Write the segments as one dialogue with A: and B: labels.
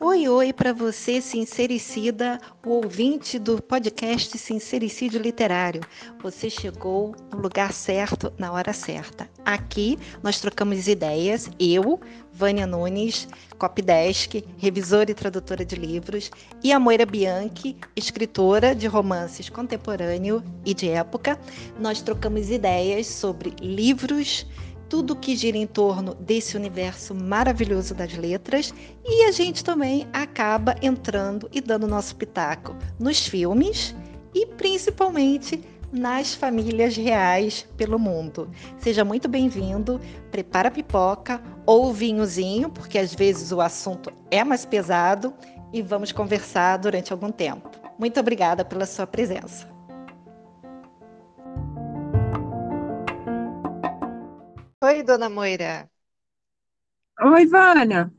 A: Oi, oi para você, sincericida, o ouvinte do podcast Sincericídio Literário. Você chegou no lugar certo, na hora certa. Aqui nós trocamos ideias, eu, Vânia Nunes, copydesk, revisora e tradutora de livros, e a Moira Bianchi, escritora de romances contemporâneo e de época. Nós trocamos ideias sobre livros, tudo que gira em torno desse universo maravilhoso das letras e a gente também acaba entrando e dando nosso pitaco nos filmes e principalmente nas famílias reais pelo mundo. Seja muito bem-vindo, prepara a pipoca ou vinhozinho, porque às vezes o assunto é mais pesado e vamos conversar durante algum tempo. Muito obrigada pela sua presença. Oi, dona Moira.
B: Oi, Vânia.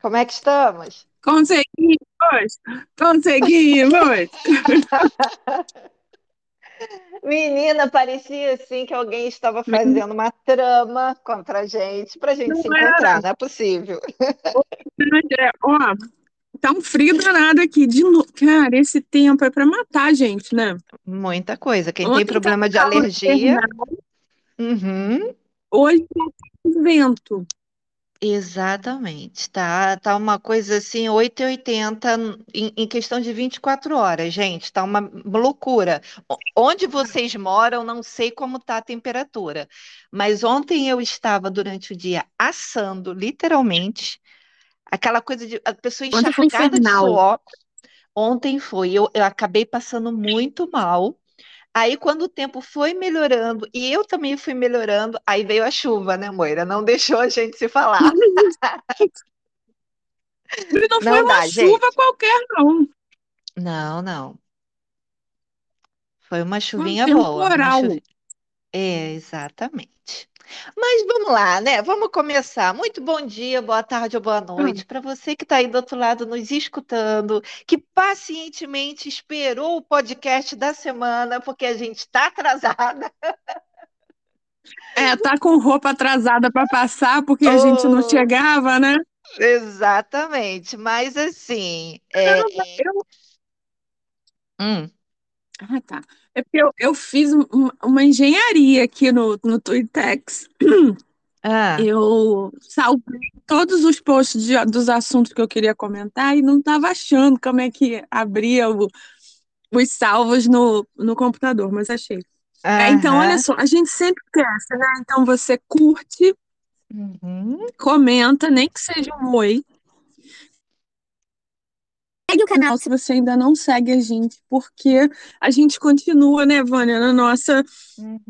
A: Como é que estamos?
B: Conseguimos! Conseguimos!
A: Menina, parecia assim que alguém estava fazendo uma trama contra a gente para a gente
B: Não
A: se encontrar,
B: era.
A: não é possível.
B: É, ó, tá um frio danado aqui. De novo. Cara, esse tempo é pra matar a gente, né?
A: Muita coisa. Quem tem
B: Ontem tava
A: problema de
B: calor
A: alergia. Uhum,
B: hoje tá vento.
A: Exatamente. Tá, tá uma coisa assim, 8,80 em, em questão de 24 horas, gente. Tá uma loucura. O- Onde vocês moram, não sei como tá a temperatura. Mas ontem eu estava durante o dia assando, literalmente. Aquela coisa de a pessoa
B: Ontem foi
A: encharcada de
B: infernal.
A: suor. Ontem foi, eu, eu acabei passando muito mal. Aí, quando o tempo foi melhorando e eu também fui melhorando, aí veio a chuva, né, Moira? Não deixou a gente se falar.
B: E não foi
A: Não
B: uma
A: dá,
B: chuva
A: gente.
B: qualquer, não.
A: Não, não. Foi uma
B: Foi um
A: chuvinha boa, uma chuvinha. É, exatamente. Mas vamos lá, né? Vamos começar. Muito bom dia, boa tarde ou boa
B: Ah,
A: noite para você que está aí do outro lado nos escutando, que pacientemente esperou o podcast da semana, porque a gente está atrasada.
B: É, tá com roupa atrasada pra passar porque a gente não
A: Oh,
B: chegava, né?
A: exatamente. Mas assim, é,
B: Caramba, eu...
A: hum,
B: Ah, tá. É porque eu, eu fiz um- um- uma engenharia aqui no, no Tuitex.
A: ah,
B: Eu salvei todos os posts de- dos assuntos que eu queria comentar e não estava achando como é que abria o- os salvos no, no computador, mas achei. É, então, olha só, a gente sempre esquece, né? Então você curte,
A: uhum.
B: comenta, nem que seja um oi. Segue o canal se você ainda não segue a gente, porque a gente continua, né, Vânia, na nossa,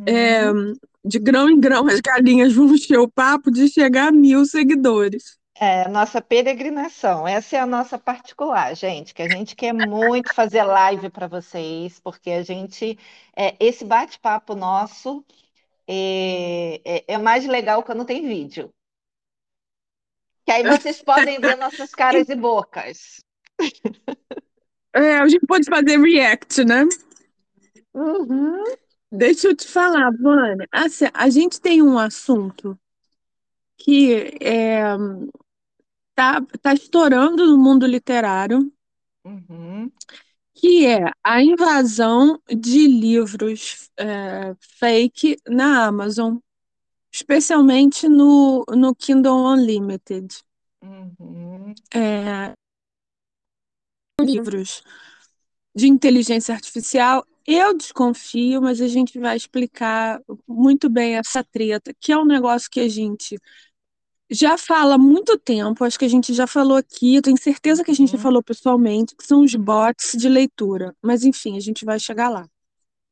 B: é,
A: Uhum.
B: de grão em grão, as galinhas vão encher o papo de chegar a mil seguidores.
A: É, nossa peregrinação. Essa é a nossa particular, gente, que a gente quer muito fazer live para vocês, porque a gente, é, esse bate-papo nosso é, é, é mais legal quando tem vídeo. Que aí vocês podem ver nossas caras e bocas.
B: É, a gente pode fazer react, né?
A: Uhum.
B: Deixa eu te falar, Vânia. Assim, a gente tem um assunto que é, tá, tá estourando no mundo literário,
A: Uhum.
B: que é a invasão de livros é, fake na Amazon, especialmente no, no Kindle Unlimited.
A: Uhum.
B: É, livros de inteligência artificial. Eu desconfio, mas a gente vai explicar muito bem essa treta, que é um negócio que a gente já fala há muito tempo, acho que a gente já falou aqui, eu tenho certeza que a gente já
A: Uhum.
B: falou pessoalmente, que são os bots de leitura. Mas enfim, a gente vai chegar lá.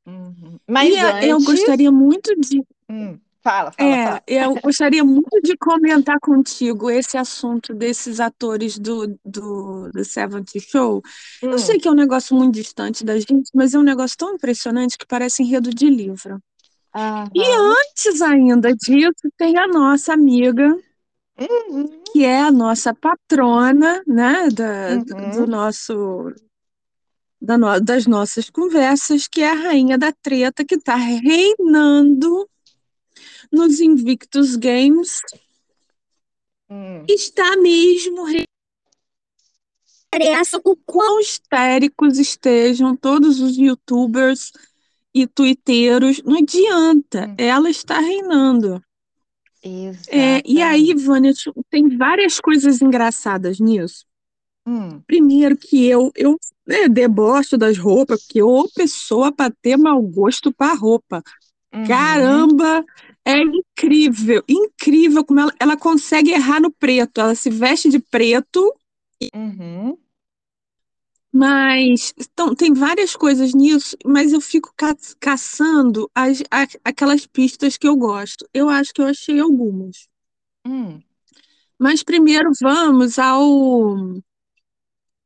A: Uhum.
B: E
A: Mas
B: eu
A: antes,
B: gostaria muito de,
A: hum, fala, fala,
B: é,
A: fala.
B: eu gostaria muito de comentar contigo esse assunto desses atores do, do, do Seventh Show. Eu sei
A: Hum,
B: que é um negócio muito distante da gente, mas é um negócio tão impressionante que parece enredo de livro. E antes ainda disso, tem a nossa amiga,
A: Uhum.
B: que é a nossa patrona, né, da, do
A: Uhum.
B: nosso, da no- das nossas conversas, que é a rainha da treta, que está reinando nos Invictus Games
A: Hum.
B: está mesmo interessa o quão histéricos estejam todos os youtubers e twitteiros, não adianta,
A: Hum.
B: ela está reinando. É, e aí, Vânia, tem várias coisas engraçadas nisso.
A: Hum.
B: Primeiro que eu, eu né, debocho das roupas, porque ô pessoa para ter mau gosto para roupa.
A: Uhum.
B: Caramba, é incrível, incrível como ela, ela consegue errar no preto. Ela se veste de preto,
A: Uhum.
B: mas então, tem várias coisas nisso, mas eu fico ca- caçando as, a- aquelas pistas que eu gosto. Eu acho que eu achei algumas.
A: Hum.
B: Mas primeiro vamos ao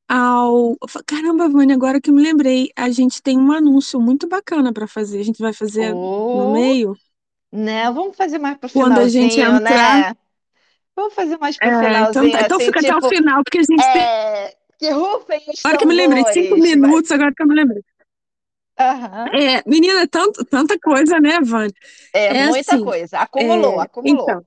B: ao caramba, Vânia, agora que eu me lembrei, a gente tem um anúncio muito bacana para fazer. A gente vai fazer no
A: Oh,
B: meio,
A: né? Vamos fazer mais pro
B: quando a gente
A: finalzinho,
B: entrar.
A: né? Vamos fazer mais pro
B: É, então,
A: finalzinho,
B: tá, então
A: assim,
B: fica até o
A: tipo,
B: final, porque a gente tem.
A: é, que rufem os
B: Agora que eu me lembrei, cinco
A: tambores, vai.
B: minutos, agora que eu me lembrei.
A: Aham.
B: É, menina, tanto, tanta coisa, né, Vânia?
A: É
B: É
A: muita
B: assim,
A: coisa. Acumulou,
B: é,
A: acumulou.
B: então,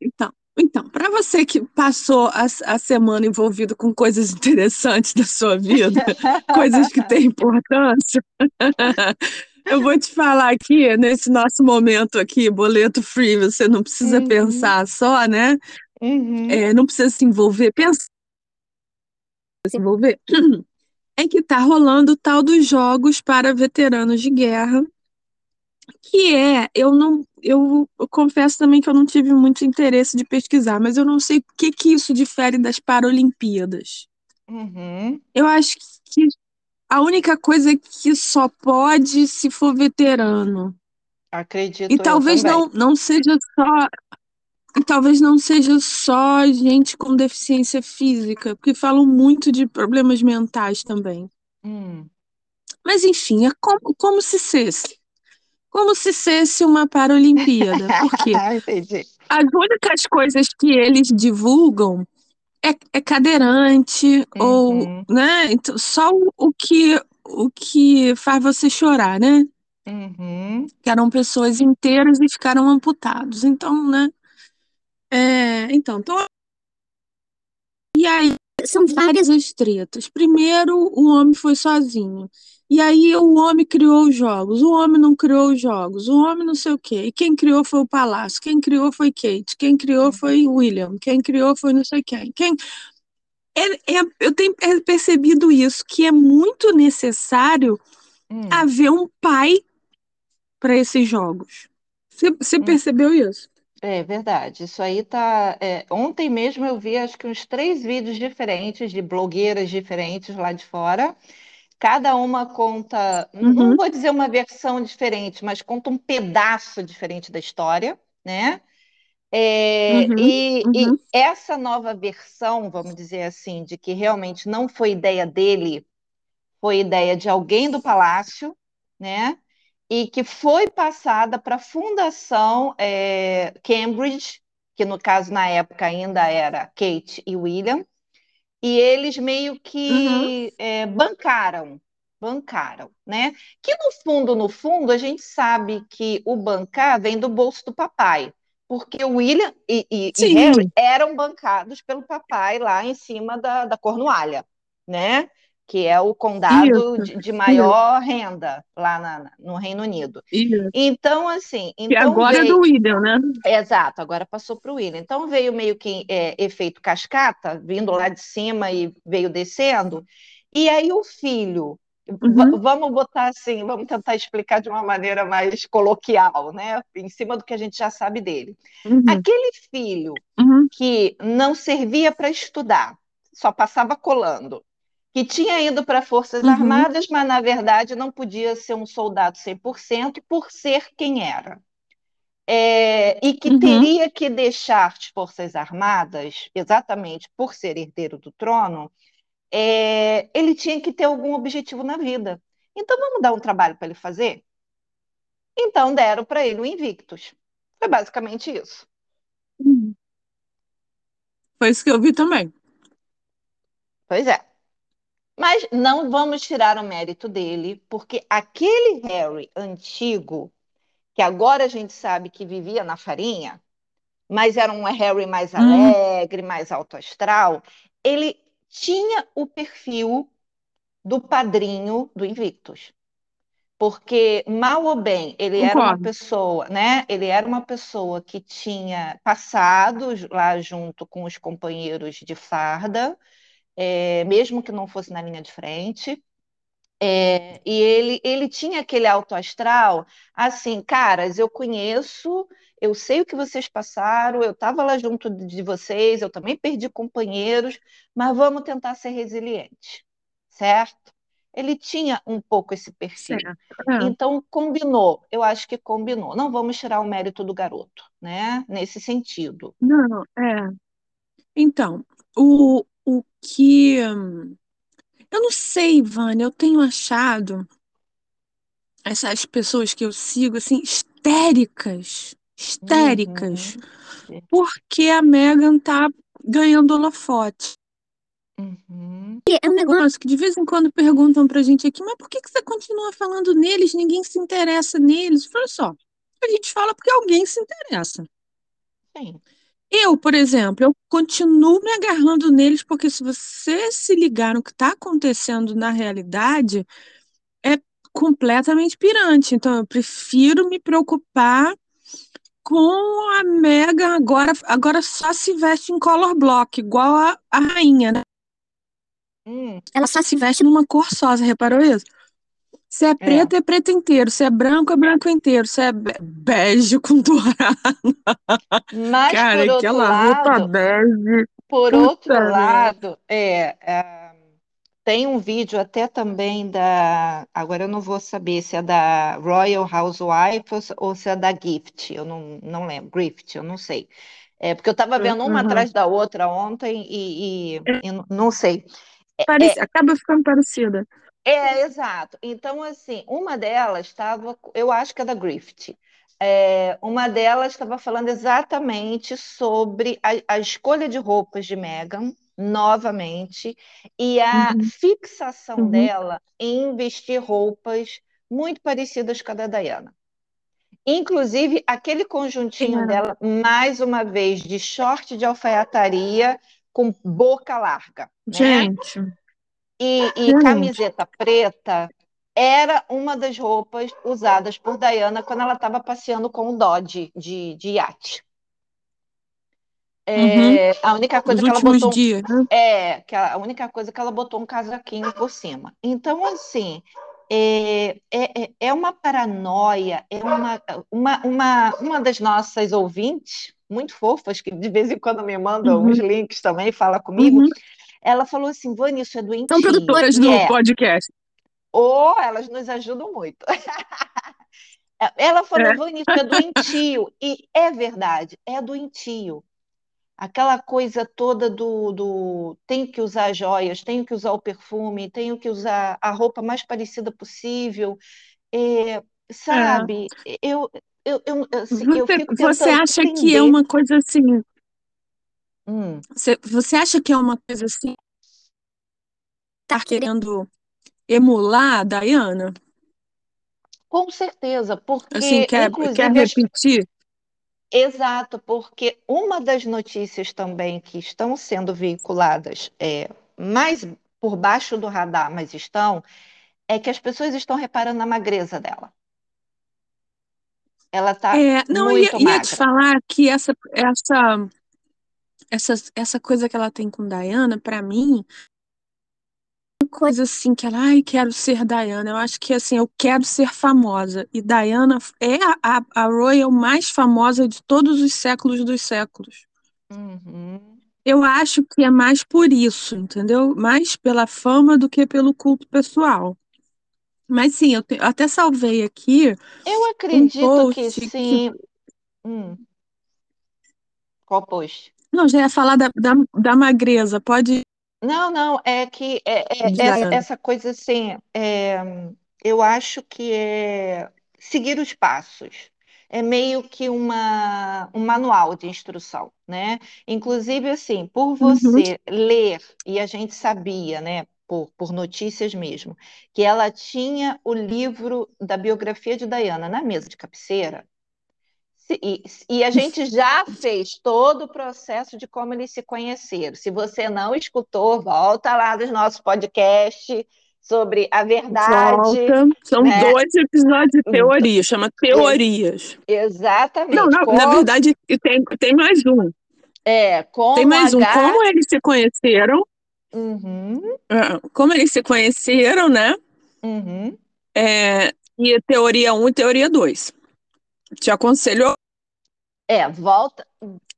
B: então, então, para você que passou a, a semana envolvido com coisas interessantes da sua vida, coisas que têm importância, eu vou te falar aqui, nesse nosso momento aqui, boleto free, você não precisa
A: Uhum,
B: pensar só, né?
A: uhum,
B: É, não precisa se envolver, pensa se envolver. É que tá rolando o tal dos jogos para veteranos de guerra, que é, eu não, eu, eu confesso também que eu não tive muito interesse de pesquisar, mas eu não sei o que que isso difere das Paralimpíadas.
A: uhum.
B: Eu acho que a única coisa que só pode se for veterano.
A: Acredito
B: E talvez não, não seja só, e talvez não seja só gente com deficiência física, porque falam muito de problemas mentais também.
A: Hum.
B: Mas enfim, é como, como se fosse. Como se fosse uma Paralimpíada. Por quê?
A: Entendi.
B: As únicas coisas que eles divulgam é, é cadeirante ou,
A: Uhum,
B: né? Então, só o, que o que faz você chorar, né?
A: uhum,
B: Que eram pessoas inteiras e ficaram amputados. Então, né? É, então, então, e aí são várias as tretas. Primeiro, o homem foi sozinho. E aí o homem criou os jogos, o homem não criou os jogos, o homem não sei o quê. E quem criou foi o Palácio, quem criou foi Kate, quem criou
A: uhum,
B: foi William, quem criou foi não sei quem. Quem é, é- eu tenho percebido isso, que é muito necessário
A: hum,
B: haver um pai para esses jogos. Você, você
A: hum.
B: percebeu isso?
A: É verdade. Isso aí tá. é, ontem mesmo eu vi acho que uns três vídeos diferentes de blogueiras diferentes lá de fora. Cada uma conta, não
B: Uhum,
A: vou dizer uma versão diferente, mas conta um pedaço diferente da história, né? É,
B: uhum,
A: e, e
B: uhum,
A: essa nova versão, vamos dizer assim, de que realmente não foi ideia dele, foi ideia de alguém do palácio, né? E que foi passada para a Fundação é, Cambridge, que no caso na época ainda era Kate e William, e eles meio
B: uhum.
A: que é, bancaram, bancaram, né? Que no fundo, no fundo, a gente sabe que o bancar vem do bolso do papai, porque William e, e- e Harry eram bancados pelo papai lá em cima da, da Cornualha, né? Que é o condado
B: isso,
A: de, de
B: isso,
A: maior renda lá na- no Reino Unido.
B: isso.
A: Então, assim, então
B: agora é
A: veio.
B: do William, né?
A: Exato, agora passou para o William. Então veio meio que é, efeito cascata, vindo lá de cima e veio descendo. E aí o filho,
B: Uhum,
A: vamos botar assim, vamos tentar explicar de uma maneira mais coloquial, né? Em cima do que a gente já sabe dele.
B: uhum,
A: Aquele filho
B: uhum,
A: que não servia para estudar, só passava colando, que tinha ido para Forças
B: uhum,
A: Armadas, mas na verdade não podia ser um soldado 100% por ser quem era é, e que
B: uhum.
A: teria que deixar as Forças Armadas, exatamente por ser herdeiro do trono, é, ele tinha que ter algum objetivo na vida. Então vamos dar um trabalho para ele fazer? Então deram para ele o Invictus. Foi basicamente isso.
B: uhum. Foi isso que eu vi também.
A: Pois é. Mas não vamos tirar o mérito dele, porque aquele Harry antigo, que agora a gente sabe que vivia na farinha, mas era um Harry mais hum. alegre, mais alto astral, ele tinha o perfil do padrinho do Invictus. Porque, mal ou bem, ele Concordo. era uma pessoa, né? Ele era uma pessoa que tinha passado lá junto com os companheiros de farda, é, mesmo que não fosse na linha de frente. É, e ele, ele tinha aquele alto astral, assim, caras, eu conheço, eu sei o que vocês passaram, eu estava lá junto de vocês, eu também perdi companheiros, mas vamos tentar ser resilientes, certo? Ele tinha um pouco esse perfil. É. Então, combinou, eu acho que combinou. Não vamos tirar o mérito do garoto, né? Nesse sentido.
B: Não, é. Então, o, o que. Eu não sei, Vânia, eu tenho achado essas pessoas que eu sigo, assim, histéricas, histéricas, uhum. porque a Megan tá ganhando holofote. Uhum. E é um negócio que de vez em quando perguntam pra gente aqui, mas por que, que você continua falando neles? Ninguém se interessa neles. Olha só, a gente fala porque alguém se interessa. Sim. Eu, por exemplo, eu continuo me agarrando neles porque se você se ligar no que está acontecendo na realidade, é completamente pirante. Então, eu prefiro me preocupar com a Mega agora, agora só se veste em color block, igual a, a rainha, né? Hum. Ela só se veste numa cor só, você reparou isso? Se é preto, é. é preto inteiro. Se é branco, é branco inteiro. Se é bege com dourado.
A: Mas, Cara, por aquela lado, roupa bege. Por outro lado, é, é, tem um vídeo até também da. Agora eu não vou saber se é da Royal Housewives ou se é da Gift. Eu não, não lembro. Grift, eu não sei. É, porque eu estava vendo uma uhum. atrás da outra ontem e, e, é. e não sei.
B: É, Parece, acaba ficando parecida.
A: É, exato. Então, assim, uma delas estava, eu acho que é da Grift. É, uma delas estava falando exatamente sobre a, a, escolha de roupas de Meghan, novamente, e a uhum. fixação uhum. dela em vestir roupas muito parecidas com a da Diana. Inclusive, aquele conjuntinho dela, mais uma vez, de short de alfaiataria com boca larga. Né?
B: Gente. Né?
A: E, e camiseta preta era uma das roupas usadas por Diana quando ela estava passeando com o Dodge de, de iate. É, uhum. A única coisa Os que ela botou
B: dias,
A: é que a única coisa que ela botou um casaquinho por cima. Então assim é, é, é, é uma paranoia, é uma, uma, uma, uma das nossas ouvintes muito fofas que de vez em quando me mandam uhum. uns links também, fala comigo. Uhum. Ela falou assim, Vânia, isso é doentio.
B: São produtoras do é. podcast.
A: Ou oh, elas nos ajudam muito. Ela falou, é. Vânia, isso é doentio. E é verdade, é doentio. Aquela coisa toda do, do tenho que usar joias, tenho que usar o perfume, tenho que usar a roupa mais parecida possível. É, sabe, é. eu, eu, eu, assim,
B: você,
A: eu fico
B: Você acha entender. que é uma coisa assim Hum. Você, você acha que é uma coisa assim? Tá querendo emular a Diana?
A: Com certeza, porque
B: assim, quer, quer repetir?
A: Exato, porque uma das notícias também que estão sendo veiculadas é mais por baixo do radar, mas estão, é que as pessoas estão reparando na magreza dela. Ela está é, não, muito ia,
B: ia te falar que essa, essa essa, essa coisa que ela tem com Diana, para mim, coisa assim que ela, ai, quero ser Diana. Eu acho que assim, eu quero ser famosa. E Diana é a, a Royal mais famosa de todos os séculos dos séculos. Uhum. Eu acho que é mais por isso, entendeu? Mais pela fama do que pelo culto pessoal. Mas sim, eu, te, eu até salvei aqui.
A: Eu acredito um que sim. Que... Hum. Qual post?
B: Não, já ia falar da, da, da magreza, pode.
A: Não, não, é que é, é, essa, essa, coisa assim, é, eu acho que é seguir os passos. É meio que uma, um manual de instrução, né? Inclusive, assim, por uhum. você uhum. ler, e a gente sabia, né, por, por notícias mesmo, que ela tinha o livro da biografia de Diana na mesa de cabeceira, E, e, a gente já fez todo o processo de como eles se conheceram. Se você não escutou, volta lá dos nossos podcasts sobre a verdade.
B: Volta. São né? dois episódios de teoria, chama Teorias.
A: Exatamente.
B: Não, não na verdade, tem, tem mais um.
A: É,
B: como Tem mais um. Como eles se conheceram.
A: Uhum.
B: É, como eles se conheceram, né?
A: Uhum.
B: É, e teoria 1 um e teoria 2. Te aconselho.
A: É, volta.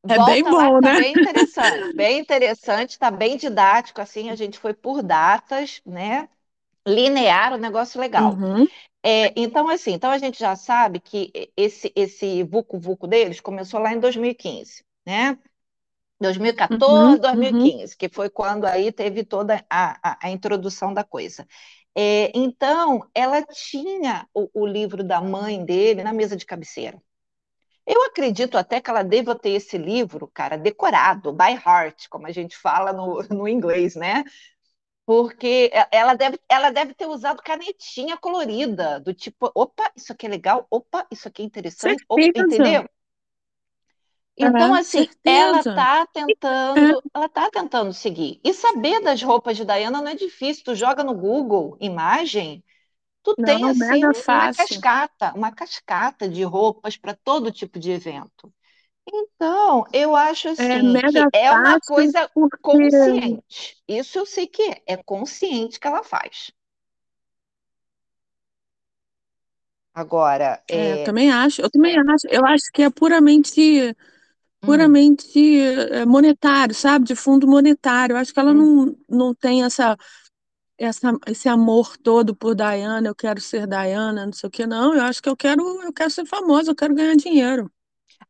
B: É volta bem bom,
A: lá,
B: tá
A: né? bem interessante, bem interessante, tá bem didático, assim, a gente foi por datas, né? Linear, um negócio legal.
B: Uhum.
A: É, então, assim, então a gente já sabe que esse, esse vucu-vucu deles começou lá em 2015, né? 2014, uhum, 2015, uhum. que foi quando aí teve toda a, a, a introdução da coisa. É, então, ela tinha o, o, livro da mãe dele na mesa de cabeceira. Eu acredito até que ela deva ter esse livro, cara, decorado, by heart, como a gente fala no, no inglês, né? Porque ela deve, ela deve ter usado canetinha colorida, do tipo, opa, isso aqui é legal, opa, isso aqui é interessante, opa, entendeu? Então, assim, ela está tentando, ela tá tentando seguir. E saber das roupas de Diana não é difícil. Tu joga no Google imagem, tu tem
B: Não,
A: assim uma cascata, uma cascata de roupas para todo tipo de evento. Então, eu acho
B: É
A: assim que
B: mega
A: é uma coisa
B: porque
A: consciente. Isso eu sei que é, é consciente que ela faz. Agora,
B: é, eu
A: é,
B: também acho, eu também acho, eu acho que é puramente
A: hum,
B: puramente é, monetário, sabe? De fundo monetário. Eu acho que ela
A: hum.
B: não, não tem essa, essa, esse amor todo por Diana, eu quero ser Diana, não sei o que, não. Eu acho que eu quero, eu quero ser famosa, eu quero ganhar dinheiro.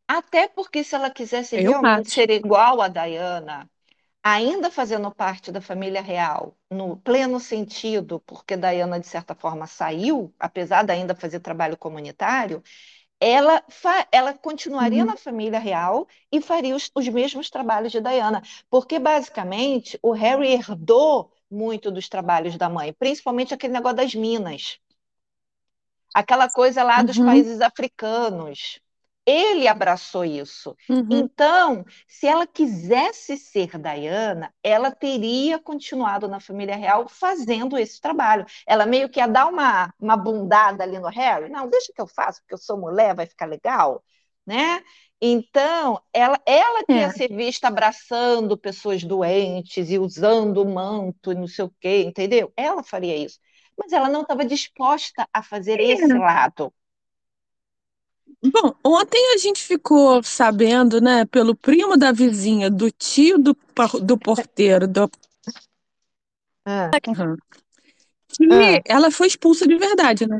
A: Até porque se ela quisesse
B: Eu
A: realmente
B: acho.
A: ser igual a Diana, ainda fazendo parte da família real, no pleno sentido, porque Diana, de certa forma, saiu, apesar de ainda fazer trabalho comunitário, ela, ela continuaria
B: Uhum,
A: na família real e faria os, os mesmos trabalhos de Diana, porque basicamente o Harry herdou muito dos trabalhos da mãe, principalmente aquele negócio das minas, aquela coisa lá dos
B: uhum,
A: países africanos. Ele abraçou isso.
B: uhum.
A: Então, se ela quisesse ser Diana, ela teria continuado na família real fazendo esse trabalho. Ela meio que ia dar uma, uma bundada ali no Harry. Não, deixa que eu faço, porque eu sou mulher, vai ficar legal, né? Então, ela, ela que
B: É,
A: ia ser vista abraçando pessoas doentes e usando o manto e não sei o quê, entendeu? Ela faria isso. Mas ela não estava disposta a fazer esse
B: é.
A: lado.
B: Bom, ontem a gente ficou sabendo, né, pelo primo da vizinha, do tio do, do porteiro, do,
A: Ah,
B: que
A: ah.
B: ela foi expulsa de verdade, né?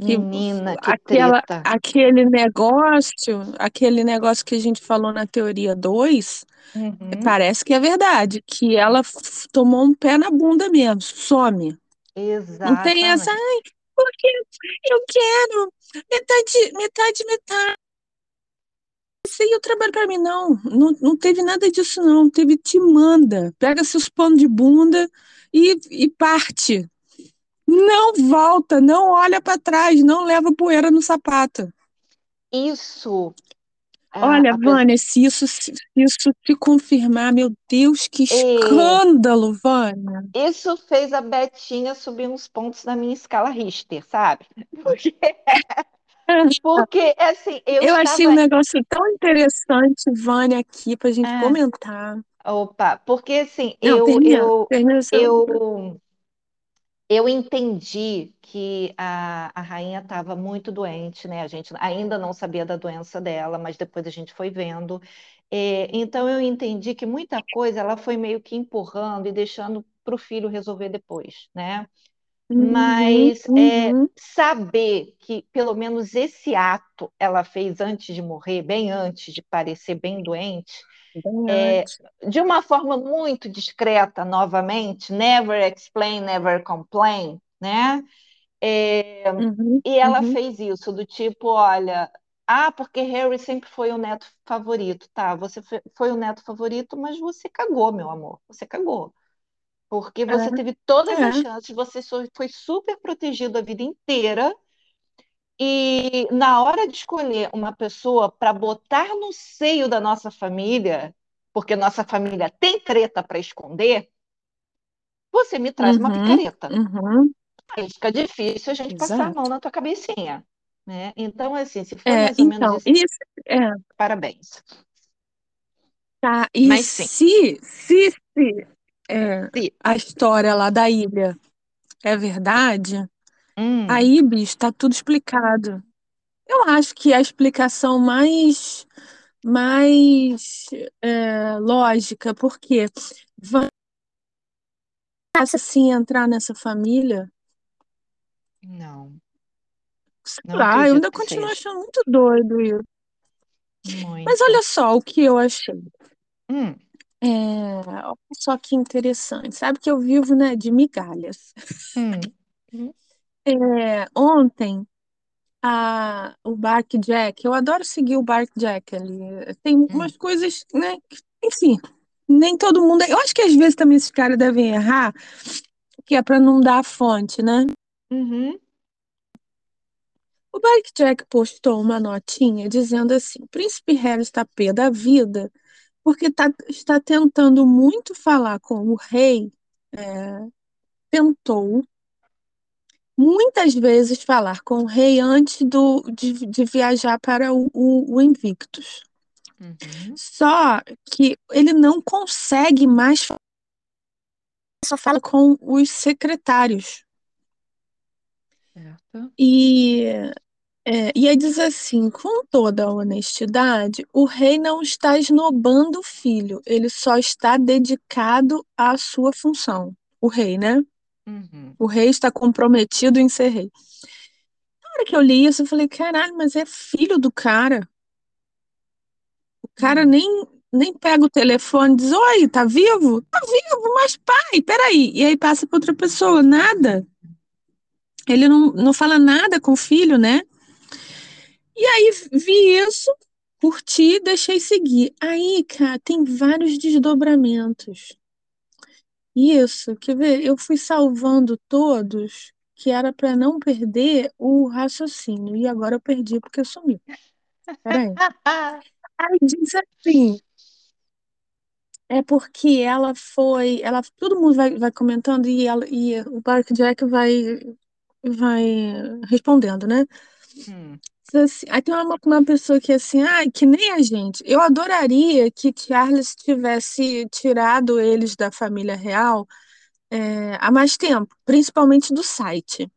B: Que
A: Menina, que
B: aquela,
A: treta.
B: aquele negócio, aquele negócio que a gente falou na teoria 2,
A: Uhum,
B: parece que é verdade, que ela tomou um pé na bunda mesmo, some. Não tem essa, ai, porque eu quero metade, metade, metade. Isso aí eu trabalho pra mim. Não, não, não teve nada disso, não. Teve te manda. Pega seus panos de bunda e, e parte. Não volta, não olha pra trás, não leva poeira no sapato.
A: Isso, a,
B: Olha, Vânia, se isso, se isso se confirmar, meu Deus, que
A: é,
B: escândalo, Vânia.
A: isso fez a Betinha subir uns pontos na minha escala Richter, sabe? Porque, porque assim, eu
B: Eu achei
A: estava.
B: um negócio tão interessante, Vânia, aqui pra gente
A: Ah,
B: comentar.
A: opa, porque assim,
B: Não,
A: eu,
B: termina,
A: eu,
B: termina
A: eu Eu entendi que a, a rainha estava muito doente, né? A gente ainda não sabia da doença dela, mas depois a gente foi vendo. É, então eu entendi que muita coisa ela foi meio que empurrando e deixando para o filho resolver depois, né?
B: Uhum,
A: Mas é,
B: uhum,
A: saber que pelo menos esse ato ela fez antes de morrer, bem antes de parecer bem doente, é,
B: antes.
A: de uma forma muito discreta, novamente, never explain, never complain, né? É,
B: Uhum,
A: e ela
B: uhum.
A: fez isso, do tipo, olha, ah, porque Harry sempre foi o neto favorito, tá? Você foi o neto favorito, mas você cagou, meu amor, você cagou. Porque você teve todas
B: É,
A: as
B: é.
A: chances, você foi super protegido a vida inteira, E na hora de escolher uma pessoa para botar no seio da nossa família, porque nossa família tem treta para esconder, você me traz uma
B: Uhum,
A: picareta.
B: uhum,
A: Aí fica difícil a gente passar a
B: exato.
A: mão na tua cabecinha, né? Então, assim, se for
B: É,
A: mais ou menos
B: então,
A: isso,
B: isso, é,
A: parabéns.
B: tá, e
A: Mas sim,
B: se, se, se é,
A: se.
B: a história lá da ilha é verdade,
A: Hum,
B: aí, bicho, tá tudo explicado. Eu acho que a explicação mais, mais é, lógica, porque vai assim entrar nessa família,
A: não,
B: sei
A: não
B: lá, eu ainda continuo
A: seja.
B: achando muito doido isso. Mas
A: Muito.
B: olha só o que eu achei.
A: Hum,
B: É, olha só que interessante. Sabe que eu vivo, né, de migalhas.
A: hum,
B: É, ontem, a, o Bark Jack, eu adoro seguir o Bark Jack ali. Tem
A: hum,
B: umas coisas, né, que, enfim, nem todo mundo. Eu acho que às vezes também esses caras devem errar, que é para não dar a fonte, né?
A: uhum,
B: O Bark Jack postou uma notinha dizendo assim: Príncipe Harry está pé da vida porque tá, está tentando muito falar com o rei. é, tentou muitas vezes falar com o rei antes do, de, de viajar para o, o, o Invictus.
A: uhum,
B: Só que ele não consegue mais falar, só fala com os secretários.
A: certo.
B: E, é, e aí diz assim: com toda a honestidade, o rei não está esnobando o filho, ele só está dedicado à sua função. O rei, né?
A: Uhum,
B: O rei está comprometido em ser rei. Na hora que eu li isso, eu falei: caralho, mas é filho do cara. O cara
A: hum,
B: nem, nem pega o telefone e diz: Oi, tá vivo? Tá vivo, mas pai, peraí. E aí passa para outra pessoa, nada. Ele não, não fala nada com o filho, né? E aí vi isso, curti, deixei seguir. Aí, cara, tem vários desdobramentos. Isso, quer ver? Eu fui salvando todos, que era para não perder o raciocínio. E agora eu perdi porque sumiu. Peraí. Aí diz assim. É porque ela foi, ela, todo mundo vai, vai comentando e, ela, e o Bark Jack vai, vai respondendo, né?
A: hum,
B: assim- aí tem uma, uma pessoa que é assim, ah, que nem a gente. Eu adoraria que Charles tivesse tirado eles da família real é, há mais tempo, principalmente do site.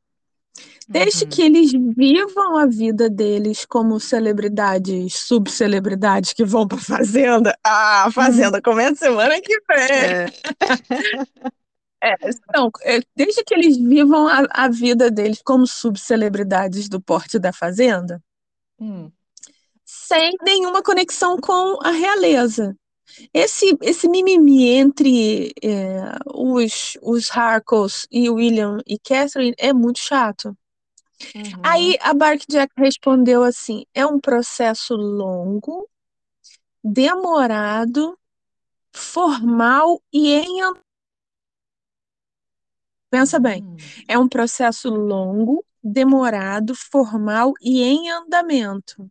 B: Desde que
A: uhum,
B: eles vivam a vida deles como celebridades, subcelebridades que vão pra fazenda. Ah, a
A: hum,
B: fazenda começa semana que vem.
A: é,
B: É, não, é, desde que eles vivam a, a vida deles como subcelebridades do porte da fazenda,
A: hum,
B: sem nenhuma conexão com a realeza. Esse, esse mimimi entre é, os, os Harkles e William e Catherine é muito chato.
A: uhum,
B: Aí a Bark Jack respondeu assim: é um processo longo, demorado, formal e em. Pensa bem,
A: hum,
B: é um processo longo, demorado, formal e em andamento.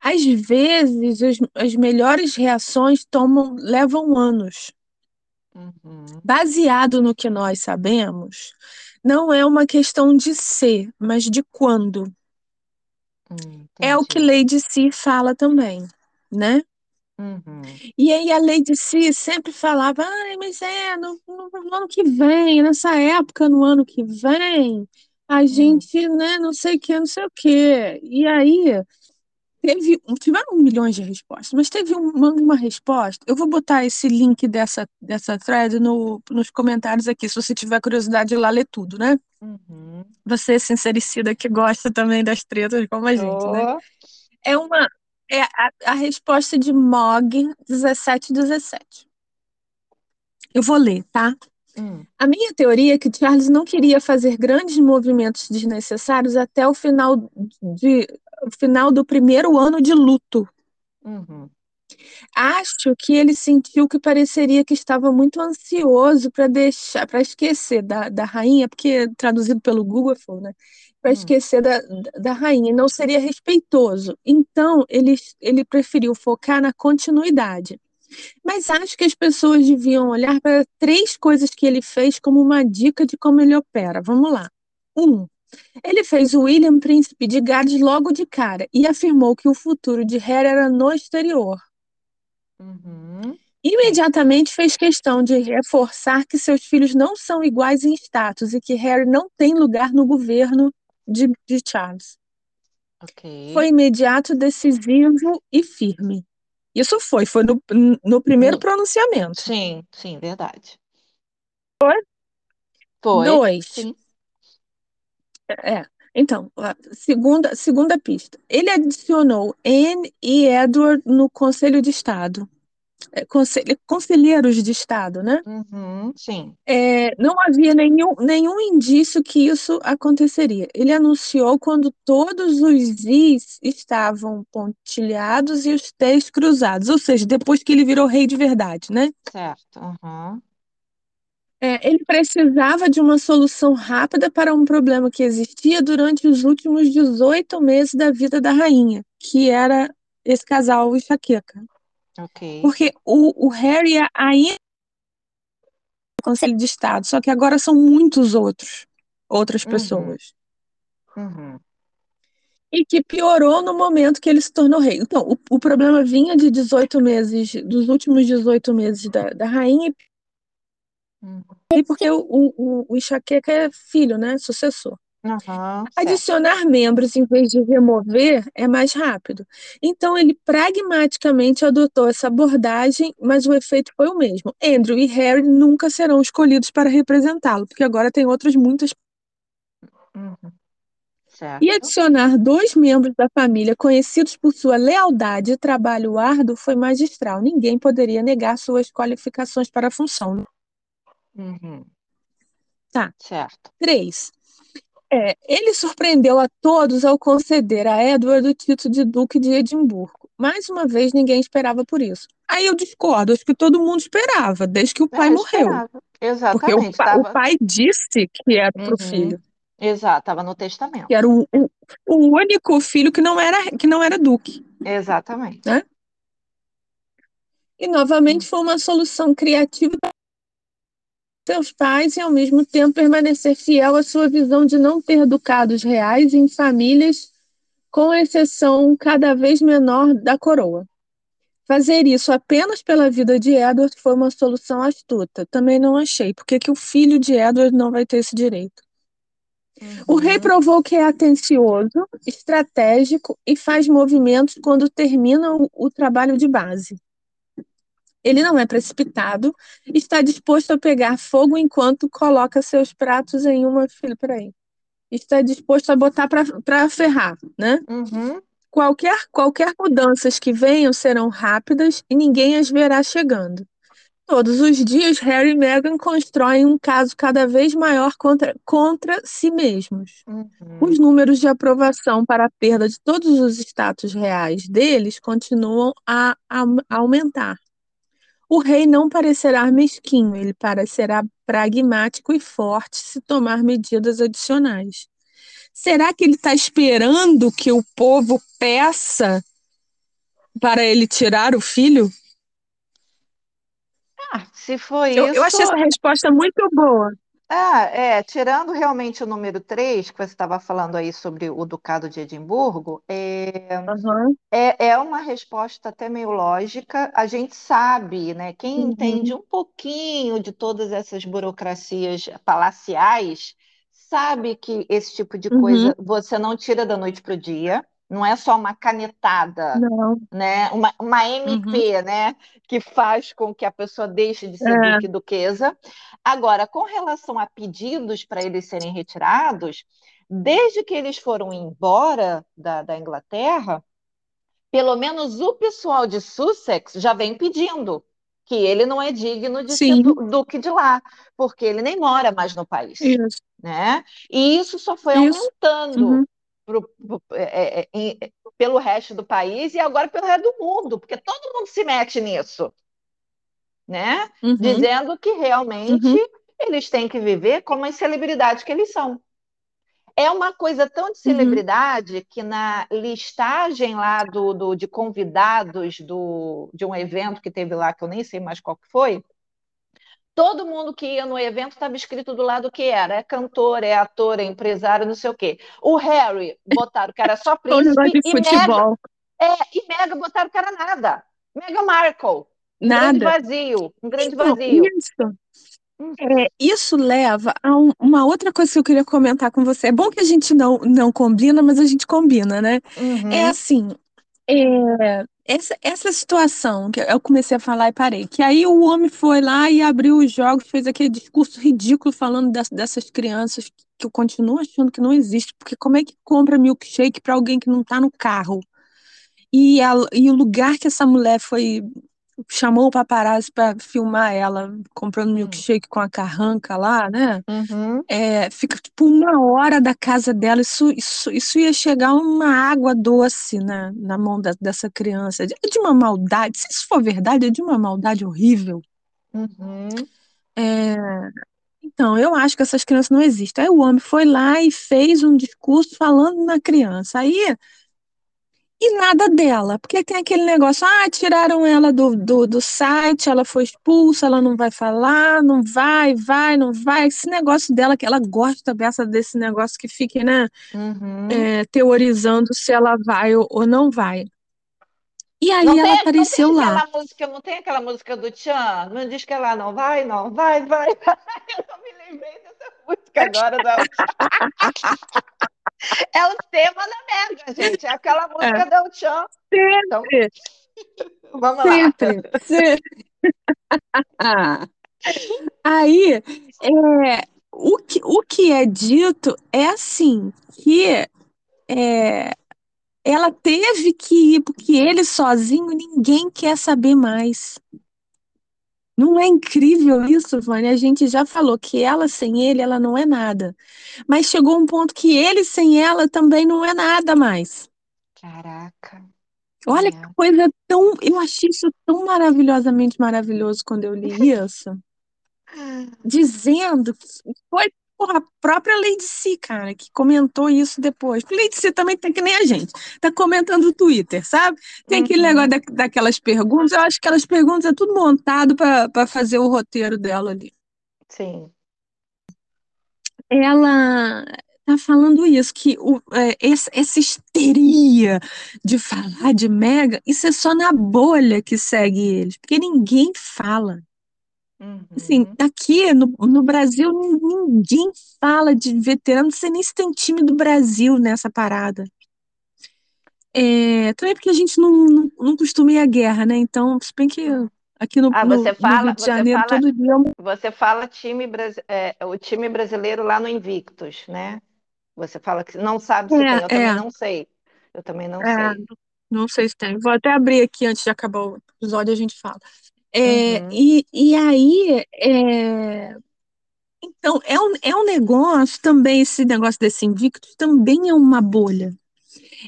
B: Às vezes, as, as melhores reações tomam, levam anos.
A: uhum,
B: Baseado no que nós sabemos, não é uma questão de ser, mas de quando.
A: hum,
B: É o que. Lady Si fala também, né?
A: Uhum,
B: E aí a Lady Si sempre falava, ai, mas é no, no- no ano que vem, nessa época, no ano que vem, a
A: hum,
B: gente, né, não sei o que, não sei o quê. E aí teve, tiveram milhões de respostas, mas teve uma, uma resposta. Eu vou botar esse link dessa, dessa thread no, nos comentários aqui, se você tiver curiosidade de lá ler tudo, né?
A: uhum.
B: Você, sincericida, que gosta também das tretas como a gente, né?
A: Oh,
B: É uma. É a, a resposta de Mog 1717. Eu vou ler, tá?
A: hum,
B: A minha teoria é que Charles não queria fazer grandes movimentos desnecessários até o final, de, o final do primeiro ano de luto.
A: uhum,
B: Acho que ele sentiu que pareceria que estava muito ansioso para deixar, para esquecer da, da rainha, porque traduzido pelo Google, foi, né? Para esquecer da, da rainha, não seria respeitoso. Então, ele, ele preferiu focar na continuidade. Mas acho que as pessoas deviam olhar para três coisas que ele fez como uma dica de como ele opera. Vamos lá. Um, ele fez o William Príncipe de Gades logo de cara e afirmou que o futuro de Harry era no exterior.
A: Uhum.
B: Imediatamente fez questão de reforçar que seus filhos não são iguais em status e que Harry não tem lugar no governo de, de Charles.
A: Ok.
B: Foi imediato, decisivo e firme. Isso foi, foi no, no primeiro pronunciamento.
A: Sim, sim, verdade.
B: Foi?
A: Foi.
B: Dois.
A: Sim.
B: É. Então, segunda, segunda pista. Ele adicionou Anne e Edward no Conselho de Estado. É, conselhe- conselheiros de Estado, né?
A: Uhum, sim.
B: É, não havia nenhum, nenhum indício que isso aconteceria. Ele anunciou quando todos os is estavam pontilhados e os t's cruzados, ou seja, depois que ele virou rei de verdade, né?
A: Certo. Uhum.
B: É, ele precisava de uma solução rápida para um problema que existia durante os últimos 18 meses da vida da rainha, que era esse casal enxaqueca.
A: Ok.
B: Porque o, o Harry ainda no Conselho de Estado, só que agora são muitos outros, outras
A: Uhum.
B: pessoas.
A: Uhum.
B: E que piorou no momento que ele se tornou rei. Então, o, o problema vinha de 18 meses, dos últimos 18 meses da, da rainha,
A: Uhum.
B: e porque o, o, o enxaqueca é filho, né? Sucessor.
A: Uhum.
B: Adicionar membros em vez de remover é mais rápido. Então, ele pragmaticamente adotou essa abordagem, mas o efeito foi o mesmo. Andrew e Harry nunca serão escolhidos para representá-lo, porque agora tem outras muitas.
A: Uhum.
B: E adicionar dois membros da família conhecidos por sua lealdade e trabalho árduo foi magistral. Ninguém poderia negar suas qualificações para a função.
A: Uhum.
B: Tá.
A: Certo.
B: Três. É, ele surpreendeu a todos ao conceder a Edward o título de Duque de Edimburgo. Mais uma vez, ninguém esperava por isso. Aí eu discordo, acho que todo mundo esperava, desde que o pai
A: É,
B: morreu.
A: esperava.
B: Porque o,
A: Exatamente.
B: pa- o
A: Tava...
B: pai disse que era
A: Uhum.
B: filho,
A: Exato, estava no testamento.
B: que era o, o, o único filho que não era, que não era duque.
A: Exatamente.
B: Né? E novamente foi uma solução criativa para seus pais e ao mesmo tempo permanecer fiel à sua visão de não ter ducados reais em famílias, com exceção cada vez menor da coroa. Fazer isso apenas pela vida de Edward foi uma solução astuta. Também não achei. Por que que o filho de Edward não vai ter esse direito? O
A: Uhum.
B: rei provou que é atencioso, estratégico e faz movimentos quando termina o, o trabalho de base. Ele não é precipitado, está disposto a pegar fogo enquanto coloca seus pratos em uma fila. Peraí. Está disposto a botar para ferrar, né?
A: Uhum.
B: Qualquer, qualquer mudanças que venham serão rápidas e ninguém as verá chegando. Todos os dias, Harry e Meghan constroem um caso cada vez maior contra, contra si mesmos.
A: Uhum.
B: Os números de aprovação para a perda de todos os status reais deles continuam a, a aumentar. O rei não parecerá mesquinho, ele parecerá pragmático e forte se tomar medidas adicionais. Será que ele está esperando que o povo peça para ele tirar o filho?
A: Ah, se foi
B: Eu,
A: isso.
B: eu achei essa resposta muito boa.
A: Ah, é, tirando realmente o número 3, que você estava falando aí sobre o Ducado de Edimburgo, é,
B: Uhum,
A: é, é uma resposta até meio lógica. A gente sabe, né? Quem
B: uhum,
A: entende um pouquinho de todas essas burocracias palaciais, sabe que esse tipo de
B: uhum.
A: coisa você não tira da noite para o dia. Não é só uma canetada,
B: Não.
A: né? Uma, uma
B: Uhum.
A: MP, né? Que faz com que a pessoa deixe de ser
B: É.
A: duque duquesa. Agora, com relação a pedidos para eles serem retirados, desde que eles foram embora da, da Inglaterra, pelo menos o pessoal de Sussex já vem pedindo que ele não é digno de ser
B: Sim.
A: du- duque de lá, porque ele nem mora mais no país,
B: Isso.
A: né? E isso só foi
B: Isso.
A: aumentando
B: Uhum.
A: Pro- é, é, em- pelo resto do país e agora pelo resto do mundo, porque todo mundo se mete nisso, né?
B: Uhum.
A: Dizendo que realmente
B: Uhum.
A: eles têm que viver como as celebridades que eles são. É uma coisa tão de celebridade uhum. que na listagem lá do, do, de convidados do, de um evento que teve lá, que eu nem sei mais qual que foi, todo mundo que ia no evento estava escrito do lado que era. É cantor, é ator, é empresário, não sei o quê. O Harry botaram que era só príncipe e Mega, é, e Mega botaram que era nada. Mega Markle. Um nada. grande vazio. Um grande então, vazio.
B: Isso. É, isso leva a um, uma outra coisa que eu queria comentar com você. É bom que a gente não, não combina, mas a gente combina, né? Uhum. É assim, é, essa, essa situação que eu comecei a falar e parei, que aí o homem foi lá e abriu os jogos, fez aquele discurso ridículo falando das, dessas crianças que eu continuo achando que não existe, porque como é que compra milkshake para alguém que não está no carro? E, a, e o lugar que essa mulher foi chamou o paparazzi para filmar ela comprando hum. milkshake com a carranca lá, né? Uhum. É, fica tipo uma hora da casa dela. Isso, isso, isso ia chegar uma água doce na, na mão da, dessa criança. É de uma maldade. Se isso for verdade, é de uma maldade horrível. Uhum. É, então, eu acho que essas crianças não existem. Aí o homem foi lá e fez um discurso falando na criança. Aí e nada dela, porque tem aquele negócio, ah, tiraram ela do, do, do site, ela foi expulsa, ela não vai falar, não vai, vai, não vai. Esse negócio dela, que ela gosta dessa, desse negócio que fique, né, uhum. é, teorizando se ela vai ou, ou não vai. E aí não ela tem, apareceu
A: não
B: lá.
A: Música, não tem aquela música do Tchan? Não diz que ela não vai, não vai, vai, vai. Eu não me lembrei dessa música agora. Não. É o tema da Mega, gente. É aquela música é. do Chan. Sempre. Então, vamos sempre, lá. Sempre.
B: Aí, é, o, que, o que é dito é assim, que é, ela teve que ir, porque ele sozinho, ninguém quer saber mais. Não é incrível isso, Vânia? A gente já falou que ela sem ele, ela não é nada. Mas chegou um ponto que ele sem ela também não é nada mais.
A: Caraca.
B: Olha é. que coisa tão. Eu achei isso tão maravilhosamente maravilhoso quando eu li isso. dizendo que foi Porra, a própria Lady C, cara, que comentou isso depois. Lady C também tem que nem a gente. Tá comentando no Twitter, sabe? Tem uhum. aquele negócio da, daquelas perguntas. Eu acho que aquelas perguntas é tudo montado para fazer o roteiro dela ali.
A: Sim.
B: Ela tá falando isso, que o, é, essa, essa histeria de falar de Mega, isso é só na bolha que segue eles, porque ninguém fala. Assim, uhum. aqui no, no Brasil ninguém fala de veterano, não sei nem se tem time do Brasil nessa parada. É, também porque a gente não, não, não costuma ir à guerra, né? Então, se bem que aqui no, ah, você no, fala, no Rio de Janeiro
A: fala,
B: todo dia.
A: É você fala time, é, o time brasileiro lá no Invictus, né? Você fala que não sabe se é, tem, eu é. também não sei. Eu também não é, sei.
B: Não sei se tem. Vou até abrir aqui antes de acabar o episódio a gente fala. É, uhum. e, e aí, é, então, é um, é um negócio também, esse negócio desse invicto também é uma bolha.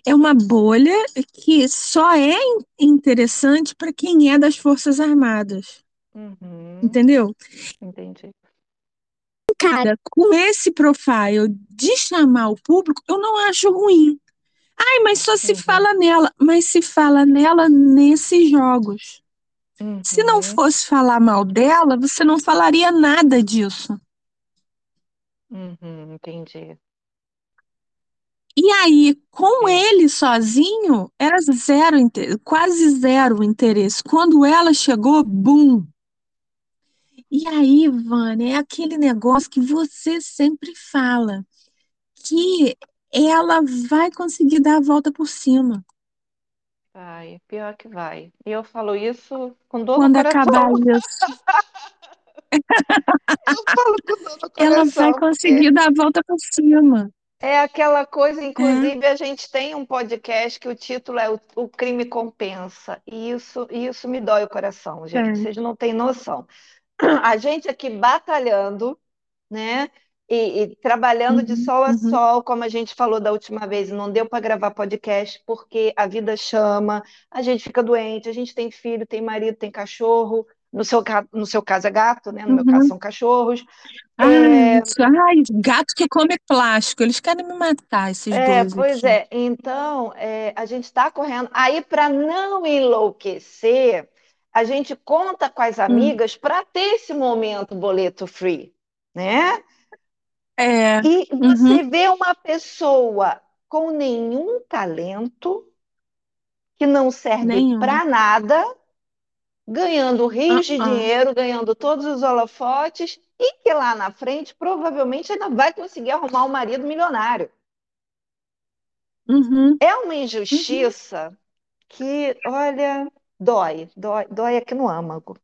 B: É uma bolha que só é interessante para quem é das Forças Armadas. Uhum. Entendeu?
A: Entendi.
B: Cara, com esse profile de chamar o público, eu não acho ruim. Ai, mas só se uhum. fala nela. Mas se fala nela nesses jogos. Uhum. Se não fosse falar mal dela, você não falaria nada disso.
A: Uhum, entendi.
B: E aí, com ele sozinho, era zero, quase zero interesse. Quando ela chegou, bum! E aí, Vânia, é aquele negócio que você sempre fala, que ela vai conseguir dar a volta por cima.
A: Vai, pior que vai. E eu falo isso com dor
B: Quando
A: no coração.
B: acabar isso.
A: eu falo com dor no coração.
B: Ela vai conseguir dar a volta por cima.
A: É aquela coisa, inclusive, é. a gente tem um podcast que o título é O, o Crime Compensa. E isso, isso me dói o coração, gente. É. Vocês não têm noção. A gente aqui batalhando, né? E, e trabalhando uhum, de sol a uhum. sol, como a gente falou da última vez, não deu para gravar podcast porque a vida chama, a gente fica doente, a gente tem filho, tem marido, tem cachorro, No seu, no seu caso é gato, né? No uhum. meu caso são cachorros.
B: Ai, é... ai, gato que come plástico, eles querem me matar, esses
A: é,
B: dois.
A: Pois
B: aqui.
A: é, então é, a gente está correndo. Aí, para não enlouquecer, a gente conta com as hum. amigas hum. para ter esse momento boleto free, né?
B: É.
A: E você uhum. vê uma pessoa com nenhum talento, que não serve para nada, ganhando rios uh -uh. de dinheiro, ganhando todos os holofotes, e que lá na frente provavelmente ainda vai conseguir arrumar um marido milionário.
B: Uhum.
A: É uma injustiça uhum. que, olha, dói, dói, dói aqui no âmago.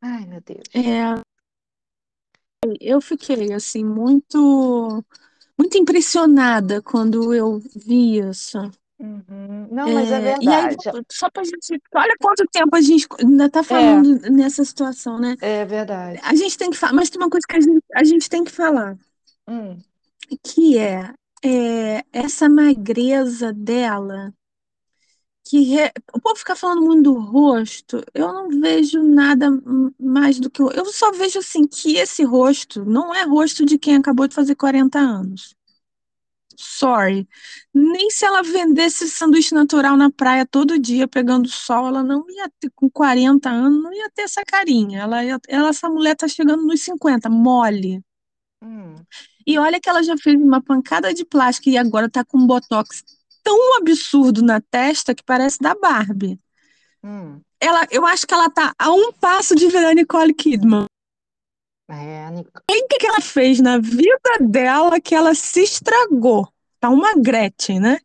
A: Ai, meu Deus.
B: É. Eu fiquei assim muito muito impressionada quando eu vi isso.
A: Uhum. Não, mas é, é verdade.
B: E aí, só pra gente. Olha quanto tempo a gente ainda está falando é. nessa situação, né?
A: É verdade.
B: A gente tem que falar, mas tem uma coisa que a gente, a gente tem que falar.
A: Hum.
B: Que é, é essa magreza dela. Que re... o povo fica falando muito do rosto, eu não vejo nada mais do que. Eu só vejo assim que esse rosto não é rosto de quem acabou de fazer 40 anos. Sorry. Nem se ela vendesse sanduíche natural na praia todo dia pegando sol, ela não ia ter, com 40 anos, não ia ter essa carinha. Ela, ia, ela essa mulher tá chegando nos 50, mole.
A: Hum.
B: E olha que ela já fez uma pancada de plástico e agora tá com botox tão absurdo na testa que parece da Barbie.
A: Hum.
B: Ela, eu acho que ela tá a um passo de virar Nicole Kidman.
A: É, Nic...
B: O que, que ela fez na vida dela que ela se estragou? Tá uma Gretchen, né?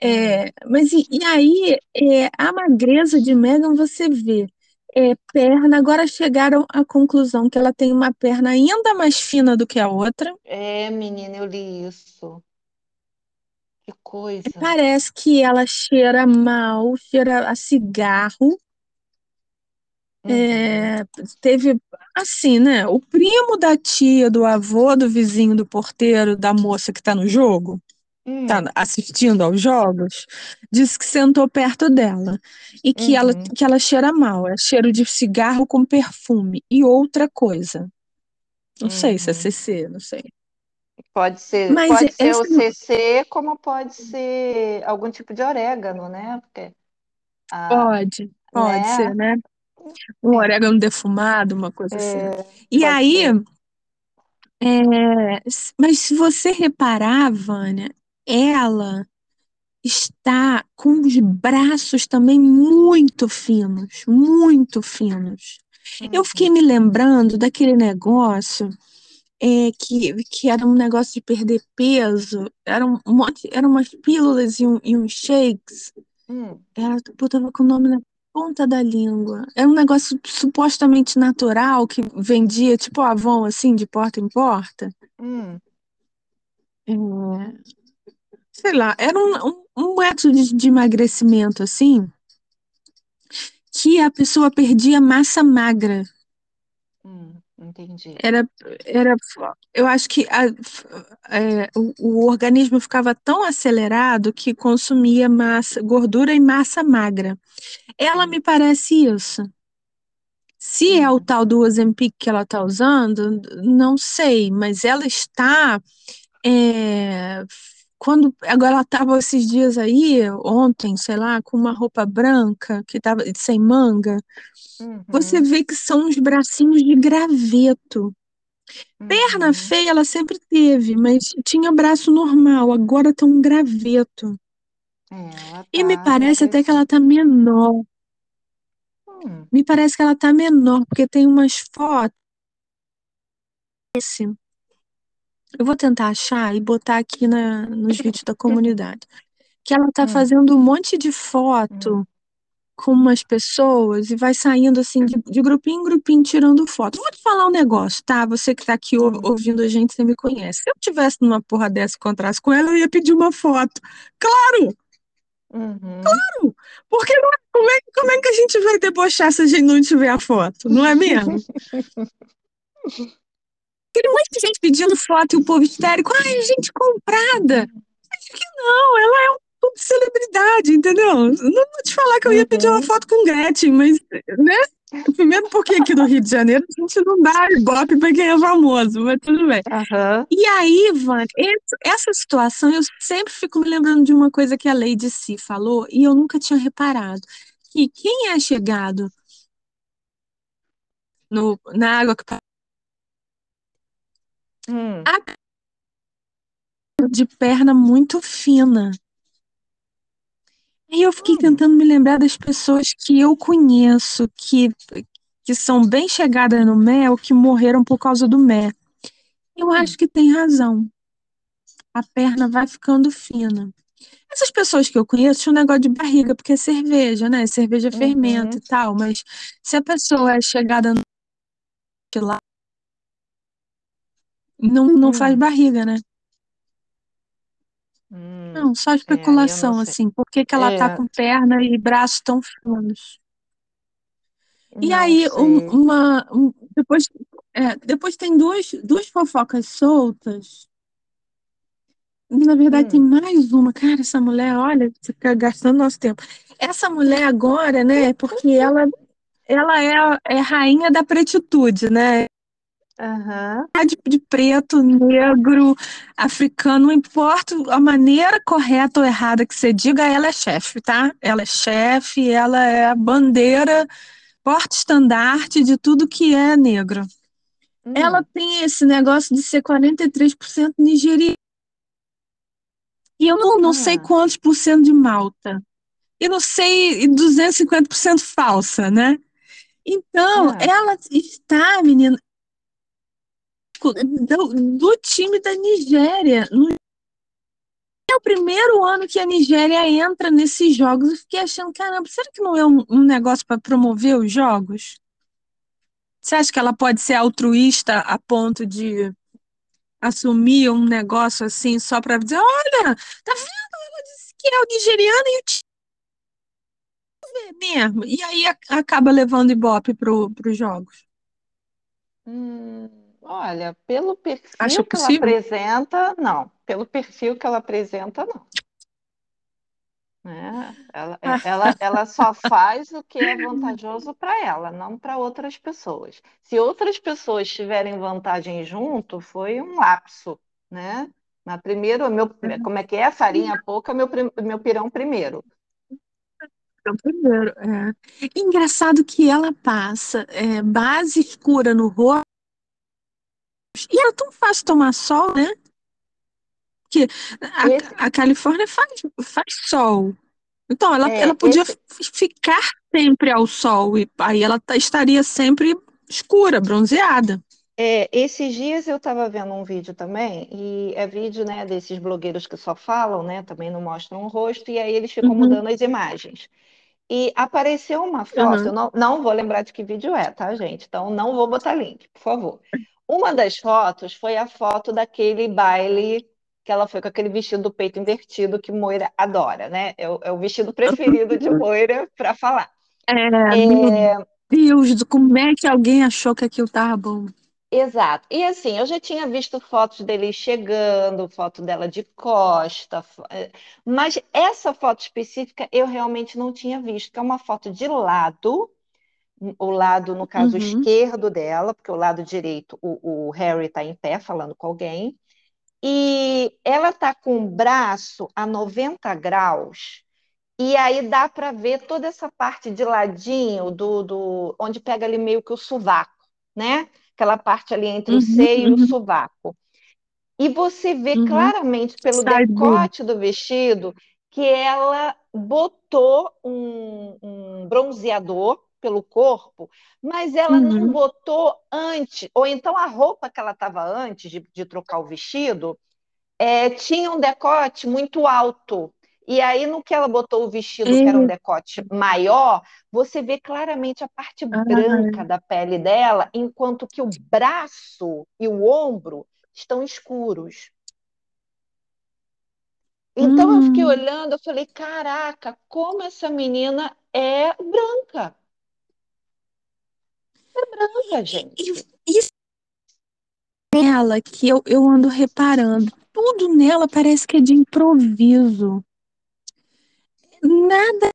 B: É, hum. mas e, e aí, é, a magreza de Megan, você vê, é, perna, agora chegaram à conclusão que ela tem uma perna ainda mais fina do que a outra.
A: É, menina, eu li isso. Coisa.
B: Parece que ela cheira mal, cheira a cigarro. É, teve assim, né? O primo da tia, do avô, do vizinho, do porteiro, da moça que está no jogo,
A: hum.
B: tá assistindo aos jogos, disse que sentou perto dela e que,
A: uhum.
B: ela, que ela cheira mal, é cheiro de cigarro com perfume e outra coisa. Não uhum. sei se é CC, não sei.
A: Pode ser, Mas pode ser o CC, como pode ser algum tipo de orégano, né? Porque,
B: ah, pode, pode né? ser, né? um é. orégano defumado, uma coisa assim.
A: é, assim.
B: E aí, é, mas se você reparar, Vânia, ela está com os braços também muito finos, muito finos. Uhum. Eu fiquei me lembrando daquele negócio é, que, que era um negócio de perder peso, era um monte, eram umas pílulas e, um, e uns shakes.
A: Hum.
B: Era, eu tava com o nome na ponta da língua. É um negócio supostamente natural que vendia tipo Avon, assim, de porta em porta.
A: Hum.
B: É, sei lá, era um, um, um método de, de emagrecimento, assim, que a pessoa perdia massa magra.
A: Hum, entendi.
B: Era, era, eu acho que a, é, o, o, organismo ficava tão acelerado que consumia massa, gordura e massa magra. Ela me parece isso. Se é o uhum. tal do Ozempic que ela está usando, não sei, mas ela está. É, quando agora ela estava esses dias aí, ontem, sei lá, com uma roupa branca que estava sem manga,
A: uhum.
B: você vê que são os bracinhos de graveto. Uhum. Perna feia ela sempre teve, mas tinha braço normal, agora tem um graveto.
A: É,
B: e me
A: tá
B: parece até que ela tá menor.
A: Hum.
B: Me parece que ela tá menor, porque tem umas fotos. Esse. Eu vou tentar achar e botar aqui na, nos vídeos da comunidade. Que ela tá
A: Hum.
B: fazendo um monte de foto
A: Hum.
B: com umas pessoas e vai saindo assim de, de grupinho em grupinho tirando foto. Vou te falar um negócio, tá? Você que tá aqui ou- ouvindo a gente, você me conhece. Se eu tivesse numa porra dessa e encontrasse com ela, eu ia pedir uma foto. Claro!
A: Uhum.
B: Porque não- como é, como é que a gente vai debochar se a gente não tiver a foto? Não é mesmo? Aquele monte de gente pedindo foto e o povo histérico. Ai, gente comprada. Acho que não, ela é um tipo de celebridade, entendeu? Não vou te falar que eu ia pedir uma
A: Uhum.
B: foto com Gretchen, mas, né? Primeiro porque aqui no Rio de Janeiro a gente não dá ibope para quem é famoso, mas tudo bem.
A: Aham.
B: E aí, Van, essa situação eu sempre fico me lembrando de uma coisa que a Lady Si falou e eu nunca tinha reparado. Que quem é chegado no, na água que
A: Hum,
B: de perna muito fina. E eu fiquei
A: Hum.
B: tentando me lembrar das pessoas que eu conheço, que, que são bem chegadas no mel, que morreram por causa do mel. Eu acho que tem razão. A perna vai ficando fina. Essas pessoas que eu conheço tinham um negócio de barriga, porque é cerveja, né? Cerveja
A: Uhum.
B: fermenta e tal, mas se a pessoa é chegada no lá, não, não
A: Hum.
B: faz barriga, né?
A: hum.
B: Não, só
A: É, aí eu
B: especulação,
A: não sei.
B: assim. Por que que ela tá
A: É.
B: com perna e braço tão finos? E
A: Não
B: aí, um-
A: sei.
B: uma, um- depois, é, depois tem duas, duas fofocas soltas. Na verdade, tem
A: Hum.
B: mais uma. Cara, essa mulher, olha, fica gastando nosso tempo. Essa mulher agora, né, porque ela, ela é, é rainha da pretitude, né?
A: Aham.
B: De, de preto, negro, africano, não importa a maneira correta ou errada que você diga, ela é chefe, tá? Ela é chefe, ela é a bandeira, porta-estandarte de tudo que é negro.
A: Hum.
B: Ela tem esse negócio de ser 43% nigeriana. E eu não, não sei
A: Ah.
B: quantos por cento de malta. E não sei, e 250% falsa, né? Então,
A: Ah.
B: ela está, menina, do, do time da Nigéria. No- É o primeiro ano que a Nigéria entra nesses jogos. Eu fiquei achando, caramba, será que não é um, um negócio para promover os jogos? Você acha que ela pode ser altruísta a ponto de assumir um negócio assim só para dizer, olha, tá vendo? Ela disse que é o nigeriano e o time é mesmo. E aí acaba levando ibope pro, pros jogos.
A: Hum, olha, pelo perfil
B: Acha
A: que ela
B: possível?
A: apresenta, não. Pelo perfil que ela apresenta, não. É, ela, é- ela, ela só faz o que é vantajoso para ela, não para outras pessoas. Se outras pessoas tiverem vantagem junto, foi um lapso, né? Na primeiro, meu, como é que é? Farinha pouca, meu, meu pirão primeiro.
B: Então, primeiro, é. Engraçado que ela passa é, base escura no rosto e era tão fácil tomar sol, né? Porque a,
A: Esse-
B: a Califórnia faz, faz sol. Então, ela,
A: É,
B: ela podia
A: esse-
B: ficar sempre ao sol e aí ela tá- estaria sempre escura, bronzeada.
A: É, esses dias eu estava vendo um vídeo também, e é vídeo, né, desses blogueiros que só falam, né, também não mostram o rosto, e aí eles ficam
B: Uhum.
A: mudando as imagens. E apareceu uma foto,
B: Uhum.
A: eu não, não vou lembrar de que vídeo é, tá, gente? Então não vou botar link, por favor. Uma das fotos foi a foto daquele baile que ela foi com aquele vestido do peito invertido que Moira adora, né? É o, é o vestido preferido de Moira para falar.
B: É, meu Deus, como é que alguém achou que aquilo tava bom?
A: Exato. E assim, eu já tinha visto fotos dele chegando, foto dela de costa, eh, mas essa foto específica eu realmente não tinha visto, que é uma foto de lado, o lado, no caso,
B: Uhum.
A: esquerdo dela, porque o lado direito, o, o Harry está em pé falando com alguém, e ela tá com o braço a 90 graus, e aí dá para ver toda essa parte de ladinho, do, do, onde pega ali meio que o sovaco, né? Aquela parte ali entre o
B: Uhum,
A: seio e o
B: uhum.
A: sovaco. E você vê
B: Uhum.
A: claramente pelo
B: boob.
A: decote do vestido que ela botou um, um bronzeador pelo corpo, mas ela não
B: Uhum.
A: botou antes, ou então a roupa que ela estava antes de, de trocar o vestido é, tinha um decote muito alto. E aí, no que ela botou o vestido, que era um decote maior, você vê claramente a parte
B: Ah.
A: branca da pele dela, enquanto que o braço e o ombro estão escuros. Então eu fiquei
B: Hum.
A: olhando, eu falei, caraca, como essa menina é branca. É branca, gente.
B: E isso nela que eu, eu ando reparando, tudo nela parece que é de improviso. Nada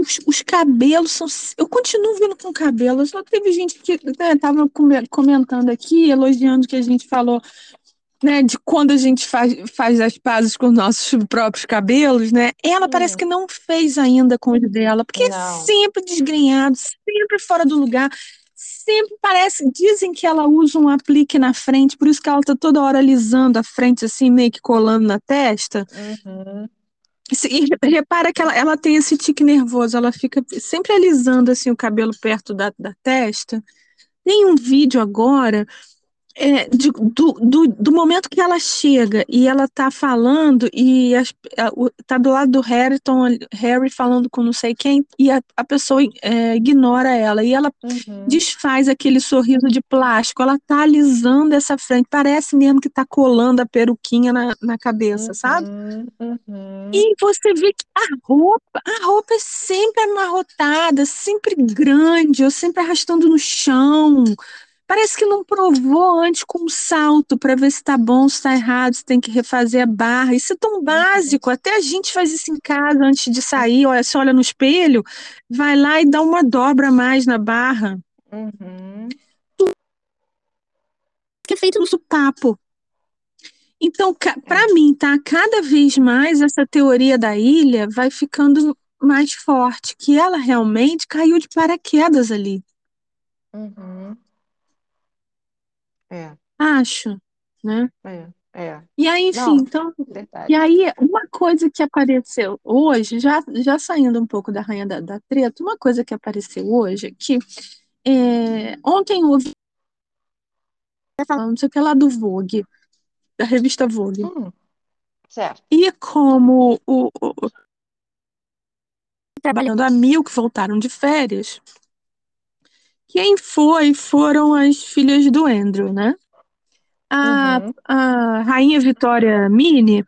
B: os, os, cabelos são. Eu continuo vendo com cabelo. Só teve gente que estava né, comentando aqui, elogiando que a gente falou né, de quando a gente faz, faz as pazes com os nossos próprios cabelos, né? Ela hum. parece que não fez ainda com os dela, porque é não. é sempre desgrenhado, sempre fora do lugar, sempre parece. Dizem que ela usa um aplique na frente, por isso que ela tá toda hora alisando a frente, assim, meio que colando na testa. Uhum. E repara que ela, ela tem esse tique nervoso, ela fica sempre alisando assim o cabelo perto da, da testa. Tem um vídeo agora é, de, do, do, do, momento que ela chega e ela tá falando e as, a, o, tá do lado do Harrington, Harry falando com não sei quem e a, a pessoa é, ignora ela e ela uhum. desfaz aquele sorriso de plástico, ela tá alisando essa frente, parece mesmo que tá colando a peruquinha na, na cabeça, uhum. sabe? Uhum. E você vê que a roupa, a roupa é sempre amarrotada, sempre grande, ou sempre arrastando no chão, Parece que não provou antes com um salto para ver se está bom, se está errado, se tem que refazer a barra. Isso é tão uhum. básico. Até a gente faz isso em casa antes de sair. Olha, você olha no espelho, vai lá e dá uma dobra a mais na barra. Uhum. Que é feito no papo. Então, para é. mim, tá? Cada vez mais essa teoria da ilha vai ficando mais forte, que ela realmente caiu de paraquedas ali. Uhum. É. Acho, né?
A: É, é.
B: E aí, enfim, Não, então. E aí, uma coisa que apareceu hoje, já, já saindo um pouco da rainha da, da treta, uma coisa que apareceu hoje é que é, ontem houve. Não sei o que lá do Vogue, da revista Vogue. Hum,
A: certo.
B: E como o, o trabalhando a mil que voltaram de férias, quem foi foram as filhas do Andrew, né? A, uhum. a Rainha Vitória Mini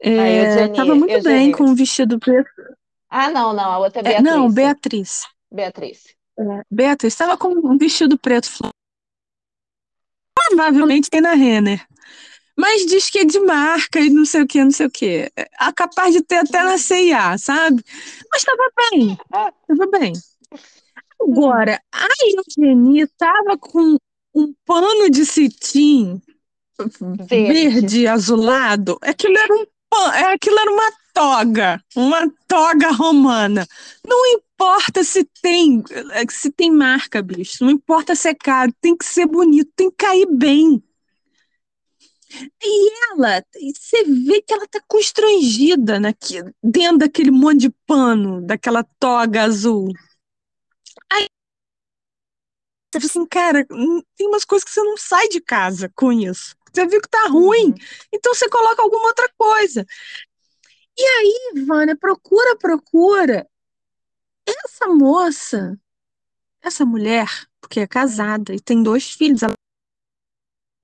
B: estava é, muito Eugenia. bem com o vestido preto.
A: Ah, não, não, a outra é Beatriz. É,
B: não, Beatriz.
A: Beatriz.
B: É, Beatriz estava com um vestido preto. Provavelmente tem na Renner. Mas diz que é de marca e não sei o que, não sei o que. É capaz de ter até na CIA, sabe? Mas estava bem. Estava bem. Agora, a Eugenie estava com um pano de cetim verde. verde azulado. Aquilo era um é, aquilo era uma toga, uma toga romana. Não importa se tem se tem marca, bicho. Não importa se é caro, tem que ser bonito, tem que cair bem. E ela, você vê que ela tá constrangida naqui, dentro daquele monte de pano, daquela toga azul. Aí você fala assim, cara, hum, tem umas coisas que você não sai de casa com isso. Você viu que tá ruim, uhum. então você coloca alguma outra coisa. E aí, Vânia, procura, procura. Essa moça, essa mulher, porque é casada e tem dois filhos, ela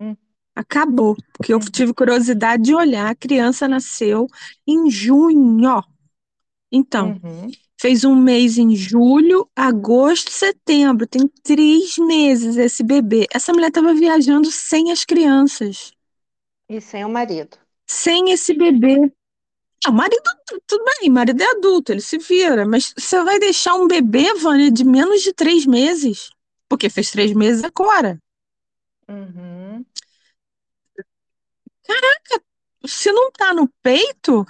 B: hum. acabou, porque eu tive curiosidade de olhar. A criança nasceu em junho. Então, uhum. Fez um mês em julho, agosto, setembro. Tem três meses esse bebê. Essa mulher estava viajando sem as crianças.
A: E sem o marido.
B: Sem esse bebê. O marido, tudo bem, o marido é adulto, ele se vira. Mas você vai deixar um bebê, Vânia, de menos de três meses? Porque fez três meses agora. Uhum. Caraca, se não tá no peito,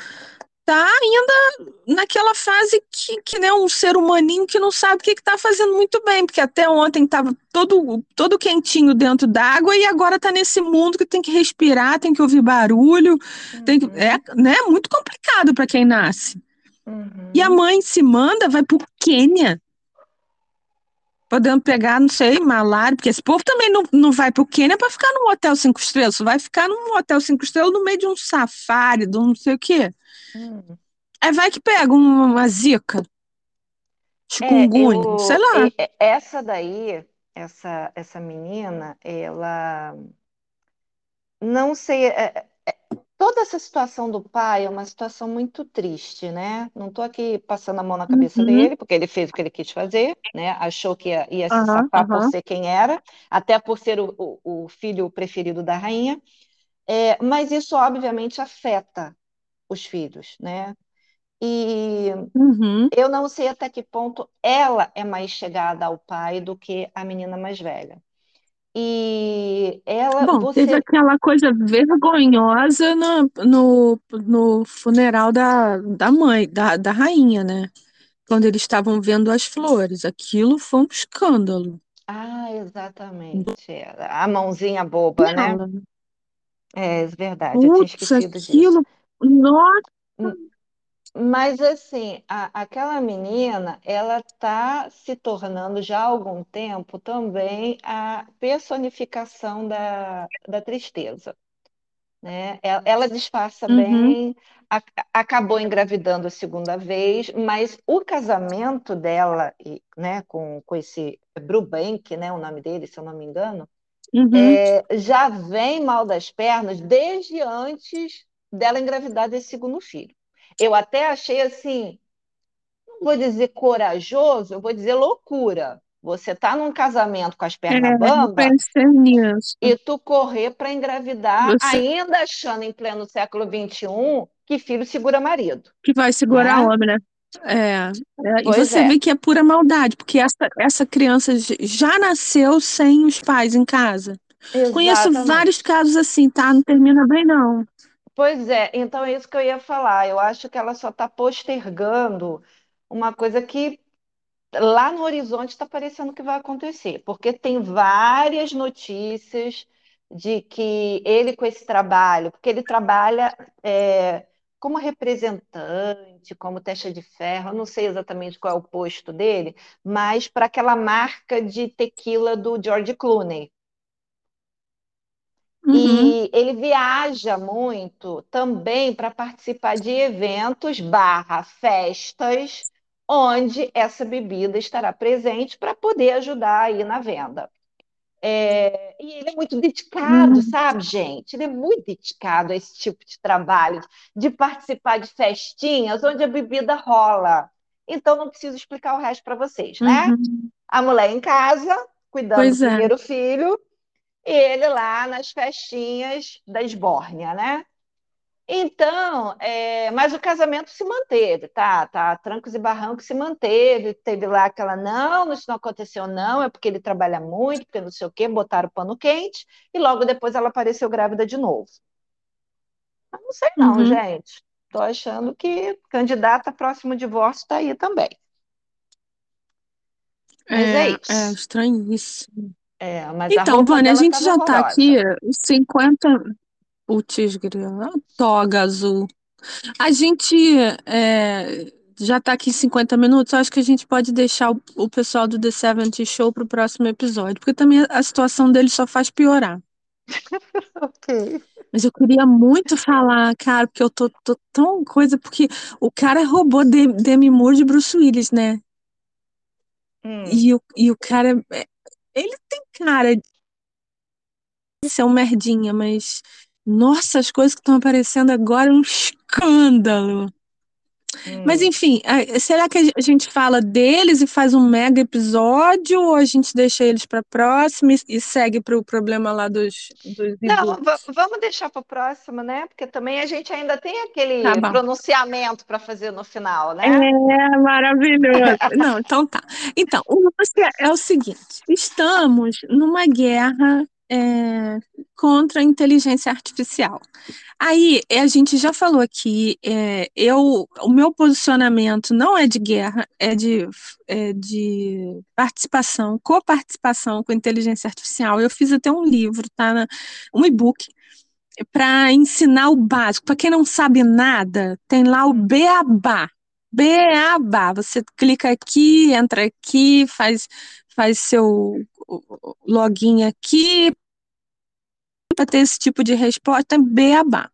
B: tá ainda naquela fase que, que né, um ser humaninho que não sabe o que está fazendo muito bem, porque até ontem estava todo, todo quentinho dentro d'água e agora está nesse mundo que tem que respirar, tem que ouvir barulho, uhum. tem que, uhum. é né, muito complicado para quem nasce. Uhum. E a mãe se manda, vai para o Quênia, podendo pegar, não sei, malária, porque esse povo também não, não vai para o Quênia para ficar num hotel cinco estrelas, vai ficar num hotel cinco estrelas no meio de um safari, de um não sei o quê. Hum. Aí vai que pega uma zika, chikungunya, é, eu, sei lá.
A: Essa daí, essa, essa menina, ela não sei. É, é, toda essa situação do pai é uma situação muito triste, né? Não estou aqui passando a mão na cabeça uhum. dele, porque ele fez o que ele quis fazer, né? Achou que ia, ia uhum, se safar uhum. por ser quem era, até por ser o, o, o filho preferido da rainha. É, mas isso, obviamente, afeta os filhos, né? E
B: Uhum.
A: eu não sei até que ponto ela é mais chegada ao pai do que a menina mais velha. E ela,
B: Bom, teve
A: você.
B: aquela coisa vergonhosa no, no, no funeral da, da mãe, da, da rainha, né? Quando eles estavam vendo as flores. Aquilo foi um escândalo.
A: Ah, exatamente. é, A mãozinha boba, né?
B: Ela,
A: É verdade, eu tinha
B: putz,
A: esquecido disso.
B: Nossa,
A: Mas assim, a- aquela menina, ela está se tornando já há algum tempo também a personificação da, da tristeza, né? Ela, ela disfarça
B: uhum,
A: bem, a- acabou engravidando a segunda vez, mas o casamento dela, e, né, com, com esse Brubank, né, o nome dele, se eu não me engano,
B: uhum,
A: é, já vem mal das pernas desde antes dela engravidar desse segundo filho. Eu até achei assim não vou dizer corajoso, eu vou dizer loucura. Você tá num casamento com as
B: é,
A: pernas
B: eu
A: bamba
B: pensei nisso.
A: e tu correr para engravidar,
B: Você
A: ainda achando em pleno século XXI que filho segura marido,
B: que vai segurar
A: né?
B: homem, né? É, é, e você
A: é,
B: vê que é pura maldade, porque essa, essa criança já nasceu sem os pais em casa. Conheço vários
A: exatamente.
B: casos assim, tá? Não termina bem, não.
A: Pois é, então é isso que eu ia falar. Eu acho que ela só está postergando uma coisa que lá no horizonte está parecendo que vai acontecer, porque tem várias notícias de que ele com esse trabalho, porque ele trabalha é, como representante, como testa de ferro, não sei exatamente qual é o posto dele, mas para aquela marca de tequila do George Clooney.
B: Uhum,
A: E ele viaja muito também para participar de eventos barra festas onde essa bebida estará presente para poder ajudar aí na venda. É, e ele é muito dedicado,
B: uhum,
A: sabe, gente? Ele é muito dedicado a esse tipo de trabalho, de participar de festinhas onde a bebida rola. Então, não preciso explicar o resto para vocês, né?
B: uhum.
A: A mulher em casa, cuidando do
B: Pois é.
A: primeiro filho, e ele lá nas festinhas da esbórnia, né? Então, é, mas o casamento se manteve, tá? Tá, trancos e barrancos se manteve. Teve lá aquela, não, isso não aconteceu, não, é porque ele trabalha muito, porque não sei o quê, botaram pano quente, e logo depois ela apareceu grávida de novo. Mas não sei não,
B: Uhum.
A: gente. Tô achando que candidata próximo divórcio está aí também. Mas é
B: É, é
A: isso.
B: estranho isso.
A: É, mas
B: Então, Vânia, a gente já tá aqui,
A: horrorosa.
B: os 50, o tigre, a toga azul. A gente é, já tá aqui 50 minutos, acho que a gente pode deixar o, o pessoal do The 70 Show pro próximo episódio, porque também a situação dele só faz piorar.
A: Ok.
B: Mas eu queria muito falar, cara, porque eu tô, tô tão coisa, porque o cara roubou Demi, Demi Moore de Bruce Willis, né?
A: Hum,
B: E o, e o cara, é, ele tem cara de ser um merdinha, mas nossa, as coisas que estão aparecendo agora é um escândalo. Mas
A: hum.
B: enfim, será que a gente fala deles e faz um mega episódio ou a gente deixa eles para próxima e, segue para o problema lá dos, dos
A: Não, vamos deixar para o próximo, né? Porque também a gente ainda tem
B: Tá
A: aquele
B: bom.
A: pronunciamento para fazer no final, né?
B: É maravilhoso. Não, então tá. Então, o lance é é o seguinte: estamos numa guerra é, contra a inteligência artificial. Aí, eh, a gente já falou aqui, é, eu, o meu posicionamento não é de guerra, é de, é de participação, coparticipação com inteligência artificial. Eu fiz até um livro, tá? na- Um e-book para ensinar o básico. Para quem não sabe nada, tem lá o Beabá. Beabá. Você clica aqui, entra aqui, faz, faz seu login aqui para ter esse tipo de resposta. Beabá.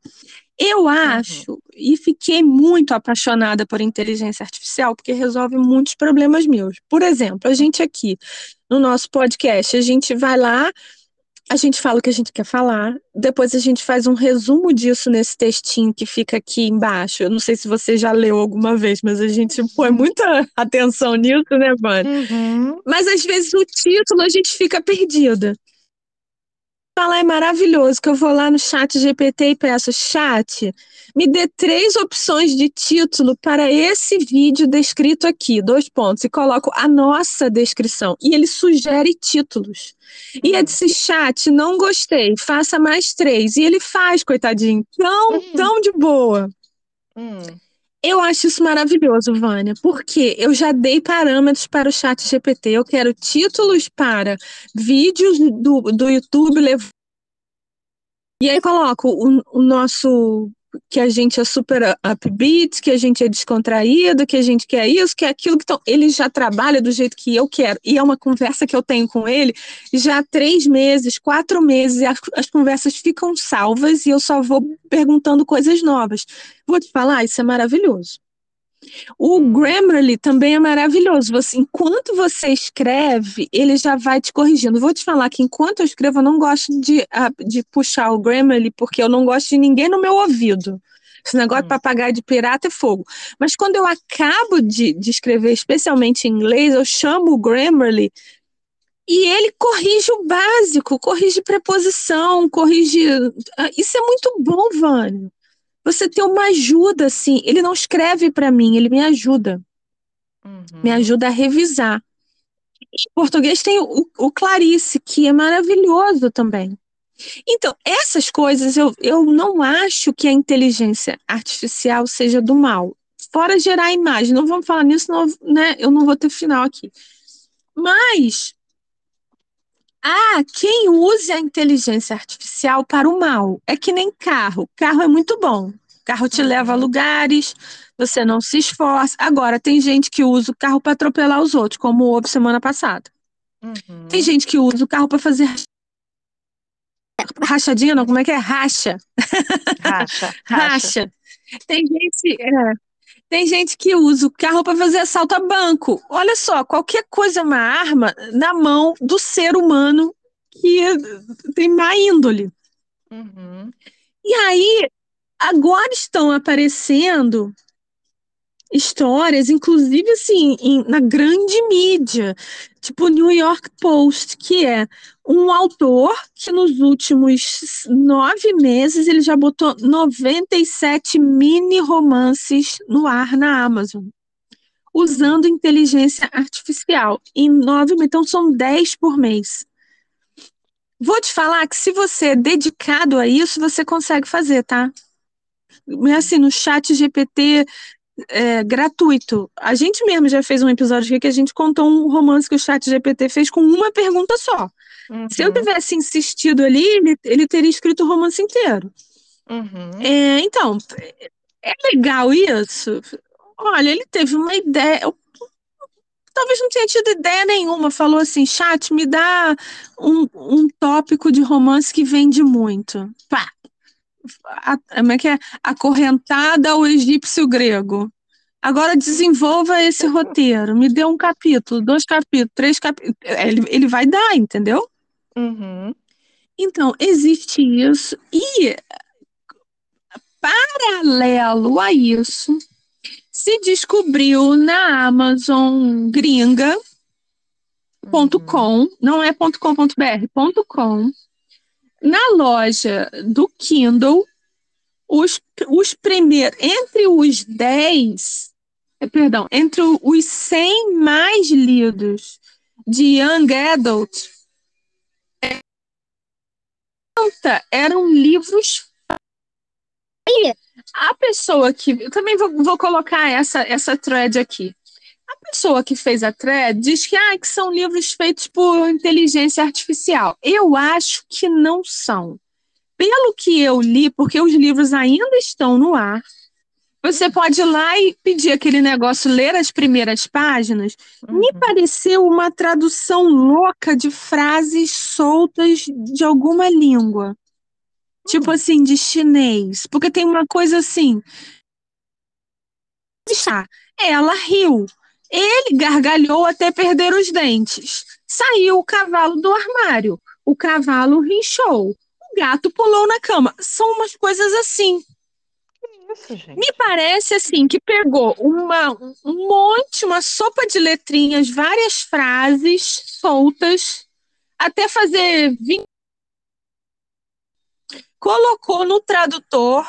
B: Eu
A: uhum,
B: acho e fiquei muito apaixonada por inteligência artificial porque resolve muitos problemas meus. Por exemplo, a gente aqui no nosso podcast, a gente vai lá, a gente fala o que a gente quer falar, depois a gente faz um resumo disso nesse textinho que fica aqui embaixo. Eu não sei se você já leu alguma vez, mas a gente põe muita atenção nisso, né, Vânia?
A: uhum.
B: Mas às vezes o título a gente fica perdida. Falar é maravilhoso, que eu vou lá no chat GPT e peço, chat, me dê três opções de título para esse vídeo descrito aqui, dois pontos, e coloco a nossa descrição. E ele sugere títulos. E é desse chat, não gostei, faça mais três. E ele faz, coitadinho, tão, hum. tão de boa. Hum. Eu acho isso maravilhoso, Vânia, porque eu já dei parâmetros para o chat GPT. Eu quero títulos para vídeos do, do YouTube. E aí coloco o, o nosso que a gente é super upbeat, que a gente é descontraído, que a gente quer isso, que é aquilo que então, ele já trabalha do jeito que eu quero. E é uma conversa que eu tenho com ele já há três meses, quatro meses, e as, as conversas ficam salvas e eu só vou perguntando coisas novas. Vou te falar, isso é maravilhoso. O Grammarly também é maravilhoso. Você, enquanto você escreve, ele já vai te corrigindo. Vou te falar que enquanto eu escrevo, eu não gosto de, de puxar o Grammarly, porque eu não gosto de ninguém no meu ouvido. Esse negócio hum. de papagaio de pirata é fogo. Mas quando eu acabo de, de escrever, especialmente em inglês, eu chamo o Grammarly e ele corrige o básico, corrige preposição, corrige. Ah, isso é muito bom, Vânia você ter uma ajuda, assim. Ele não escreve para mim, ele me ajuda. Uhum. Me ajuda a revisar. Em português tem o, o, Clarice, que é maravilhoso também. Então, essas coisas eu, eu não acho que a inteligência artificial seja do mal. Fora gerar imagem, não vamos falar nisso, não, né? Eu não vou ter final aqui. Mas ah, quem use a inteligência artificial para o mal é que nem carro. Carro é muito bom. Carro te leva a uhum. lugares, você não se esforça. Agora, tem gente que usa o carro para atropelar os outros, como houve semana passada. Uhum. Tem gente que usa o carro para fazer rachadinha, não, como é que é? Racha.
A: Racha.
B: racha. Tem gente, é, tem gente que usa o carro para fazer assalto a banco. Olha só, qualquer coisa é uma arma na mão do ser humano que tem má índole. Uhum. E aí, agora estão aparecendo histórias, inclusive assim, em, na grande mídia, tipo New York Post, que é um autor que nos últimos nove meses ele já botou 97 mini romances no ar na Amazon, usando inteligência artificial. Em nove, então são dez por mês. Vou te falar que se você é dedicado a isso, você consegue fazer, tá? Assim, no chat GPT é, gratuito. A gente mesmo já fez um episódio aqui que a gente contou um romance que o chat GPT fez com uma pergunta só. Uhum. Se eu uhum. tivesse insistido ali, ele, ele teria escrito o romance inteiro. Uhum. É, então, é legal isso? Olha, ele teve uma ideia. Eu, talvez não tenha tido ideia nenhuma. Falou assim: chat, me dá um, um tópico de romance que vende muito. Pá, como é que é? Acorrentada ao egípcio grego. Agora desenvolva esse roteiro. Me dê um capítulo, dois capítulos, três capítulos. Ele, ele vai dar, entendeu? Uhum. Então, existe isso. E, paralelo a isso, se descobriu na Amazon gringa. Ponto uhum. não é ponto .com.br, .com, na loja do Kindle, os, os primeiros, entre os 10, eh, perdão, entre os 100 mais lidos de Young Adult, eram livros. A pessoa que. Eu também vou, vou colocar essa, essa thread aqui. A pessoa que fez a thread diz que, ah, que são livros feitos por inteligência artificial. Eu acho que não são. Pelo que eu li, porque os livros ainda estão no ar, você pode ir lá e pedir aquele negócio, ler as primeiras páginas. Uhum. Me pareceu uma tradução louca de frases soltas de alguma língua. Uhum. Tipo assim, de chinês. Porque tem uma coisa assim. Ela riu. Ele gargalhou até perder os dentes. Saiu o cavalo do armário. O cavalo rinchou. O gato pulou na cama. São umas coisas assim. Isso, Me parece assim que pegou uma, um monte, uma sopa de letrinhas, várias frases soltas, até fazer 20 colocou no tradutor,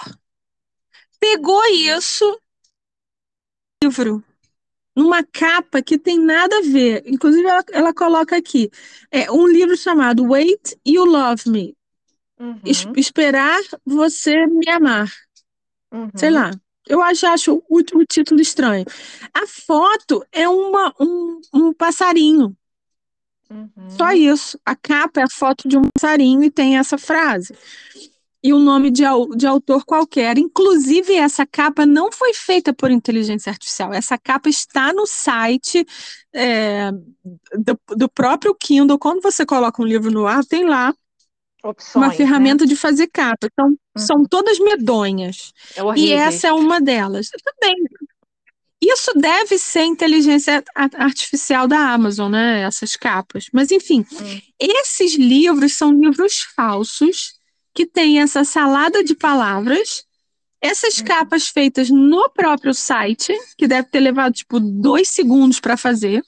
B: pegou isso, livro, numa capa que tem nada a ver. Inclusive, ela, ela coloca aqui: é um livro chamado Wait You Love Me. Uhum. Es esperar você me amar. Uhum. Sei lá. Eu acho, acho o, o, título estranho. A foto é uma, um, um passarinho. Uhum. Só isso. A capa é a foto de um passarinho e tem essa frase. E o um nome de, de autor qualquer. Inclusive, essa capa não foi feita por inteligência artificial. Essa capa está no site é, do, do próprio Kindle. Quando você coloca um livro no ar, tem lá Opções, uma né? ferramenta né? de fazer capa. Então, uhum. são todas medonhas. É e essa é uma delas. Também. Isso deve ser inteligência artificial da Amazon, né? Essas capas. Mas, enfim, uhum. esses livros são livros falsos que têm essa salada de palavras. Essas uhum. capas feitas no próprio site, que deve ter levado, tipo, dois segundos para fazer.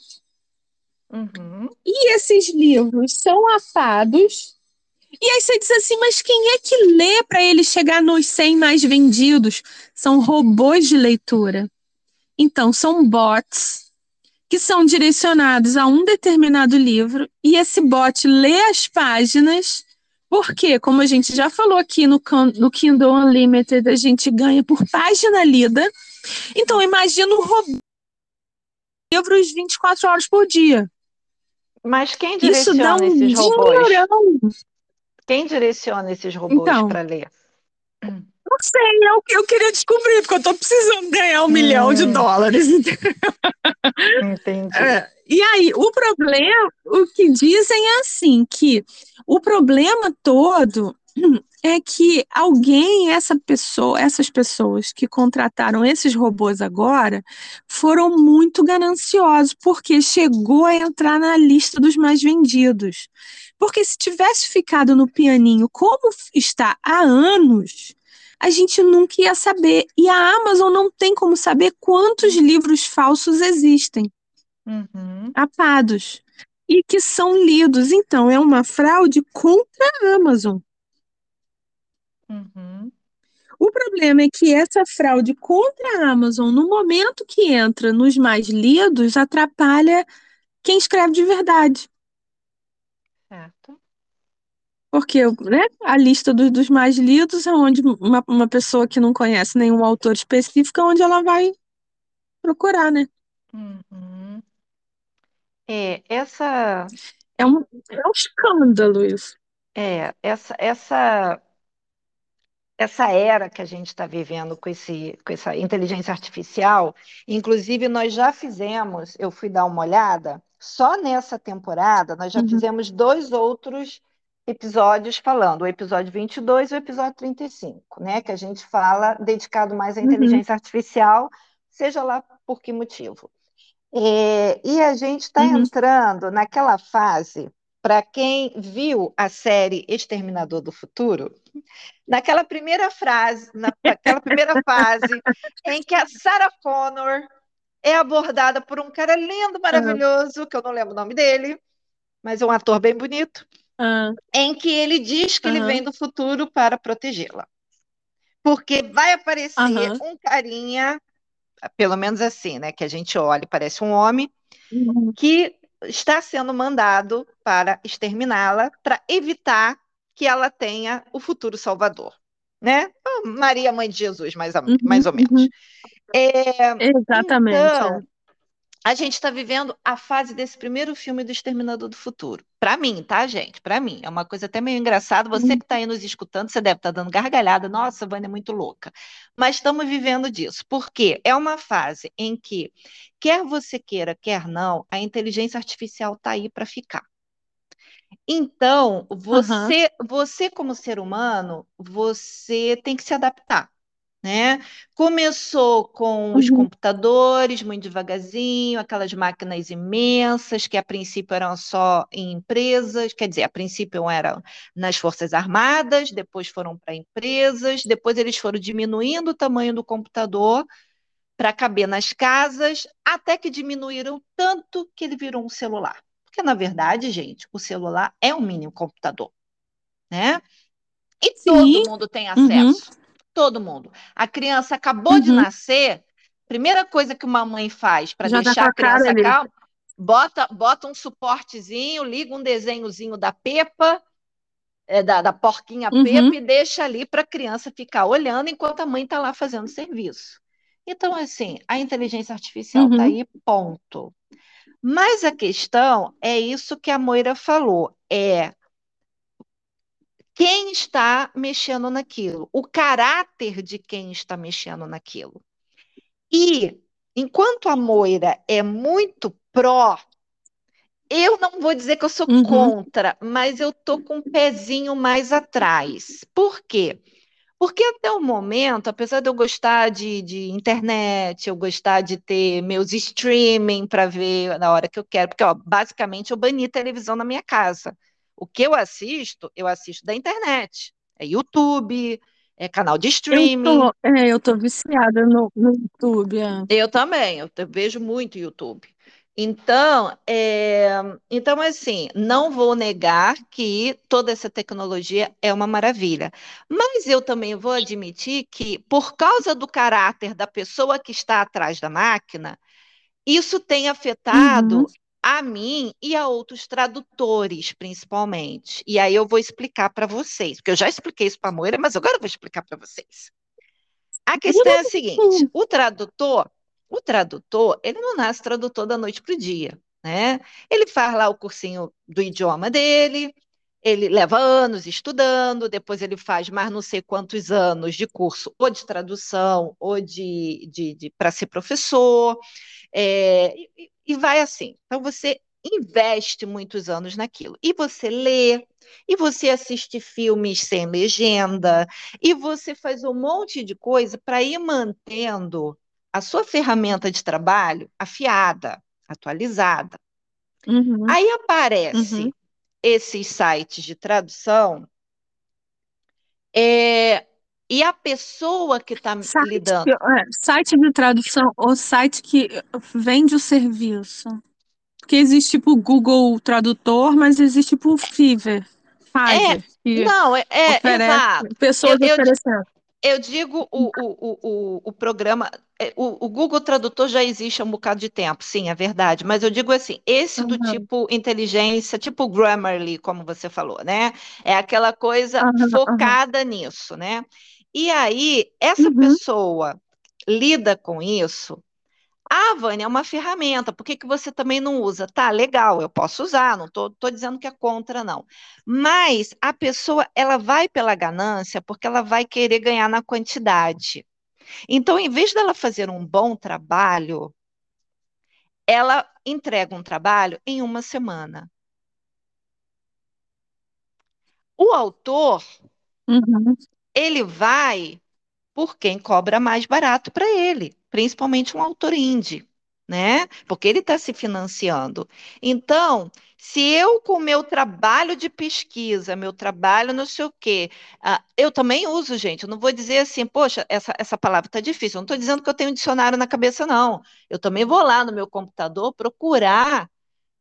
B: Uhum. E esses livros são afados e aí você diz assim, mas quem é que lê para ele chegar nos 100 mais vendidos? São robôs de leitura. Então, são bots que são direcionados a um determinado livro e esse bot lê as páginas, porque, como a gente já falou aqui no, no Kindle Unlimited, a gente ganha por página lida. Então, imagina um robô livros 24 horas por dia.
A: Mas quem direciona um esses robôs? Dinheirão. Quem direciona esses robôs então, para ler?
B: Não sei, eu, eu queria descobrir, porque eu estou precisando ganhar um hum. milhão de hum. dólares.
A: Entendi.
B: É, e aí, o problema, o que dizem é assim, que o problema todo é que alguém, essa pessoa, essas pessoas que contrataram esses robôs agora, foram muito gananciosos, porque chegou a entrar na lista dos mais vendidos. Porque se tivesse ficado no pianinho como está há anos, a gente nunca ia saber. E a Amazon não tem como saber quantos livros falsos existem, uhum. apados, e que são lidos. Então, é uma fraude contra a Amazon. Uhum. O problema é que essa fraude contra a Amazon, no momento que entra nos mais lidos, atrapalha quem escreve de verdade. Porque né, a lista dos, dos mais lidos é onde uma, uma pessoa que não conhece nenhum autor específico, é onde ela vai procurar, né?
A: Uhum. É, essa.
B: É um, é um escândalo isso.
A: É, essa, essa essa era que a gente está vivendo com, esse, com essa inteligência artificial, inclusive nós já fizemos, eu fui dar uma olhada, só nessa temporada nós já uhum. fizemos dois outros episódios falando, o episódio 22 e o episódio 35, né, que a gente fala dedicado mais à uhum. inteligência uhum. artificial, seja lá por que motivo. É, e a gente está uhum. entrando naquela fase, para quem viu a série Exterminador do Futuro, naquela primeira frase, naquela primeira fase em que a Sarah Connor é abordada por um cara lindo, maravilhoso, que eu não lembro o nome dele, mas é um ator bem bonito, uhum. em que ele diz que uhum. ele vem do futuro para protegê-la. Porque vai aparecer uhum. um carinha, pelo menos assim, né, que a gente olha e parece um homem, uhum. que está sendo mandado para exterminá-la, para evitar que ela tenha o futuro Salvador, né? Maria, mãe de Jesus, mais, ou, uhum, mais ou menos. Uhum.
B: É, Exatamente.
A: Então, a gente está vivendo a fase desse primeiro filme do Exterminador do Futuro. Para mim, tá, gente? Para mim. É uma coisa até meio engraçada. Você uhum. que está aí nos escutando, você deve estar tá dando gargalhada. Nossa, a Vânia é muito louca. Mas estamos vivendo disso. Porque é uma fase em que, quer você queira, quer não, a inteligência artificial está aí para ficar. Então, você, uhum. você como ser humano, você tem que se adaptar. Né? Começou com os uhum. computadores, muito devagarzinho, aquelas máquinas imensas que a princípio eram só em empresas, quer dizer, a princípio eram nas Forças Armadas, depois foram para empresas, depois eles foram diminuindo o tamanho do computador para caber nas casas, até que diminuíram tanto que ele virou um celular. Porque, na verdade, gente, o celular é um mini computador, né? E Sim. todo mundo tem uhum. acesso. Uhum. Todo mundo. A criança acabou uhum. de nascer, primeira coisa que uma mãe faz para tá deixar tá a criança calma, bota, bota um suportezinho, liga um desenhozinho da Pepa, é, da, da porquinha uhum. Pepa e deixa ali para a criança ficar olhando enquanto a mãe está lá fazendo serviço. Então, assim, a inteligência artificial está uhum. aí, ponto. Mas a questão é isso que a Moira falou, é quem está mexendo naquilo, o caráter de quem está mexendo naquilo. E enquanto a Moira é muito pró, eu não vou dizer que eu sou uhum. contra, mas eu tô com um pezinho mais atrás. Por quê? Porque até o momento, apesar de eu gostar de, de internet, eu gostar de ter meus streaming para ver na hora que eu quero, porque ó, basicamente eu bani televisão na minha casa. O que eu assisto, eu assisto da internet. É YouTube, é canal de streaming.
B: Eu tô, é, eu tô viciada no, no YouTube. É.
A: Eu também, eu vejo muito YouTube. Então, é, então, assim, não vou negar que toda essa tecnologia é uma maravilha, mas eu também vou admitir que, por causa do caráter da pessoa que está atrás da máquina, isso tem afetado uhum. A mim e a outros tradutores, principalmente. E aí eu vou explicar para vocês, porque eu já expliquei isso para a Moira, mas agora eu vou explicar para vocês. A questão é a seguinte: o tradutor o tradutor, ele não nasce tradutor da noite para o dia, né? Ele faz lá o cursinho do idioma dele, ele leva anos estudando, depois ele faz mais não sei quantos anos de curso, ou de tradução, ou de, de, de para ser professor, é, e, e vai assim. Então, você investe muitos anos naquilo. E você lê, e você assiste filmes sem legenda, e você faz um monte de coisa para ir mantendo a sua ferramenta de trabalho afiada, atualizada. Uhum. Aí aparece uhum. esses sites de tradução é, e a pessoa que está lidando.
B: É, site de tradução ou site que vende o serviço. Porque existe tipo o Google Tradutor, mas existe tipo o Fiverr.
A: Fiverr é, não, é, é exato.
B: Pessoas eu, oferecendo.
A: Eu digo o, o, o, o programa, é, o, o, Google Tradutor já existe há um bocado de tempo, sim, é verdade, mas eu digo assim, esse uhum. do tipo inteligência, tipo Grammarly, como você falou, né? É aquela coisa uhum, focada uhum. nisso, né? E aí, essa uhum. pessoa lida com isso ah, Vânia, é uma ferramenta, por que, que você também não usa? Tá, legal, eu posso usar, não estou dizendo que é contra, não. Mas a pessoa, ela vai pela ganância porque ela vai querer ganhar na quantidade. Então, em vez dela fazer um bom trabalho, ela entrega um trabalho em uma semana. O autor, uhum. Ele vai por quem cobra mais barato para ele principalmente um autor indie, né? Porque ele está se financiando. Então, se eu, com meu trabalho de pesquisa, meu trabalho não sei o quê, uh, eu também uso, gente, eu não vou dizer assim, poxa, essa, essa palavra está difícil, eu não estou dizendo que eu tenho um dicionário na cabeça, não. Eu também vou lá no meu computador procurar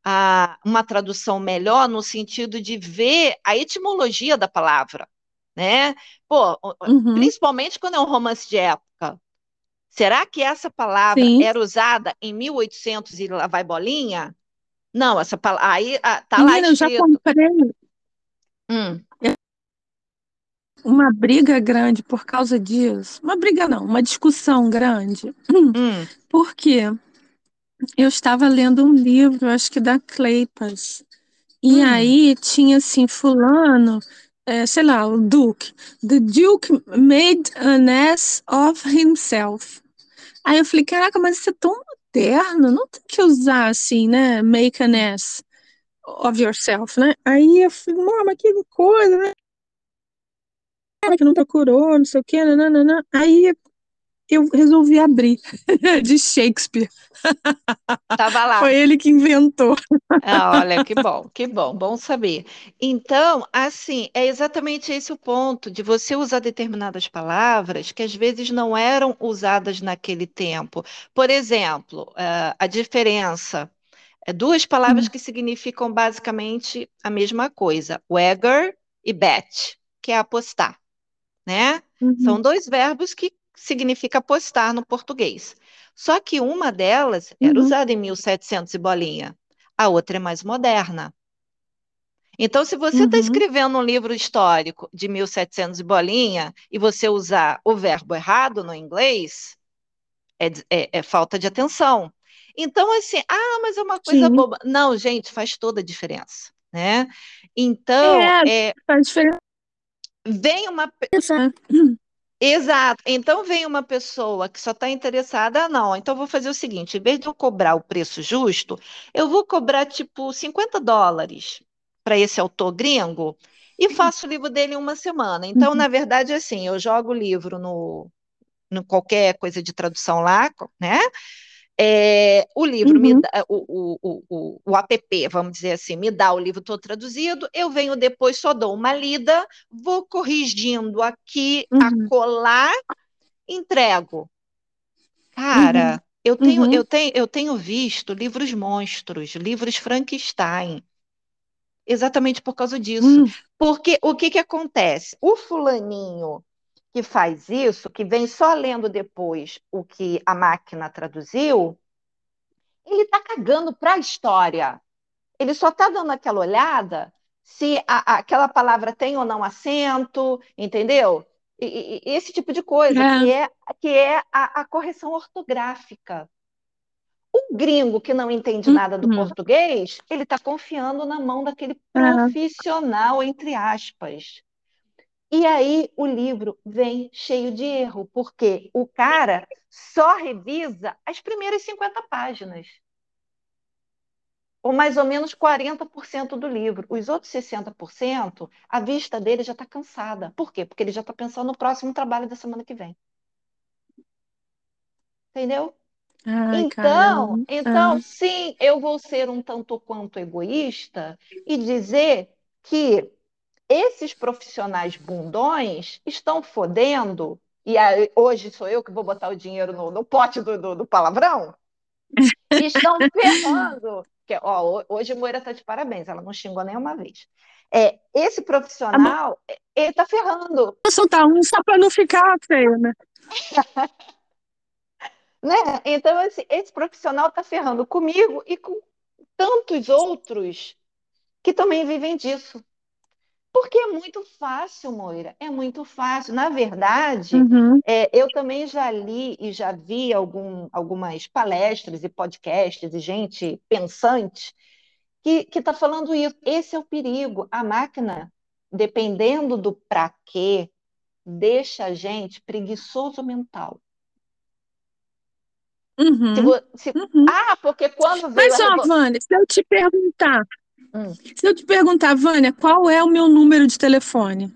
A: a, uma tradução melhor no sentido de ver a etimologia da palavra, né? Pô, uhum. principalmente quando é um romance de época. Será que essa palavra Sim. era usada em 1800 e lá vai bolinha? Não, essa palavra. Aí ah, tá Menina, lá escrito. Eu já comprei
B: hum. uma briga grande por causa disso. Uma briga não, uma discussão grande. Hum. Por quê? Eu estava lendo um livro, acho que da Cleipas. E hum. aí tinha assim, fulano é, sei lá, o Duke. The Duke made an ass of himself. Aí eu falei, caraca, mas isso é tão moderno, não tem que usar assim, né? Make an ass of yourself, né? Aí eu falei, mama, que coisa, né? Que não procurou, não sei o quê, nananana. Aí eu resolvi abrir de Shakespeare.
A: Tava lá.
B: Foi ele que inventou.
A: Ah, olha, que bom, que bom, bom saber. Então, assim, é exatamente esse o ponto de você usar determinadas palavras que às vezes não eram usadas naquele tempo. Por exemplo, eh, a diferença é duas palavras hum. que significam basicamente a mesma coisa, Wagger e Bet que é apostar, né?
B: Uhum.
A: São dois verbos que significa apostar no português. Só que uma delas era
B: Uhum.
A: usada em 1700 e bolinha, a outra é mais moderna. Então, se você está
B: Uhum.
A: escrevendo um livro histórico de 1700 e bolinha e você usar o verbo errado no inglês, é, é- é falta de atenção. Então, assim, ah, mas é uma coisa
B: Sim.
A: boba. Não, gente, faz toda a diferença, né? Então,
B: É.
A: é,
B: Faz diferença.
A: vem uma? Exato. Então vem uma pessoa que só está interessada, ah, não, então vou fazer o seguinte, em vez de eu cobrar o preço justo, eu vou cobrar tipo 50 dólares para esse autor gringo e faço o livro dele em uma semana. Então,
B: Uhum.
A: na verdade, assim, eu jogo o livro no, no qualquer coisa de tradução lá, né? É, o livro me
B: Uhum.
A: dá, o, o, o, o, app, vamos dizer assim, me dá o livro todo traduzido, eu venho depois, só dou uma lida, vou corrigindo aqui,
B: Uhum.
A: acolá, entrego. Cara, eu tenho,
B: Uhum.
A: eu tenho, eu tenho visto livros monstros, livros Frankenstein, exatamente por causa disso.
B: Hum.
A: Porque o que que acontece? O fulaninho que faz isso, que vem só lendo depois o que a máquina traduziu, ele está cagando para a história. Ele só está dando aquela olhada se a- a- aquela palavra tem ou não acento, entendeu? E, e- esse tipo de coisa,
B: É.
A: que é, que é a, a correção ortográfica. O gringo que não entende nada do
B: Uhum.
A: português, ele está confiando na mão daquele
B: É.
A: profissional, entre aspas. E aí o livro vem cheio de erro, porque o cara só revisa as primeiras 50 páginas. Ou mais ou menos 40% do livro. Os outros 60%, a vista dele já está cansada. Por quê? Porque ele já está pensando no próximo trabalho da semana que vem. Entendeu?
B: Ai,
A: Então,
B: caramba.
A: então, sim, eu vou ser um tanto quanto egoísta e dizer que esses profissionais bundões estão fodendo, e aí, hoje sou eu que vou botar o dinheiro no, no pote do, do, do palavrão, estão ferrando. Que, ó, hoje Moira está de parabéns, ela não xingou nenhuma vez. É, esse profissional, ele está ferrando.
B: Vou soltar um só para não ficar feio, né?
A: Né? Então, esse, esse profissional está ferrando comigo e com tantos outros que também vivem disso. Porque é muito fácil, Moira, é muito fácil. Na verdade,
B: Uhum.
A: é, eu também já li e já vi algum, algumas palestras e podcasts e gente pensante que está falando isso. Esse é o perigo. A máquina, dependendo do para quê, deixa a gente preguiçoso mental. Se
B: Uhum.
A: vo- se-
B: Uhum.
A: Ah, porque quando veio
B: Mas,
A: a
B: ó, Vânia, se eu te perguntar,
A: Hum.
B: se eu te perguntar, Vânia, qual é o meu número de telefone?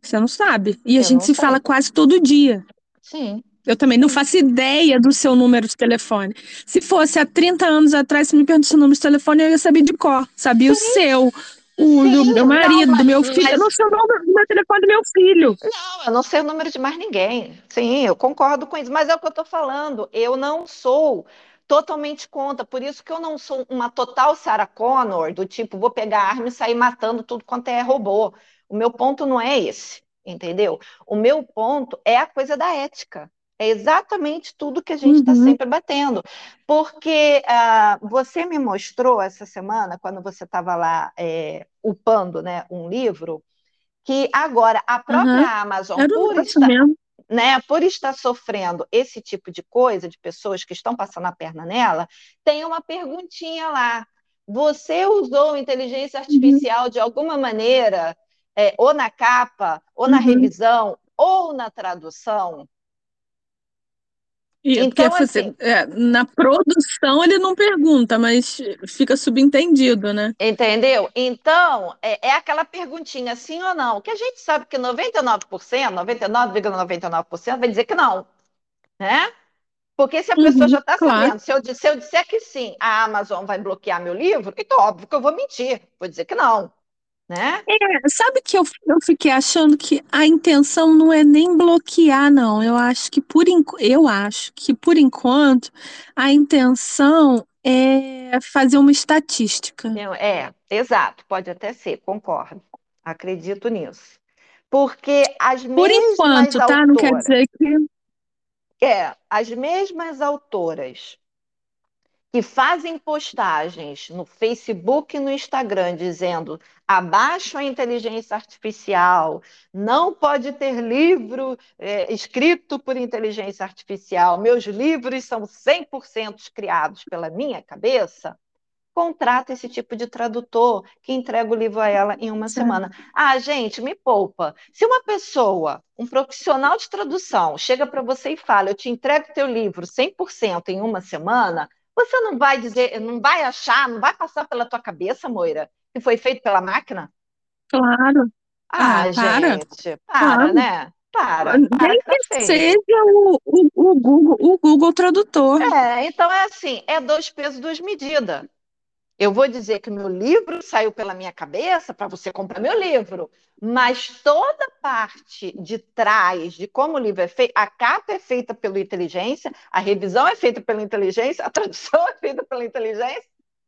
B: Você não sabe. E a
A: Eu
B: gente
A: não
B: se fala quase todo dia.
A: Sim.
B: Eu também não faço ideia do seu número de telefone. Se fosse há 30 anos atrás, se me perguntasse o número de telefone, eu ia saber de cor. Sabia o seu, o do
A: Sim,
B: meu
A: não,
B: marido, do
A: mas-
B: meu filho.
A: mas-
B: Eu não sei o número do meu telefone do meu filho.
A: Não, eu não sei o número de mais ninguém. Sim, eu concordo com isso, mas é o que eu estou falando. Eu não sou totalmente contra, por isso que eu não sou uma total Sarah Connor, do tipo, vou pegar a arma e sair matando tudo quanto é robô. O meu ponto não é esse, entendeu? O meu ponto é a coisa da ética. É exatamente tudo que a gente está
B: Uhum.
A: sempre batendo. Porque ah, você me mostrou essa semana, quando você estava lá é, upando né, um livro, que agora a própria
B: Uhum.
A: Amazon,
B: Era
A: por
B: negócio
A: estar,
B: mesmo.
A: Né, por estar sofrendo esse tipo de coisa, de pessoas que estão passando a perna nela, tem uma perguntinha lá. Você usou inteligência artificial de alguma maneira, é, ou na capa, ou na
B: Uhum.
A: revisão, ou na tradução?
B: E,
A: Então,
B: porque você-
A: assim-
B: é, na produção ele não pergunta, mas fica subentendido, né?
A: Entendeu? Então, é, é aquela perguntinha, sim ou não, que a gente sabe que 99%, 99,99% vai dizer que não, né? Porque se a pessoa
B: Uhum,
A: já está
B: claro.
A: sabendo, se eu, se eu disser que sim, a Amazon vai bloquear meu livro, então óbvio que eu vou mentir, vou dizer que não, né?
B: É, sabe que eu, eu fiquei achando que a intenção não é nem bloquear, não. Eu acho que por eu acho que por enquanto a intenção é fazer uma estatística.
A: Eu- É, exato, pode até ser, concordo, acredito nisso. Porque as
B: Por enquanto,
A: mesmas
B: tá? Não quer
A: autoras,
B: dizer que.
A: é, as mesmas autoras que fazem postagens no Facebook e no Instagram dizendo abaixo a inteligência artificial, não pode ter livro é, escrito por inteligência artificial, meus livros são 100% criados pela minha cabeça, contrata esse tipo de tradutor que entrega o livro a ela em uma
B: Sim.
A: semana. Ah, gente, me poupa. Se uma pessoa, um profissional de tradução, chega para você e fala: Eu te entrego teu livro 100% em uma semana, você não vai dizer, não vai achar, não vai passar pela tua cabeça, Moira, que foi feito pela máquina?
B: Claro.
A: Ah,
B: Ah,
A: gente, para, né? Para, para
B: Nem
A: que tá
B: que
A: feio.
B: seja o, o, o Google, o Google Tradutor.
A: É, então é assim, é dois pesos, duas medidas. Eu vou dizer que o meu livro saiu pela minha cabeça para você comprar meu livro, mas toda a parte de trás de como o livro é feito, a capa é feita pela inteligência, a revisão é feita pela inteligência, a tradução é feita pela inteligência.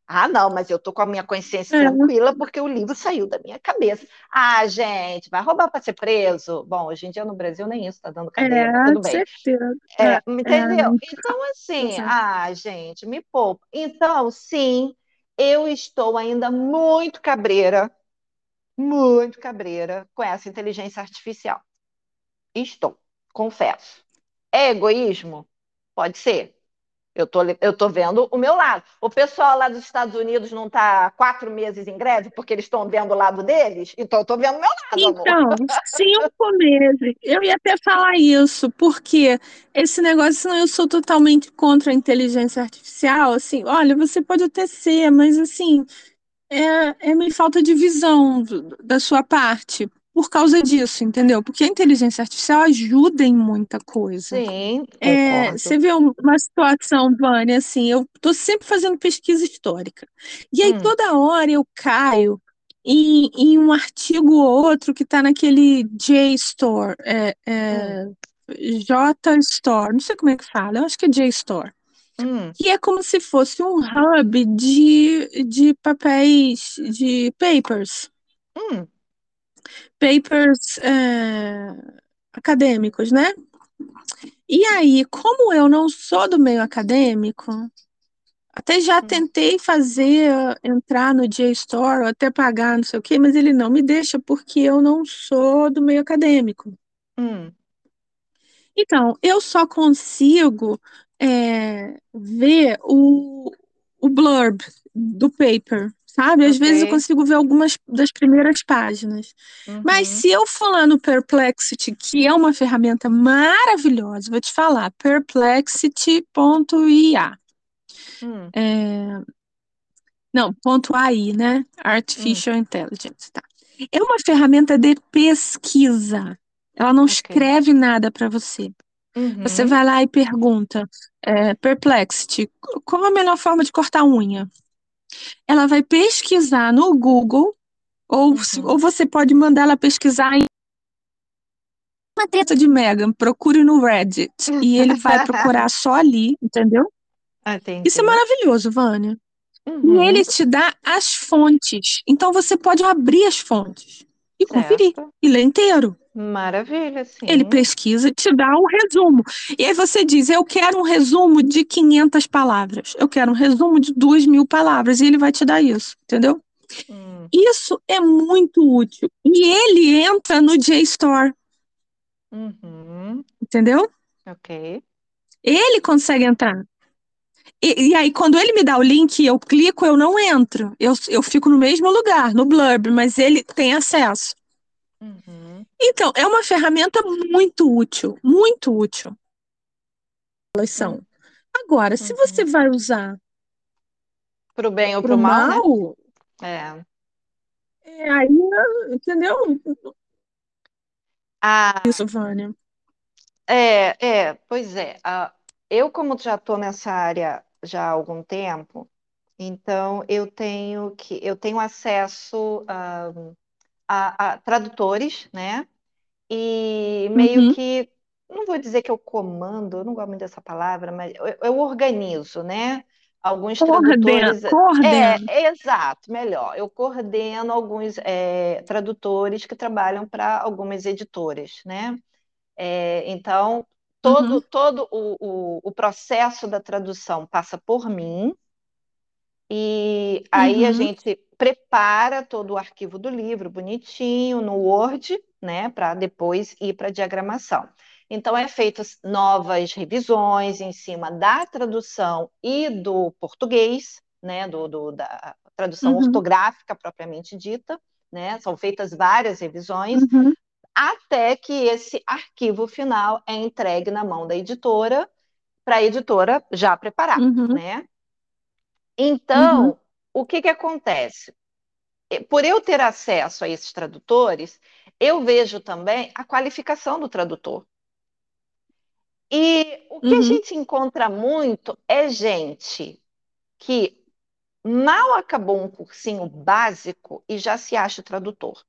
A: Ah, não, mas eu estou com a minha consciência
B: É.
A: tranquila porque o livro saiu da minha cabeça. Ah, gente, vai roubar para ser preso? Bom, hoje em dia no Brasil nem isso está dando cadeia, mas
B: É,
A: tudo bem.
B: certeza.
A: É,
B: É,
A: entendeu?
B: é,
A: Então, assim, ah, gente, me poupa. Então, sim, eu estou ainda muito cabreira, muito cabreira com essa inteligência artificial. Estou, confesso. É egoísmo? Pode ser. Eu tô, eu tô vendo o meu lado. O pessoal lá dos Estados Unidos não está quatro meses em greve porque eles estão vendo o lado deles? Então eu tô vendo o meu lado, amor.
B: Então, cinco meses. Eu ia até falar isso, porque esse negócio, não, eu sou totalmente contra a inteligência artificial. Assim, olha, você pode até ser, mas assim, é, é falta de visão da sua parte por causa disso, entendeu? Porque a inteligência artificial ajuda em muita coisa.
A: Sim,
B: É, você vê um- uma situação, Vânia, assim, eu estou sempre fazendo pesquisa histórica. E aí
A: Hum.
B: toda hora eu caio em, em um artigo ou outro que está naquele JSTOR, é, é, JSTOR, não sei como é que fala, eu acho que é JSTOR.
A: Hum,
B: Que é como se fosse um hub de, de papéis, de papers,
A: hum,
B: papers é, acadêmicos, né? E aí, como eu não sou do meio acadêmico, até já
A: hum,
B: tentei fazer, entrar no JSTOR, ou até pagar, não sei o quê, mas ele não me deixa porque eu não sou do meio acadêmico.
A: hum.
B: Então, eu só consigo é, ver o, o blurb do paper, sabe? Às vezes eu consigo ver algumas das primeiras páginas. Mas
A: Uhum.
B: se eu for lá no Perplexity, que é uma ferramenta maravilhosa, vou te falar, perplexity.ia.
A: Hum,
B: É, não, ponto .ai, né?
A: hum.
B: Artificial Intelligence, tá. É uma ferramenta de pesquisa. Ela não
A: Ok.
B: escreve nada para você. Você
A: Uhum.
B: vai lá e pergunta, é, Perplexity, qual a melhor forma de cortar unha? Ela vai pesquisar no Google, ou,
A: Uhum.
B: ou você pode mandar ela pesquisar em uma treta de Megan, procure no Reddit. E ele vai procurar só ali, entendeu? Isso é
A: Entendi.
B: maravilhoso, Vânia. E
A: Uhum.
B: ele te dá as fontes. Então você pode abrir as fontes e conferir
A: Certo.
B: e ler inteiro.
A: Maravilha,
B: Ele
A: sim.
B: pesquisa e te dá um resumo. E aí você diz: Eu quero um resumo de 500 palavras. Eu quero um resumo de 2 mil palavras. E ele vai te dar isso, entendeu?
A: Hum,
B: Isso é muito útil. E ele entra no JSTOR,
A: Uhum.
B: entendeu?
A: Ok.
B: Ele consegue entrar. E, e aí, quando ele me dá o link e eu clico, eu não entro. Eu, eu fico no mesmo lugar, no Blurb, mas ele tem acesso.
A: Uhum.
B: Então, é uma ferramenta muito útil, muito útil. Elas são. Agora, se você
A: Uhum.
B: vai usar
A: Pro bem ou
B: pro
A: pro mal, né?
B: mal,
A: É.
B: é aí, entendeu?
A: Ah,
B: Isso, Vânia.
A: é, é, pois é. Ah, eu, como já estou nessa área já há algum tempo, então eu tenho que eu tenho acesso ah, a, a tradutores, né? E meio
B: Uhum.
A: que, não vou dizer que eu comando, eu não gosto muito dessa palavra, mas eu, eu organizo, né? alguns
B: Coordena,
A: tradutores.
B: coordena.
A: É, exato, melhor. Eu coordeno alguns é, tradutores que trabalham para algumas editoras, né? É, então, todo,
B: Uhum,
A: todo o, o, o processo da tradução passa por mim, e aí a
B: uhum,
A: gente prepara todo o arquivo do livro bonitinho no Word, né, para depois ir para a diagramação. Então é feitas novas revisões em cima da tradução e do português, né, do, do da tradução
B: uhum,
A: ortográfica propriamente dita, né? São feitas várias revisões
B: uhum,
A: até que esse arquivo final é entregue na mão da editora para a editora já preparar,
B: uhum,
A: né?
B: uhum,
A: Então, o que que acontece? Por eu ter acesso a esses tradutores, eu vejo também a qualificação do tradutor. E o que a
B: uhum,
A: gente encontra muito é gente que mal acabou um cursinho básico e já se acha tradutor.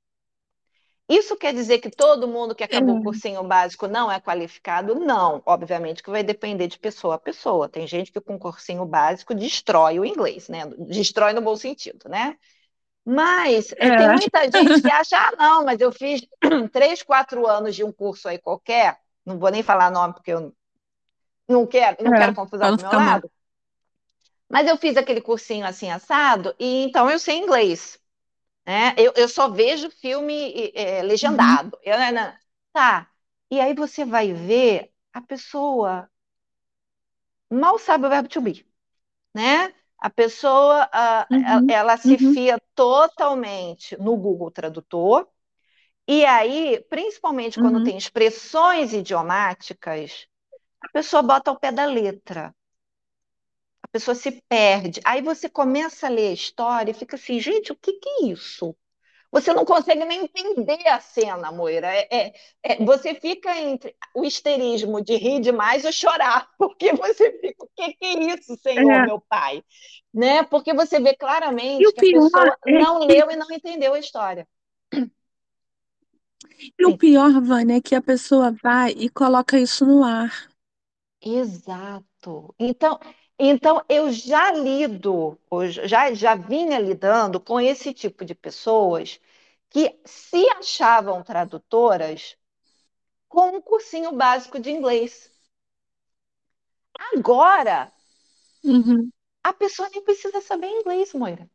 A: Isso quer dizer que todo mundo que acabou o
B: é,
A: cursinho básico não é qualificado? Não, obviamente que vai depender de pessoa a pessoa. Tem gente que com cursinho básico destrói o inglês, né? Destrói no bom sentido, né? Mas é, tem muita gente que acha, ah, não, mas eu fiz três, quatro anos de um curso aí qualquer, não vou nem falar nome porque eu não quero, não quero
B: é,
A: confusão
B: para não
A: do meu
B: ficar mal.
A: lado, mas eu fiz aquele cursinho assim assado, e então eu sei inglês. Né? Eu, eu só vejo filme é,
B: Uhum,
A: legendado. Eu, né, né, tá. E aí você vai ver a pessoa mal sabe o verbo to be, né? A pessoa, ah, ela,
B: uhum,
A: ela se
B: uhum,
A: fia totalmente no Google Tradutor, e aí, principalmente quando
B: uhum.
A: tem expressões idiomáticas, a pessoa bota ao pé da letra. A pessoa se perde. Aí você começa a ler a história e fica assim, gente, o que que é isso? Você não consegue nem entender a cena, Moira. É, é, é, você fica entre o histerismo de rir demais ou chorar, porque você fica, o que, que é isso, Senhor,
B: É.
A: meu Pai? Né? Porque você vê claramente que a
B: pior
A: pessoa
B: é
A: não leu e não entendeu a história.
B: e o pior, Vânia, é que a pessoa vai e coloca isso no ar.
A: exato. Então, então eu já lido, já, já vinha lidando com esse tipo de pessoas que se achavam tradutoras com um cursinho básico de inglês. Agora,
B: Uhum.
A: a pessoa nem precisa saber inglês, Moira.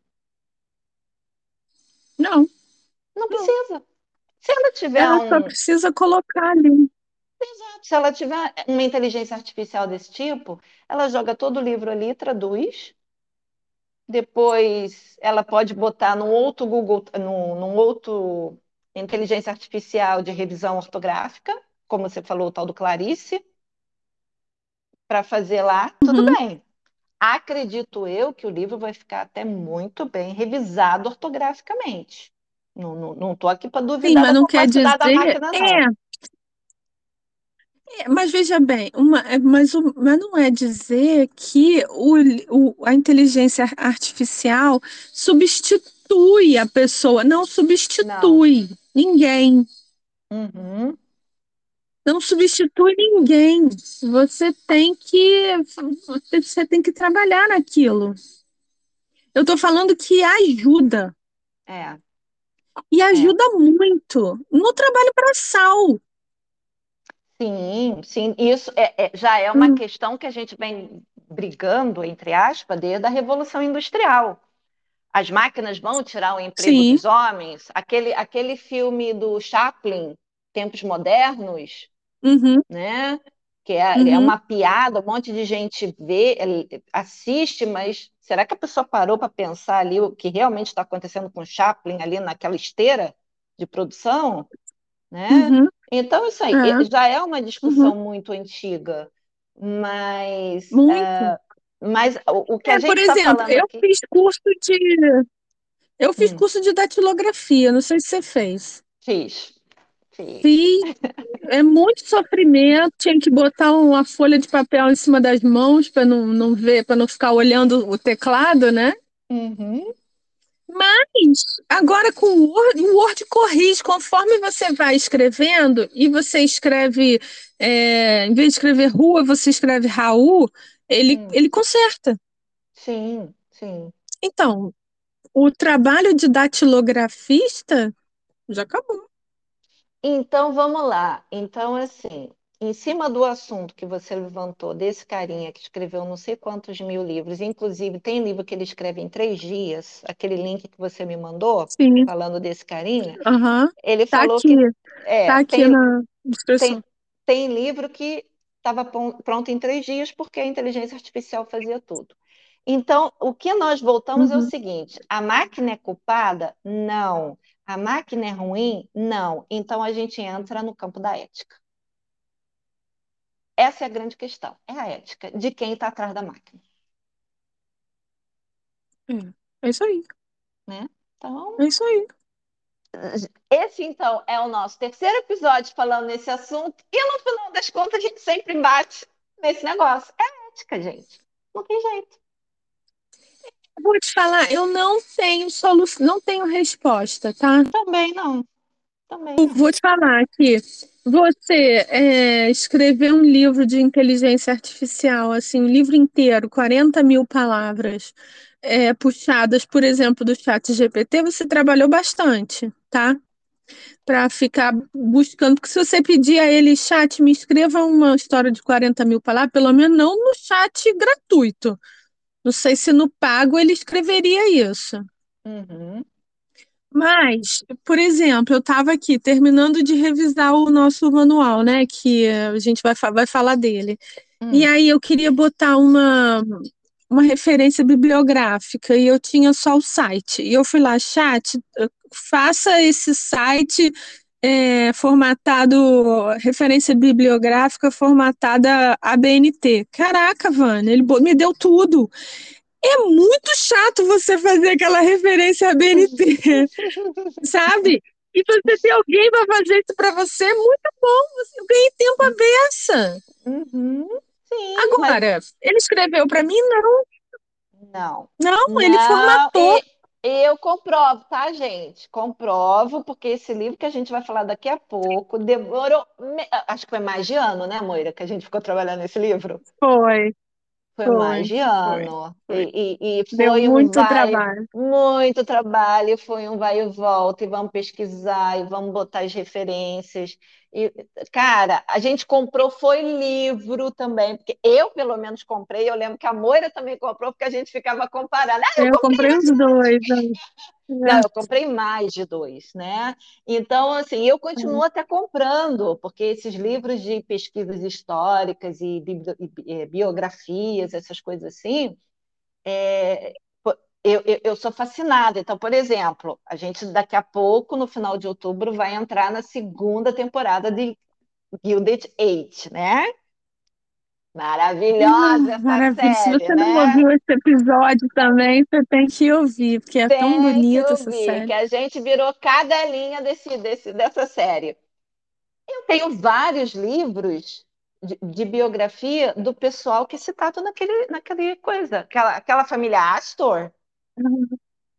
B: Não,
A: Não
B: não.
A: precisa. Se ela tiver
B: Ela só
A: um,
B: precisa colocar ali.
A: Se ela tiver uma inteligência artificial desse tipo, ela joga todo o livro ali, traduz, depois ela pode botar num outro Google, num, num outro inteligência artificial de revisão ortográfica, como você falou, o tal do Clarice, para fazer lá, tudo
B: Uhum.
A: bem. Acredito eu que o livro vai ficar até muito bem revisado ortograficamente. Não estou aqui para
B: Sim,
A: duvidar
B: mas
A: da
B: não quer
A: capacidade da
B: dizer.
A: máquina, não.
B: É, é, mas veja bem, uma, é, mas, o- mas não é dizer que o, o- a inteligência artificial substitui a pessoa. Não
A: Não.
B: substitui ninguém.
A: Uhum.
B: Não substitui ninguém. Você tem que, você você tem que trabalhar naquilo. Eu estou falando que ajuda.
A: É,
B: E
A: é.
B: ajuda muito no trabalho braçal.
A: Sim, sim. Isso é, é- já é uma
B: Hum,
A: questão que a gente vem brigando, entre aspas, desde a Revolução Industrial. As máquinas vão tirar o emprego
B: Sim.
A: dos homens? Aquele, aquele filme do Chaplin, Tempos Modernos,
B: Uhum,
A: né? Que é, é
B: uhum,
A: uma piada, um monte de gente vê, assiste, mas será que a pessoa parou para pensar ali o que realmente está acontecendo com o Chaplin ali naquela esteira de produção, né?
B: uhum,
A: Então, isso aí
B: é,
A: já é uma
B: uhum,
A: discussão muito antiga, mas,
B: muito.
A: eh, mas o, o que a
B: É, por
A: gente está
B: exemplo,
A: falando
B: eu
A: aqui,
B: fiz curso de eu fiz
A: hum,
B: curso de datilografia, não sei se você fez.
A: fiz, fiz.
B: Fiz, é muito sofrimento, tinha que botar uma folha de papel em cima das mãos para não, não ver, para não ficar olhando o teclado, né?
A: Uhum,
B: Mas agora com o Word, o Word corrige conforme você vai escrevendo e você escreve, é, em vez de escrever rua, você escreve Raul, ele,
A: hum.
B: ele conserta.
A: Sim, sim.
B: Então, o trabalho de datilografista já acabou.
A: Então vamos lá. Então, assim, em cima do assunto que você levantou, desse carinha que escreveu não sei quantos mil livros, inclusive tem livro que ele escreve em três dias, aquele link que você me mandou,
B: Sim.
A: falando desse carinha,
B: Uhum.
A: ele
B: Tá
A: falou
B: aqui.
A: que é,
B: Tá aqui
A: tem,
B: na descrição.
A: tem, tem livro que estava pronto em três dias porque a inteligência artificial fazia tudo. Então, o que nós voltamos é o
B: Uhum.
A: seguinte: a máquina é culpada? Não. A máquina é ruim? Não. Então a gente entra no campo da ética. Essa é a grande questão. É a ética de quem está atrás da máquina.
B: É isso aí.
A: Né? Então,
B: É isso aí.
A: esse então é o nosso terceiro episódio falando nesse assunto. E no final das contas, a gente sempre bate nesse negócio. É a ética, gente. Não tem jeito.
B: Vou te falar, eu não tenho solução, não tenho resposta, tá?
A: Também não. Também não.
B: Vou te falar que você é, escrever um livro de inteligência artificial, assim, um livro inteiro, 40 mil palavras, é, puxadas, por exemplo, do chat GPT, você trabalhou bastante, tá? Para ficar buscando, porque se você pedir a ele, chat, me escreva uma história de 40 mil palavras, pelo menos não no chat gratuito. Não sei se no pago ele escreveria isso.
A: Uhum.
B: Mas, por exemplo, eu estava aqui terminando de revisar o nosso manual, né? Que a gente vai, vai falar dele.
A: Hum.
B: E aí eu queria botar uma, uma referência bibliográfica e eu tinha só o site. E eu fui lá, chat, faça esse site eh, formatado, referência bibliográfica formatada ABNT. Caraca, Vânia, ele me deu tudo. É muito chato você fazer aquela referência ABNT, sabe? E você ter alguém para fazer isso para você é muito bom. Eu ganhei tempo a beça.
A: Uhum. Sim, mas
B: Agora, ele escreveu para mim? Não,
A: não.
B: não, ele
A: Não,
B: formatou.
A: e eu comprovo, tá, gente? Comprovo, porque esse livro que a gente vai falar daqui a pouco demorou, acho que foi mais de ano, né, Moira, que a gente ficou trabalhando nesse livro?
B: Foi,
A: Foi
B: Foi,
A: mais de
B: foi,
A: ano.
B: foi.
A: E, e- e
B: deu
A: foi um
B: muito
A: vai,
B: trabalho.
A: muito trabalho, foi um vai e volta, e vamos pesquisar, e vamos botar as referências. E, cara, a gente comprou foi livro também, porque eu, pelo menos, comprei. Eu lembro que a Moira também comprou, porque a gente ficava comparando. Ah, eu
B: Eu comprei os dois.
A: não, eu comprei mais de dois, né? Então, assim, eu continuo até comprando, porque esses livros de pesquisas históricas e, eh, biografias, essas coisas assim, é, eu, eu, eu sou fascinada. Então, por exemplo, a gente daqui a pouco, no final de outubro, vai entrar na segunda temporada de Gilded Age, né? Maravilhosa essa
B: maravilha. Se
A: série,
B: você não
A: né?
B: ouviu esse episódio também, você tem que ouvir, porque é tão
A: Tem
B: bonita essa série.
A: que a gente virou cadelinha desse, desse, dessa série. Eu tenho vários livros de, de biografia do pessoal que é citado naquele, naquele coisa, aquela, aquela família Astor,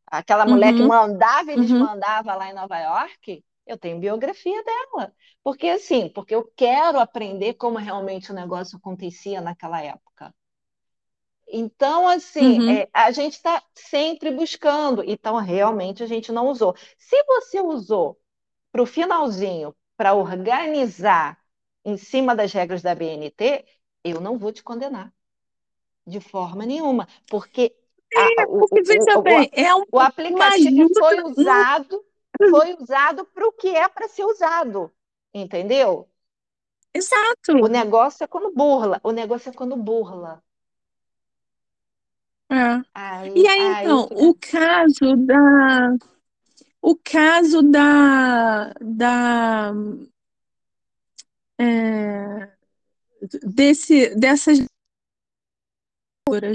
A: aquela mulher que
B: Uhum,
A: mandava e
B: uhum.
A: desmandava lá em Nova York. Eu tenho biografia dela. Porque assim, porque eu quero aprender como realmente o negócio acontecia naquela época. Então, assim,
B: Uhum.
A: é, a gente está sempre buscando. Então, realmente, a gente não usou. Se você usou para o finalzinho, para organizar em cima das regras da BNT, eu não vou te condenar de forma nenhuma, porque a- o,
B: Porque
A: o- o-
B: bem, é um,
A: o aplicativo foi usado, foi usado para o que é para ser usado, entendeu? O
B: Exato.
A: negócio é quando burla, o negócio é quando burla.
B: É.
A: Aí,
B: E aí,
A: aí
B: então,
A: fica.
B: o caso da, o caso da, da, é, desse, dessas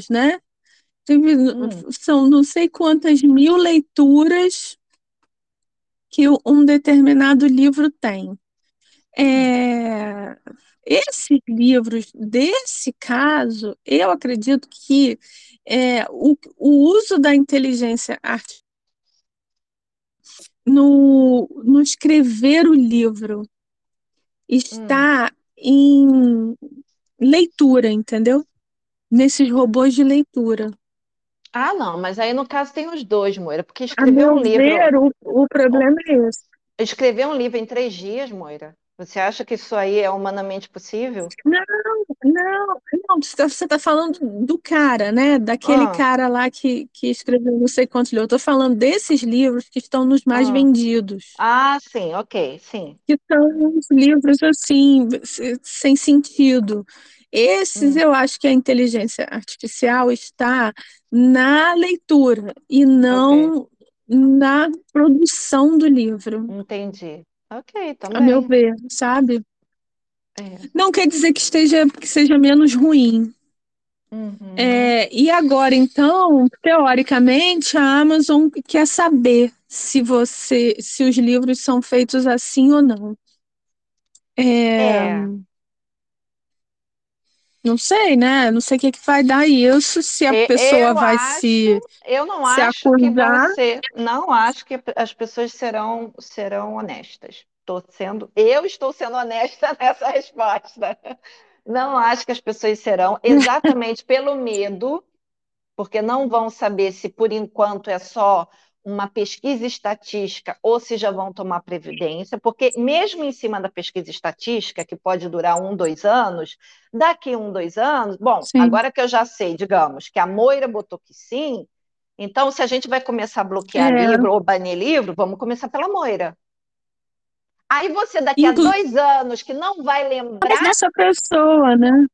B: né? Teve-
A: Hum,
B: são não sei quantas mil leituras que um determinado livro tem. É, esses livros, desse caso, eu acredito que é, o, o uso da inteligência artificial no, no escrever o livro
A: hum,
B: está em leitura, entendeu? Nesses robôs de leitura.
A: Ah, não, mas aí no caso tem os dois, Moira, porque
B: A
A: escrever um livro,
B: ver, o, o problema é esse.
A: escrever um livro em três dias, Moira, você acha que isso aí é humanamente possível?
B: Não, não, não, você está falando do cara, né? Daquele
A: Ah,
B: cara lá que, que escreveu não sei quantos livros. Eu estou falando desses livros que estão nos mais
A: ah.
B: vendidos,
A: Ah, sim, ok, sim.
B: que são uns livros assim, se- sem sentido. Esses
A: Hum,
B: eu acho que a inteligência artificial está na leitura e não na produção do livro,
A: entendi. Ok,
B: a meu
A: também.
B: ver, sabe?
A: É.
B: Não quer dizer que esteja, que seja menos ruim.
A: Uhum.
B: É, e agora, então, teoricamente, a Amazon quer saber se você, se os livros são feitos assim ou não. É,
A: É,
B: não sei, né? Não sei o que que vai dar isso, se a pessoa
A: eu
B: vai
A: acho,
B: se,
A: eu não
B: se
A: acho que
B: acusar.
A: ser, não acho que as pessoas serão, serão honestas. Estou sendo, eu estou sendo honesta nessa resposta. Não acho que as pessoas serão, exatamente pelo medo porque não vão saber se por enquanto é só uma pesquisa estatística ou se já vão tomar previdência, porque mesmo em cima da pesquisa estatística, que pode durar um, dois anos, daqui um, dois anos, bom,
B: Sim.
A: agora que eu já sei, digamos, que a Moira botou que sim, então se a gente vai começar a bloquear
B: É,
A: livro ou banir livro, vamos começar pela Moira. Aí você, daqui a
B: inclusive
A: dois anos, que não vai lembrar
B: dessa pessoa, né?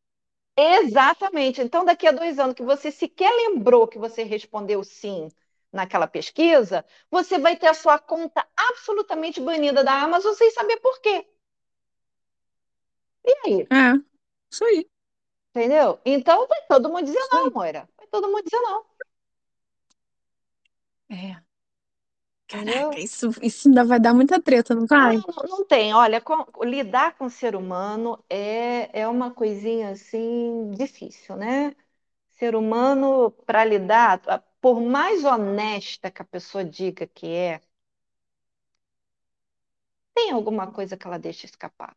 A: Exatamente. Então, daqui a dois anos que você sequer lembrou que você respondeu sim naquela pesquisa, você vai ter a sua conta absolutamente banida da Amazon sem saber por quê. E aí?
B: É, isso aí,
A: Entendeu? Então, vai todo mundo dizer
B: isso
A: não,
B: aí.
A: Moira. Vai todo mundo dizer não.
B: É. Caraca, isso, isso ainda vai dar muita treta, não vai?
A: não, não tem. Olha, com- lidar com o ser humano é, é uma coisinha assim difícil, né? Ser humano, para lidar, por mais honesta que a pessoa diga que é, tem alguma coisa que ela deixa escapar.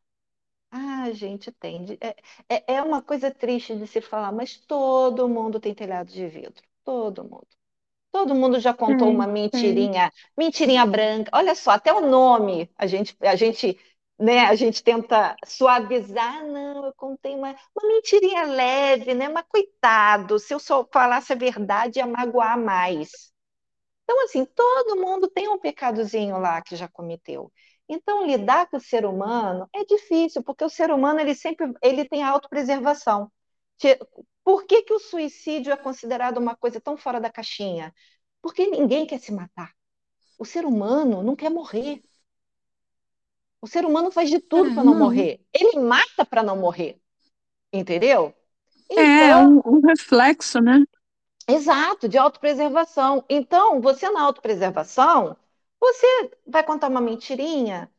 A: Ah, gente, tem. É, é, é uma coisa triste de se falar, mas todo mundo tem telhado de vidro. Todo mundo. Todo mundo já contou uma mentirinha, mentirinha branca. Olha só, até o nome a gente, a gente, né, a gente tenta suavizar. Não, eu contei uma, uma mentirinha leve, né? Mas coitado, se eu só falasse a verdade, ia magoar mais. Então, assim, todo mundo tem um pecadozinho lá que já cometeu. Então, lidar com o ser humano é difícil, porque o ser humano ele sempre ele tem autopreservação. Por que que o suicídio é considerado uma coisa tão fora da caixinha? Porque ninguém quer se matar. O ser humano não quer morrer. O ser humano faz de
B: É,
A: tudo para não
B: não.
A: morrer. Ele mata para não morrer, entendeu?
B: É
A: Então,
B: um, um reflexo, né?
A: Exato, de autopreservação. Então, você na autopreservação, você vai contar uma mentirinha,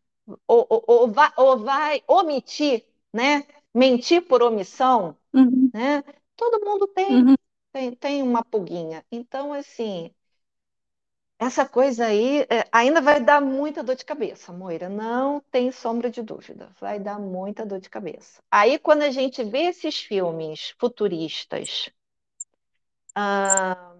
A: ou, ou, ou vai, ou vai omitir, né? Mentir por omissão,
B: Uhum,
A: né? Todo mundo tem,
B: uhum.
A: tem, tem uma pulguinha. Então, assim, essa coisa aí é, ainda vai dar muita dor de cabeça, Moira. Não tem sombra de dúvida. Vai dar muita dor de cabeça. Aí, quando a gente vê esses filmes futuristas, ah,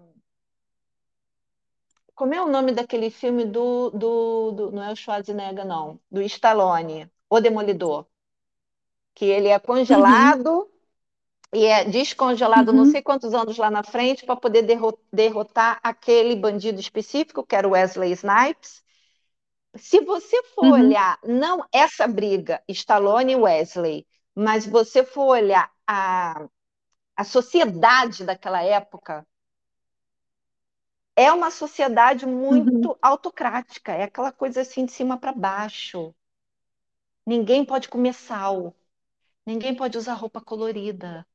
A: Como é o nome daquele filme do, do, do- Não é o Schwarzenegger, não. Do Stallone, O Demolidor. Que ele é
B: Uhum,
A: congelado e é descongelado não
B: uhum,
A: sei quantos anos lá na frente para poder derro- derrotar aquele bandido específico, que era o Wesley Snipes. Se você for
B: uhum,
A: olhar, não essa briga, Stallone e Wesley, mas você for olhar a, a sociedade daquela época, é uma sociedade
B: uhum.
A: muito autocrática, é aquela coisa assim de cima para baixo. Ninguém pode comer sal, ninguém pode usar roupa colorida,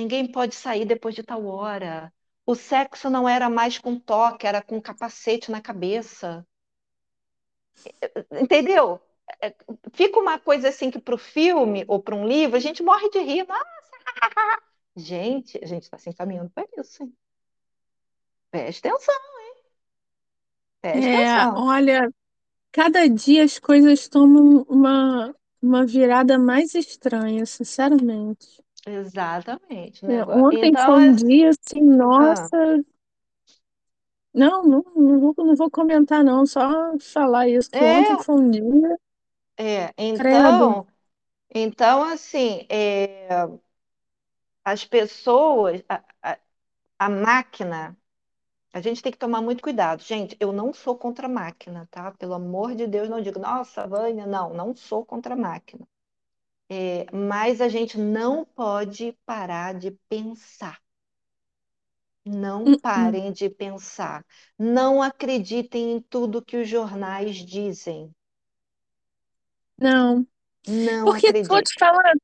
A: ninguém pode sair depois de tal hora. O sexo não era mais com toque, era com capacete na cabeça. Entendeu? É, Fica uma coisa assim que para o filme ou para um livro a gente morre de rir. Nossa, gente, a gente está se encaminhando para isso, hein? Preste atenção, preste
B: É,
A: atenção.
B: olha, cada dia as coisas tomam uma, uma virada mais estranha, sinceramente.
A: Exatamente,
B: É,
A: negócio.
B: ontem
A: Então,
B: foi um
A: assim,
B: dia assim,
A: ah,
B: nossa, Não, não, não vou, não vou comentar, não, só falar isso, que ontem
A: É,
B: foi um dia,
A: é.
B: credo.
A: Então, então assim, é, as pessoas, a, a, a máquina, a gente tem que tomar muito cuidado. Gente, eu não sou contra a máquina, tá? Pelo amor de Deus, não digo, nossa, Vânia, não, não sou contra a máquina. É, mas a gente não pode parar de pensar. Não
B: Uh-uh.
A: parem de pensar. Não acreditem em tudo que os jornais dizem.
B: Não,
A: Não
B: porque te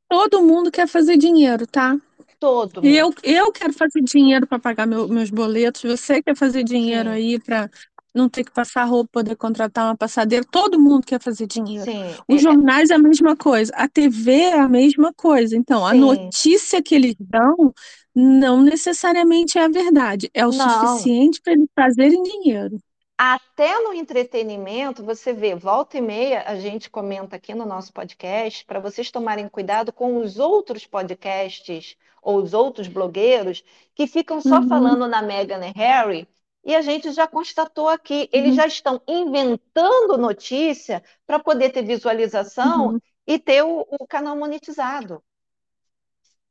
B: todo mundo quer fazer dinheiro, tá?
A: Todo
B: Eu,
A: mundo.
B: eu quero fazer dinheiro para pagar meu- meus boletos, você quer fazer dinheiro
A: Sim,
B: aí para não ter que passar roupa, poder contratar uma passadeira, todo mundo quer fazer dinheiro.
A: sim,
B: Os
A: é- é-
B: jornais é a mesma coisa, a TV é a mesma coisa. Então, a
A: sim.
B: notícia que eles dão não necessariamente é a verdade, é o
A: Não.
B: suficiente para eles fazerem dinheiro.
A: Até no entretenimento, você vê, volta e meia, a gente comenta aqui no nosso podcast, para vocês tomarem cuidado com os outros podcasts ou os outros blogueiros que ficam só
B: Uhum,
A: falando na Meghan e Harry, e a gente já constatou aqui, eles
B: uhum,
A: já estão inventando notícia para poder ter visualização
B: uhum.
A: e ter o, o canal monetizado.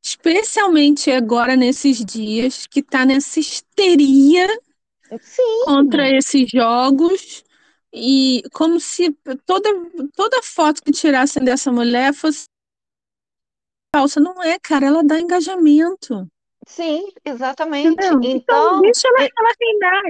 B: Especialmente agora nesses dias que está nessa histeria contra
A: Sim,
B: esses jogos e como se toda, toda foto que tirassem dessa mulher fosse falsa. Não é, cara, ela dá engajamento,
A: sim, exatamente.
B: entendeu? Então,
A: Então,
B: deixa ela, ela reinar.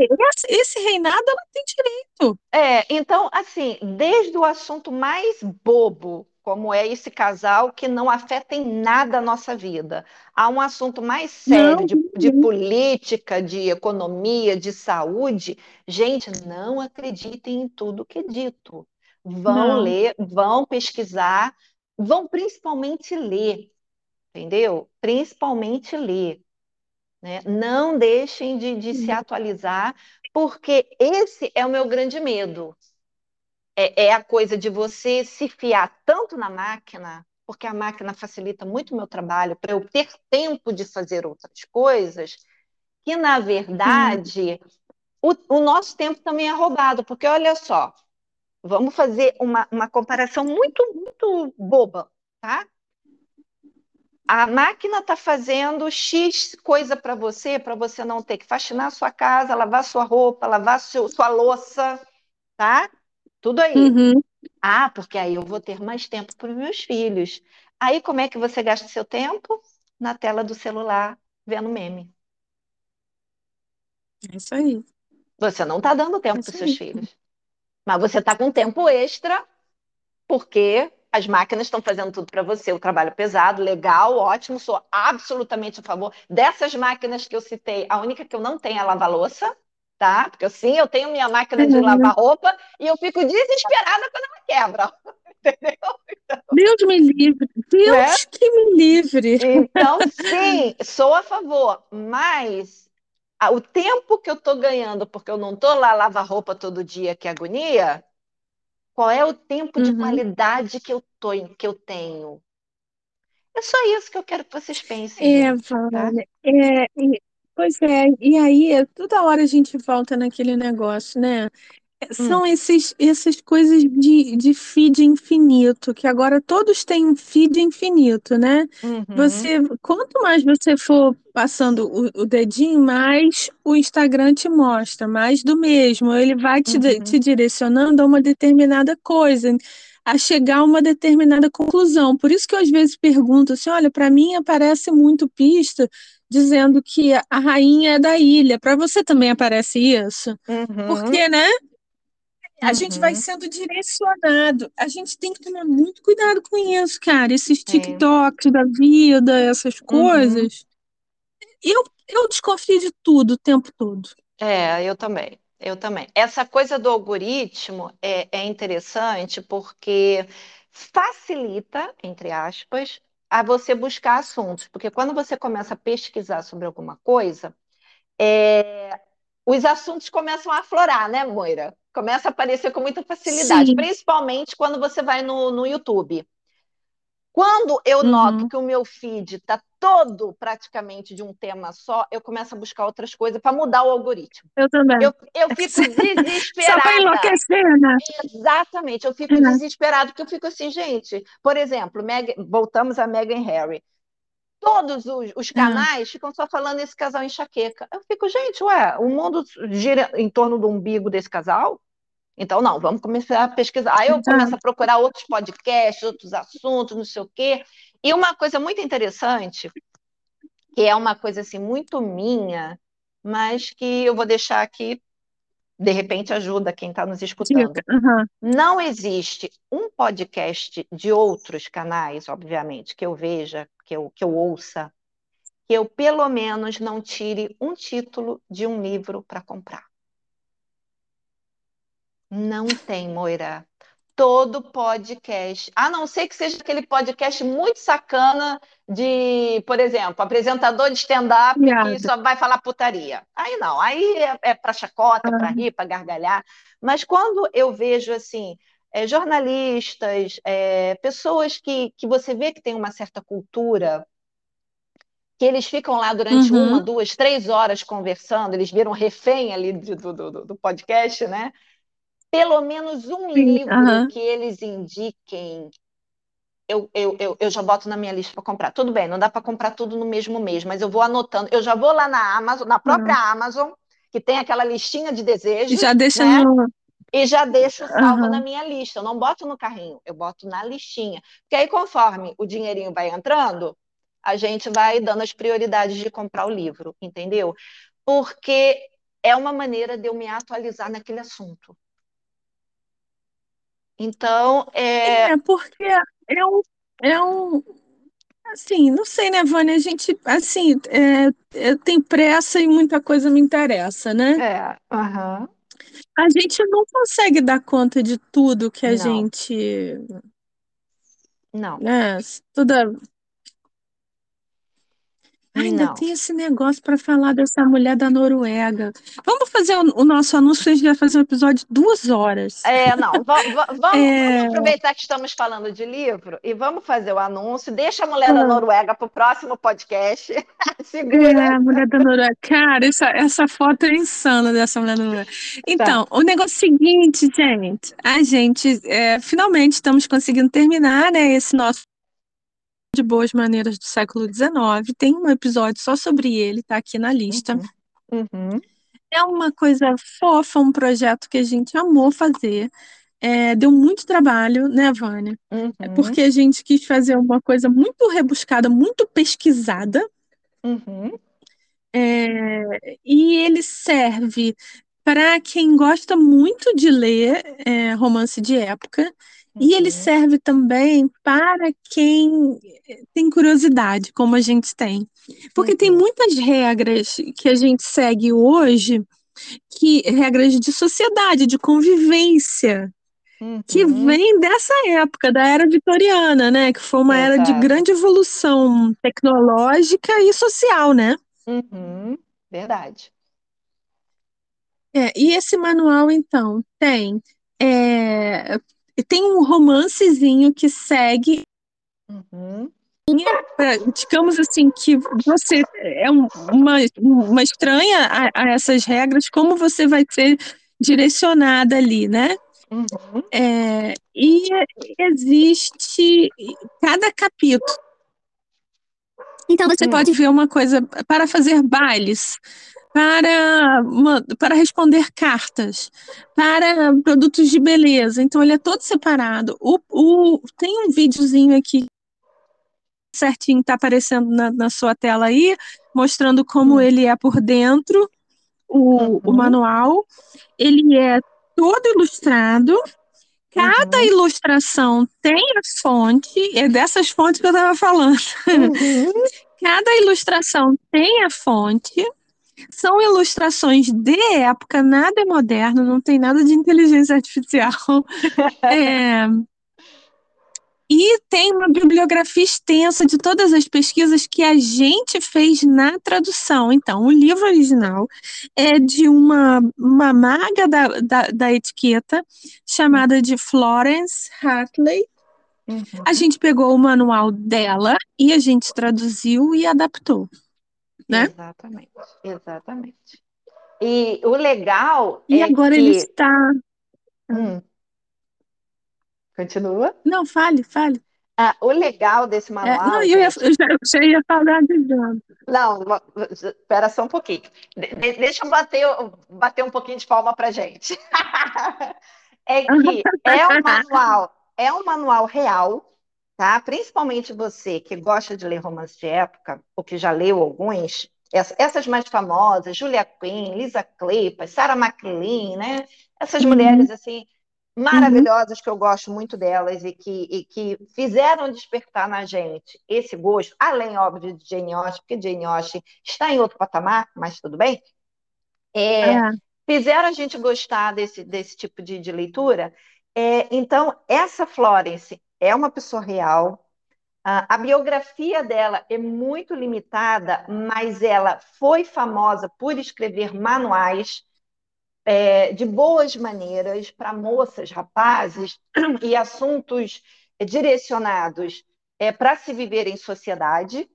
B: Esse, reinado ela tem direito.
A: É, então, assim, desde o assunto mais bobo, como é esse casal, que não afeta em nada a nossa vida, a um assunto mais sério
B: Não,
A: de, de política, de economia, de saúde, gente, não acreditem em tudo que é dito. Vão
B: não,
A: ler, vão pesquisar, vão principalmente ler, entendeu? Principalmente ler, né? Não deixem de, de se atualizar, porque esse é o meu grande medo é, é a coisa de você se fiar tanto na máquina, porque a máquina facilita muito o meu trabalho, para eu ter tempo de fazer outras coisas, que na verdade o, o nosso tempo também é roubado, porque olha só, vamos fazer uma, uma comparação muito, muito boba, tá? A máquina está fazendo X coisa para você, para você não ter que faxinar sua casa, lavar sua roupa, lavar seu, sua louça, tá? Tudo aí.
B: Uhum,
A: Ah, porque aí eu vou ter mais tempo para os meus filhos. Aí como é que você gasta seu tempo? Na tela do celular, vendo meme.
B: é isso aí,
A: Você não está dando
B: é
A: tempo para os seus filhos, mas você está com tempo extra porque as máquinas estão fazendo tudo para você. O trabalho pesado, legal, ótimo, sou absolutamente a favor dessas máquinas que eu citei. A única que eu não tenho é a lava-louça, tá? Porque sim, eu tenho minha máquina de lavar roupa e eu fico desesperada quando ela quebra, entendeu?
B: Deus me livre,
A: Né?
B: Deus que me livre.
A: Então, sim, sou a favor, mas o tempo que eu estou ganhando, porque eu não estou lá lavar roupa todo dia, que agonia, qual é o tempo de
B: Uhum.
A: qualidade que eu tô, que eu tenho? É só isso que eu quero que vocês pensem,
B: É,
A: tá?
B: É, e- pois é, e aí toda hora a gente volta naquele negócio, né?
A: Hum,
B: São esses, essas coisas de, de feed infinito, que agora todos têm um feed infinito, né?
A: uhum,
B: Você, quanto mais você for passando o, o dedinho, mais o Instagram te mostra, mais do mesmo. Ele vai te, de- te
A: uhum,
B: direcionando a uma determinada coisa, a chegar a uma determinada conclusão. Por isso que eu às vezes pergunto assim, olha, para mim aparece muito pista dizendo que a rainha é da ilha. Para você também aparece isso?
A: uhum,
B: Porque, né? A gente vai
A: uhum,
B: sendo direcionado. A gente tem que tomar muito cuidado com isso, cara. Esses
A: sim,
B: TikToks da vida, essas
A: uhum.
B: coisas. Eu, eu desconfio de tudo o tempo todo.
A: É, eu também. Eu também. Essa coisa do algoritmo é, é interessante porque facilita, entre aspas, a você buscar assuntos. Porque quando você começa a pesquisar sobre alguma coisa, é, os assuntos começam a aflorar, né, Moira? Começa a aparecer com muita facilidade,
B: Sim.
A: principalmente quando você vai no, no YouTube. Quando eu noto
B: Uhum.
A: que o meu feed está todo praticamente de um tema só, eu começo a buscar outras coisas para mudar o algoritmo.
B: Eu também.
A: Eu, eu fico desesperada.
B: Só para enlouquecer, né?
A: Exatamente, eu fico uhum. desesperada, porque eu fico assim, gente, por exemplo, Meg, voltamos a Meghan Harry. Todos os, os canais uhum. ficam só falando desse casal enxaqueca. Eu fico, gente, ué, o mundo gira em torno do umbigo desse casal? Então, não, vamos começar a pesquisar. Aí eu começo a procurar outros podcasts, outros assuntos, não sei o quê. E uma coisa muito interessante, que é uma coisa assim muito minha, mas que eu vou deixar aqui, de repente ajuda quem está nos escutando. Uhum. Não existe um podcast de outros canais, obviamente, que eu veja, que eu, que eu ouça, que eu pelo menos não tire um título de um livro para comprar. Não tem, Moira. Todo podcast, a não ser que seja aquele podcast muito sacana de, por exemplo, apresentador de stand-up que só vai falar putaria. Aí não, aí é, é para chacota, para rir, para gargalhar. Mas quando eu vejo assim, é, jornalistas, é, pessoas que, que você vê que tem uma certa cultura, que eles ficam lá durante uhum. uma, duas, três horas conversando, eles viram refém ali do, do, do podcast, né? Pelo menos um Sim, livro que eles indiquem, eu, eu, eu, eu já boto na minha lista para comprar. Tudo bem, não dá para comprar tudo no mesmo mês, mas eu vou anotando. Eu já vou lá na Amazon, na própria Amazon, que tem aquela listinha de desejos.
B: Já deixa né? no...
A: E já deixo salvo na minha lista. Eu não boto no carrinho, eu boto na listinha. Porque aí, conforme o dinheirinho vai entrando, a gente vai dando as prioridades de comprar o livro, entendeu? Porque é uma maneira de eu me atualizar naquele assunto. Então, é.
B: É, porque é um, é um. Assim, não sei, né, Vânia? A gente, assim, é, é, tem pressa e muita coisa me interessa, né?
A: É, aham.
B: A gente não consegue dar conta de tudo que a não. gente.
A: Não.
B: Né, toda Ainda tem esse negócio para falar dessa mulher da Noruega. Vamos fazer o, o, nosso anúncio, a gente vai fazer um episódio de duas horas.
A: É, não, vamos, é... vamos, aproveitar que estamos falando de livro e vamos fazer o anúncio. Deixa a mulher ah. da Noruega para o próximo podcast. Segura.
B: É, a mulher da Noruega. Cara, essa, essa foto é insana dessa mulher da Noruega. Então, tá. o negócio é o seguinte, gente. A gente, é, finalmente, estamos conseguindo terminar né, esse nosso de Boas Maneiras do século XIX. Tem um episódio só sobre ele, tá aqui na lista.
A: Uhum. Uhum.
B: É uma coisa fofa, um projeto que a gente amou fazer. É, deu muito trabalho, né, Vânia?
A: Uhum.
B: É porque a gente quis fazer uma coisa muito rebuscada, muito pesquisada.
A: Uhum.
B: É, e ele serve para quem gosta muito de ler é, romance de época e ele uhum. serve também para quem tem curiosidade, como a gente tem. Porque uhum. tem muitas regras que a gente segue hoje, que regras de sociedade, de convivência, uhum. que vem dessa época, da era vitoriana, né? Que foi uma Exato. era de grande evolução tecnológica e social, né?
A: Uhum. Verdade.
B: É, e esse manual, então, tem é, tem um romancezinho que segue.
A: Uhum.
B: Digamos assim, que você é um, uma, uma estranha a, a, essas regras, como você vai ser direcionada ali, né?
A: Uhum.
B: É, e existe cada capítulo. Então você uhum. pode ver uma coisa para fazer bailes, para, para responder cartas, para produtos de beleza. Então, ele é todo separado. O, o, tem um videozinho aqui certinho, está aparecendo na, na, sua tela aí, mostrando como uhum. ele é por dentro, o, uhum. o manual. Ele é todo ilustrado. Cada uhum. ilustração tem a fonte, é dessas fontes que eu estava falando.
A: Uhum.
B: Cada ilustração tem a fonte. São ilustrações de época, nada é moderno, não tem nada de inteligência artificial. é, e tem uma bibliografia extensa de todas as pesquisas que a gente fez na tradução. Então, o livro original é de uma, uma maga da, da, da etiqueta chamada de Florence Hartley. Uhum. A gente pegou o manual dela e a gente traduziu e adaptou, né?
A: Exatamente, exatamente. E o legal
B: e
A: é
B: agora
A: que...
B: ele está...
A: Hum. Continua?
B: Não, fale, fale.
A: Ah, o legal desse manual. É,
B: não, eu, ia, eu, já, eu já ia falar de John.
A: Não, espera só um pouquinho. De, deixa eu bater, bater um pouquinho de palma para gente. é que é um manual, é um manual real, tá? Principalmente você que gosta de ler romance de época, ou que já leu alguns, essas mais famosas, Julia Quinn, Lisa Kleypas, Sarah McLean, né? Essas uhum. mulheres assim maravilhosas, uhum. que eu gosto muito delas e que, e que fizeram despertar na gente esse gosto, além, óbvio, de Jane Austen, porque Jane Austen está em outro patamar, mas tudo bem, é, é. fizeram a gente gostar desse, desse tipo de, de leitura. É, então, essa Florence é uma pessoa real, a biografia dela é muito limitada, mas ela foi famosa por escrever manuais é, de boas maneiras para moças, rapazes e assuntos direcionados é, para se viver em sociedade.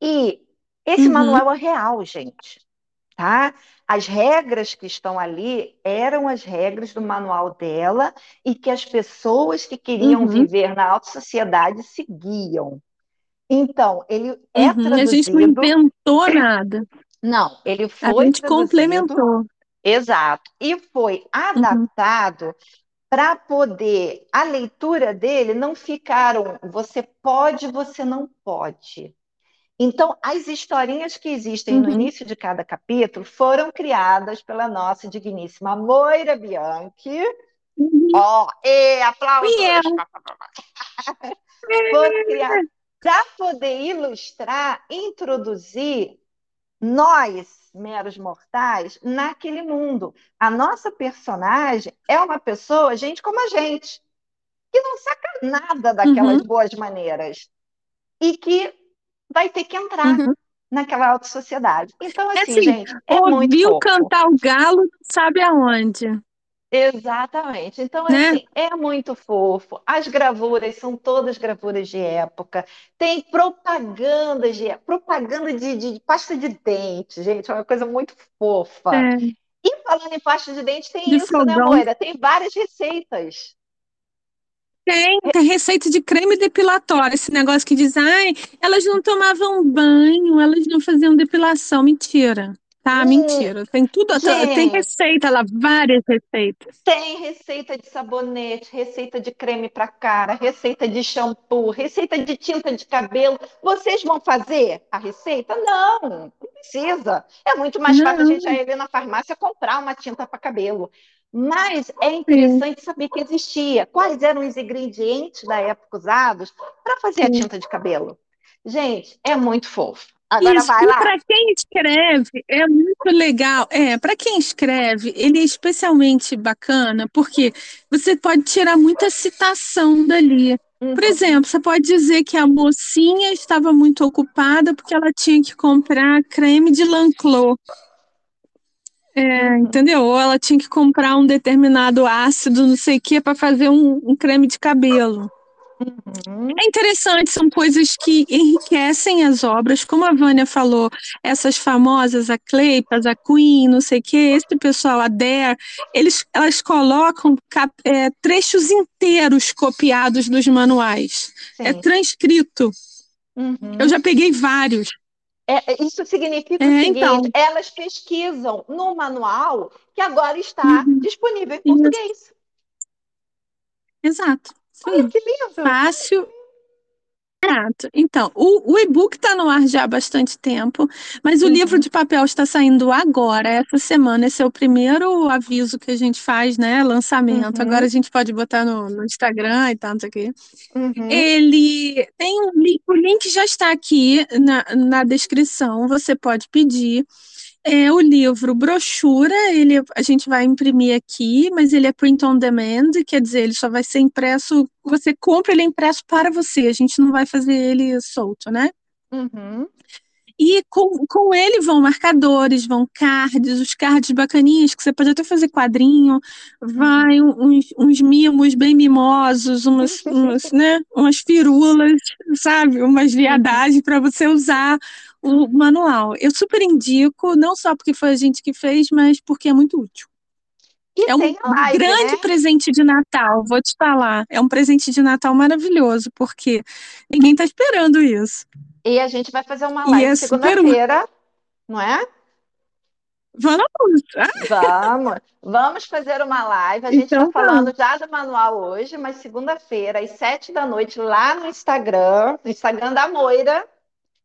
A: E esse uhum. manual é real, gente. Tá? As regras que estão ali eram as regras do manual dela e que as pessoas que queriam uhum. viver na alta sociedade seguiam. Então, ele é uhum. traduzido... A
B: gente não inventou nada.
A: Não, ele foi
B: A gente complementou.
A: Exato. E foi uhum. adaptado uhum. para poder a leitura dele não ficar um você pode, você não pode. Então, as historinhas que existem uhum. no início de cada capítulo foram criadas pela nossa digníssima Moira Bianchi. Uhum. Ó, oh, e aplausos! foram criadas para poder ilustrar, introduzir nós meros mortais naquele mundo. A nossa personagem é uma pessoa, gente como a gente, que não saca nada daquelas uhum. boas maneiras e que vai ter que entrar uhum. naquela alta sociedade. Então, assim, assim gente, é
B: ouviu cantar o galo, sabe aonde.
A: Exatamente. Então, né? assim, é muito fofo. As gravuras são todas gravuras de época. Tem propagandas de propaganda de, de, de pasta de dente, gente, é uma coisa muito fofa. É. E falando em pasta de dente, tem de isso, né, fogão. né, Moira? Tem várias receitas.
B: Tem, tem receita de creme depilatório, esse negócio que diz, ai, elas não tomavam banho, elas não faziam depilação. Mentira. Tá, hum, mentira. Tem tudo, tem, tem receita lá, várias receitas.
A: Tem receita de sabonete, receita de creme para cara, receita de shampoo, receita de tinta de cabelo. Vocês vão fazer a receita? Não, não precisa. É muito mais não. fácil a gente ir na farmácia comprar uma tinta para cabelo. Mas é interessante Sim. saber que existia. Quais eram os ingredientes da época usados para fazer Sim. a tinta de cabelo? Gente, é muito fofo. Agora Isso, vai lá.
B: Para quem escreve, é muito legal. É, para quem escreve, ele é especialmente bacana, porque você pode tirar muita citação dali. Uhum. Por exemplo, você pode dizer que a mocinha estava muito ocupada porque ela tinha que comprar creme de Lanclos. É, uhum. Entendeu? Ou ela tinha que comprar um determinado ácido, não sei o que, para fazer um, um creme de cabelo. Uhum. É interessante, são coisas que enriquecem as obras, como a Vânia falou, essas famosas, a Cleipas, a Queen, não sei o que, esse pessoal, a Dare, eles, elas colocam cap, é, trechos inteiros copiados dos manuais. É Sim. É transcrito. Uhum. Eu já peguei vários.
A: É, isso significa é, o seguinte: então. elas pesquisam no manual que agora está uhum. disponível em português.
B: Exato.
A: Olha que lindo!
B: Fácil. Exato. Então, o, o e-book está no ar já há bastante tempo, mas o uhum. livro de papel está saindo agora, essa semana. Esse é o primeiro aviso que a gente faz, né? Lançamento. Uhum. Agora a gente pode botar no, no Instagram e tal, não sei o quê. Uhum. Ele tem um link, o link já está aqui na, na descrição, você pode pedir. É o livro brochura, ele a gente vai imprimir aqui, mas ele é print on demand, quer dizer, ele só vai ser impresso, você compra ele impresso para você, a gente não vai fazer ele solto, né? Uhum. E com, com ele vão marcadores, vão cards, os cards bacaninhas, que você pode até fazer quadrinho, vai uns, uns mimos bem mimosos, umas, umas, né, umas firulas, sabe? Umas viadagens para você usar o manual. Eu super indico, não só porque foi a gente que fez, mas porque é muito útil.
A: E
B: é um
A: live,
B: grande
A: né?
B: presente de Natal, vou te falar. É um presente de Natal maravilhoso, porque ninguém está esperando isso.
A: E a gente vai fazer uma live
B: é
A: segunda-feira, não é?
B: Vamos!
A: Vamos! Vamos fazer uma live. A gente está
B: Então,
A: falando
B: vamos.
A: já do manual hoje, mas segunda-feira, às sete da noite, lá no Instagram, no Instagram da Moira.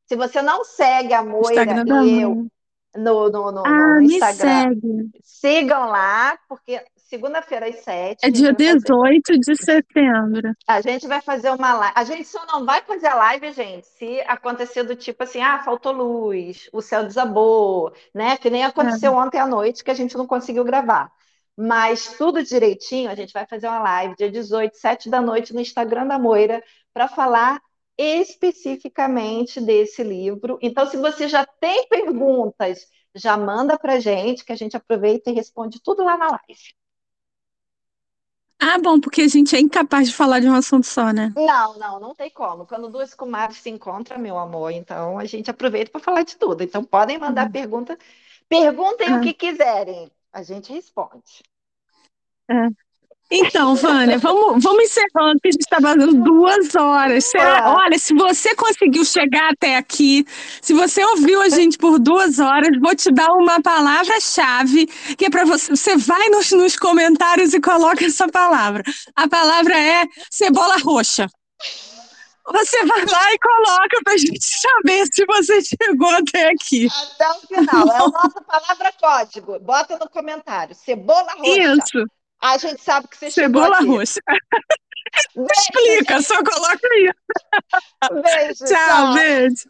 A: Se você não segue a Moira e eu no, no, no,
B: Ah,
A: no Instagram, sigam lá, porque segunda-feira às sete
B: É dia
A: vai fazer
B: 18 de setembro.
A: A gente vai fazer uma live. A gente só não vai fazer a live, gente, se acontecer do tipo assim, ah, faltou luz, o céu desabou, né? Que nem aconteceu ontem à noite que a gente não conseguiu gravar. Mas tudo direitinho, a gente vai fazer uma live dia 18, 7 da noite, no Instagram da Moira, para falar especificamente desse livro. Então, se você já tem perguntas, já manda para gente, que a gente aproveita e responde tudo lá na live.
B: Ah, bom, porque a gente é incapaz de falar de um assunto só, né?
A: Não, não, não tem como. Quando duas comadres se encontram, meu amor, então a gente aproveita para falar de tudo. Então podem mandar pergunta. Perguntem o
B: Ah.
A: que quiserem. A gente responde.
B: Então, Vânia, vamos, vamos encerrando, que a gente está fazendo duas horas. Será?
A: É.
B: Olha, se você conseguiu chegar até aqui, se você ouviu a gente por duas horas, vou te dar uma palavra-chave, que é para você. Você vai nos, nos comentários e coloca essa palavra. A palavra é cebola roxa. Você vai lá e coloca para a gente saber se você chegou até aqui.
A: Até o final. É a nossa palavra código. Bota no comentário. Cebola roxa.
B: Isso,
A: A gente sabe que você chegou
B: cebola
A: aqui.
B: roxa.
A: Beijo,
B: Explica, só coloca isso.
A: Beijo.
B: Tchau, beijo.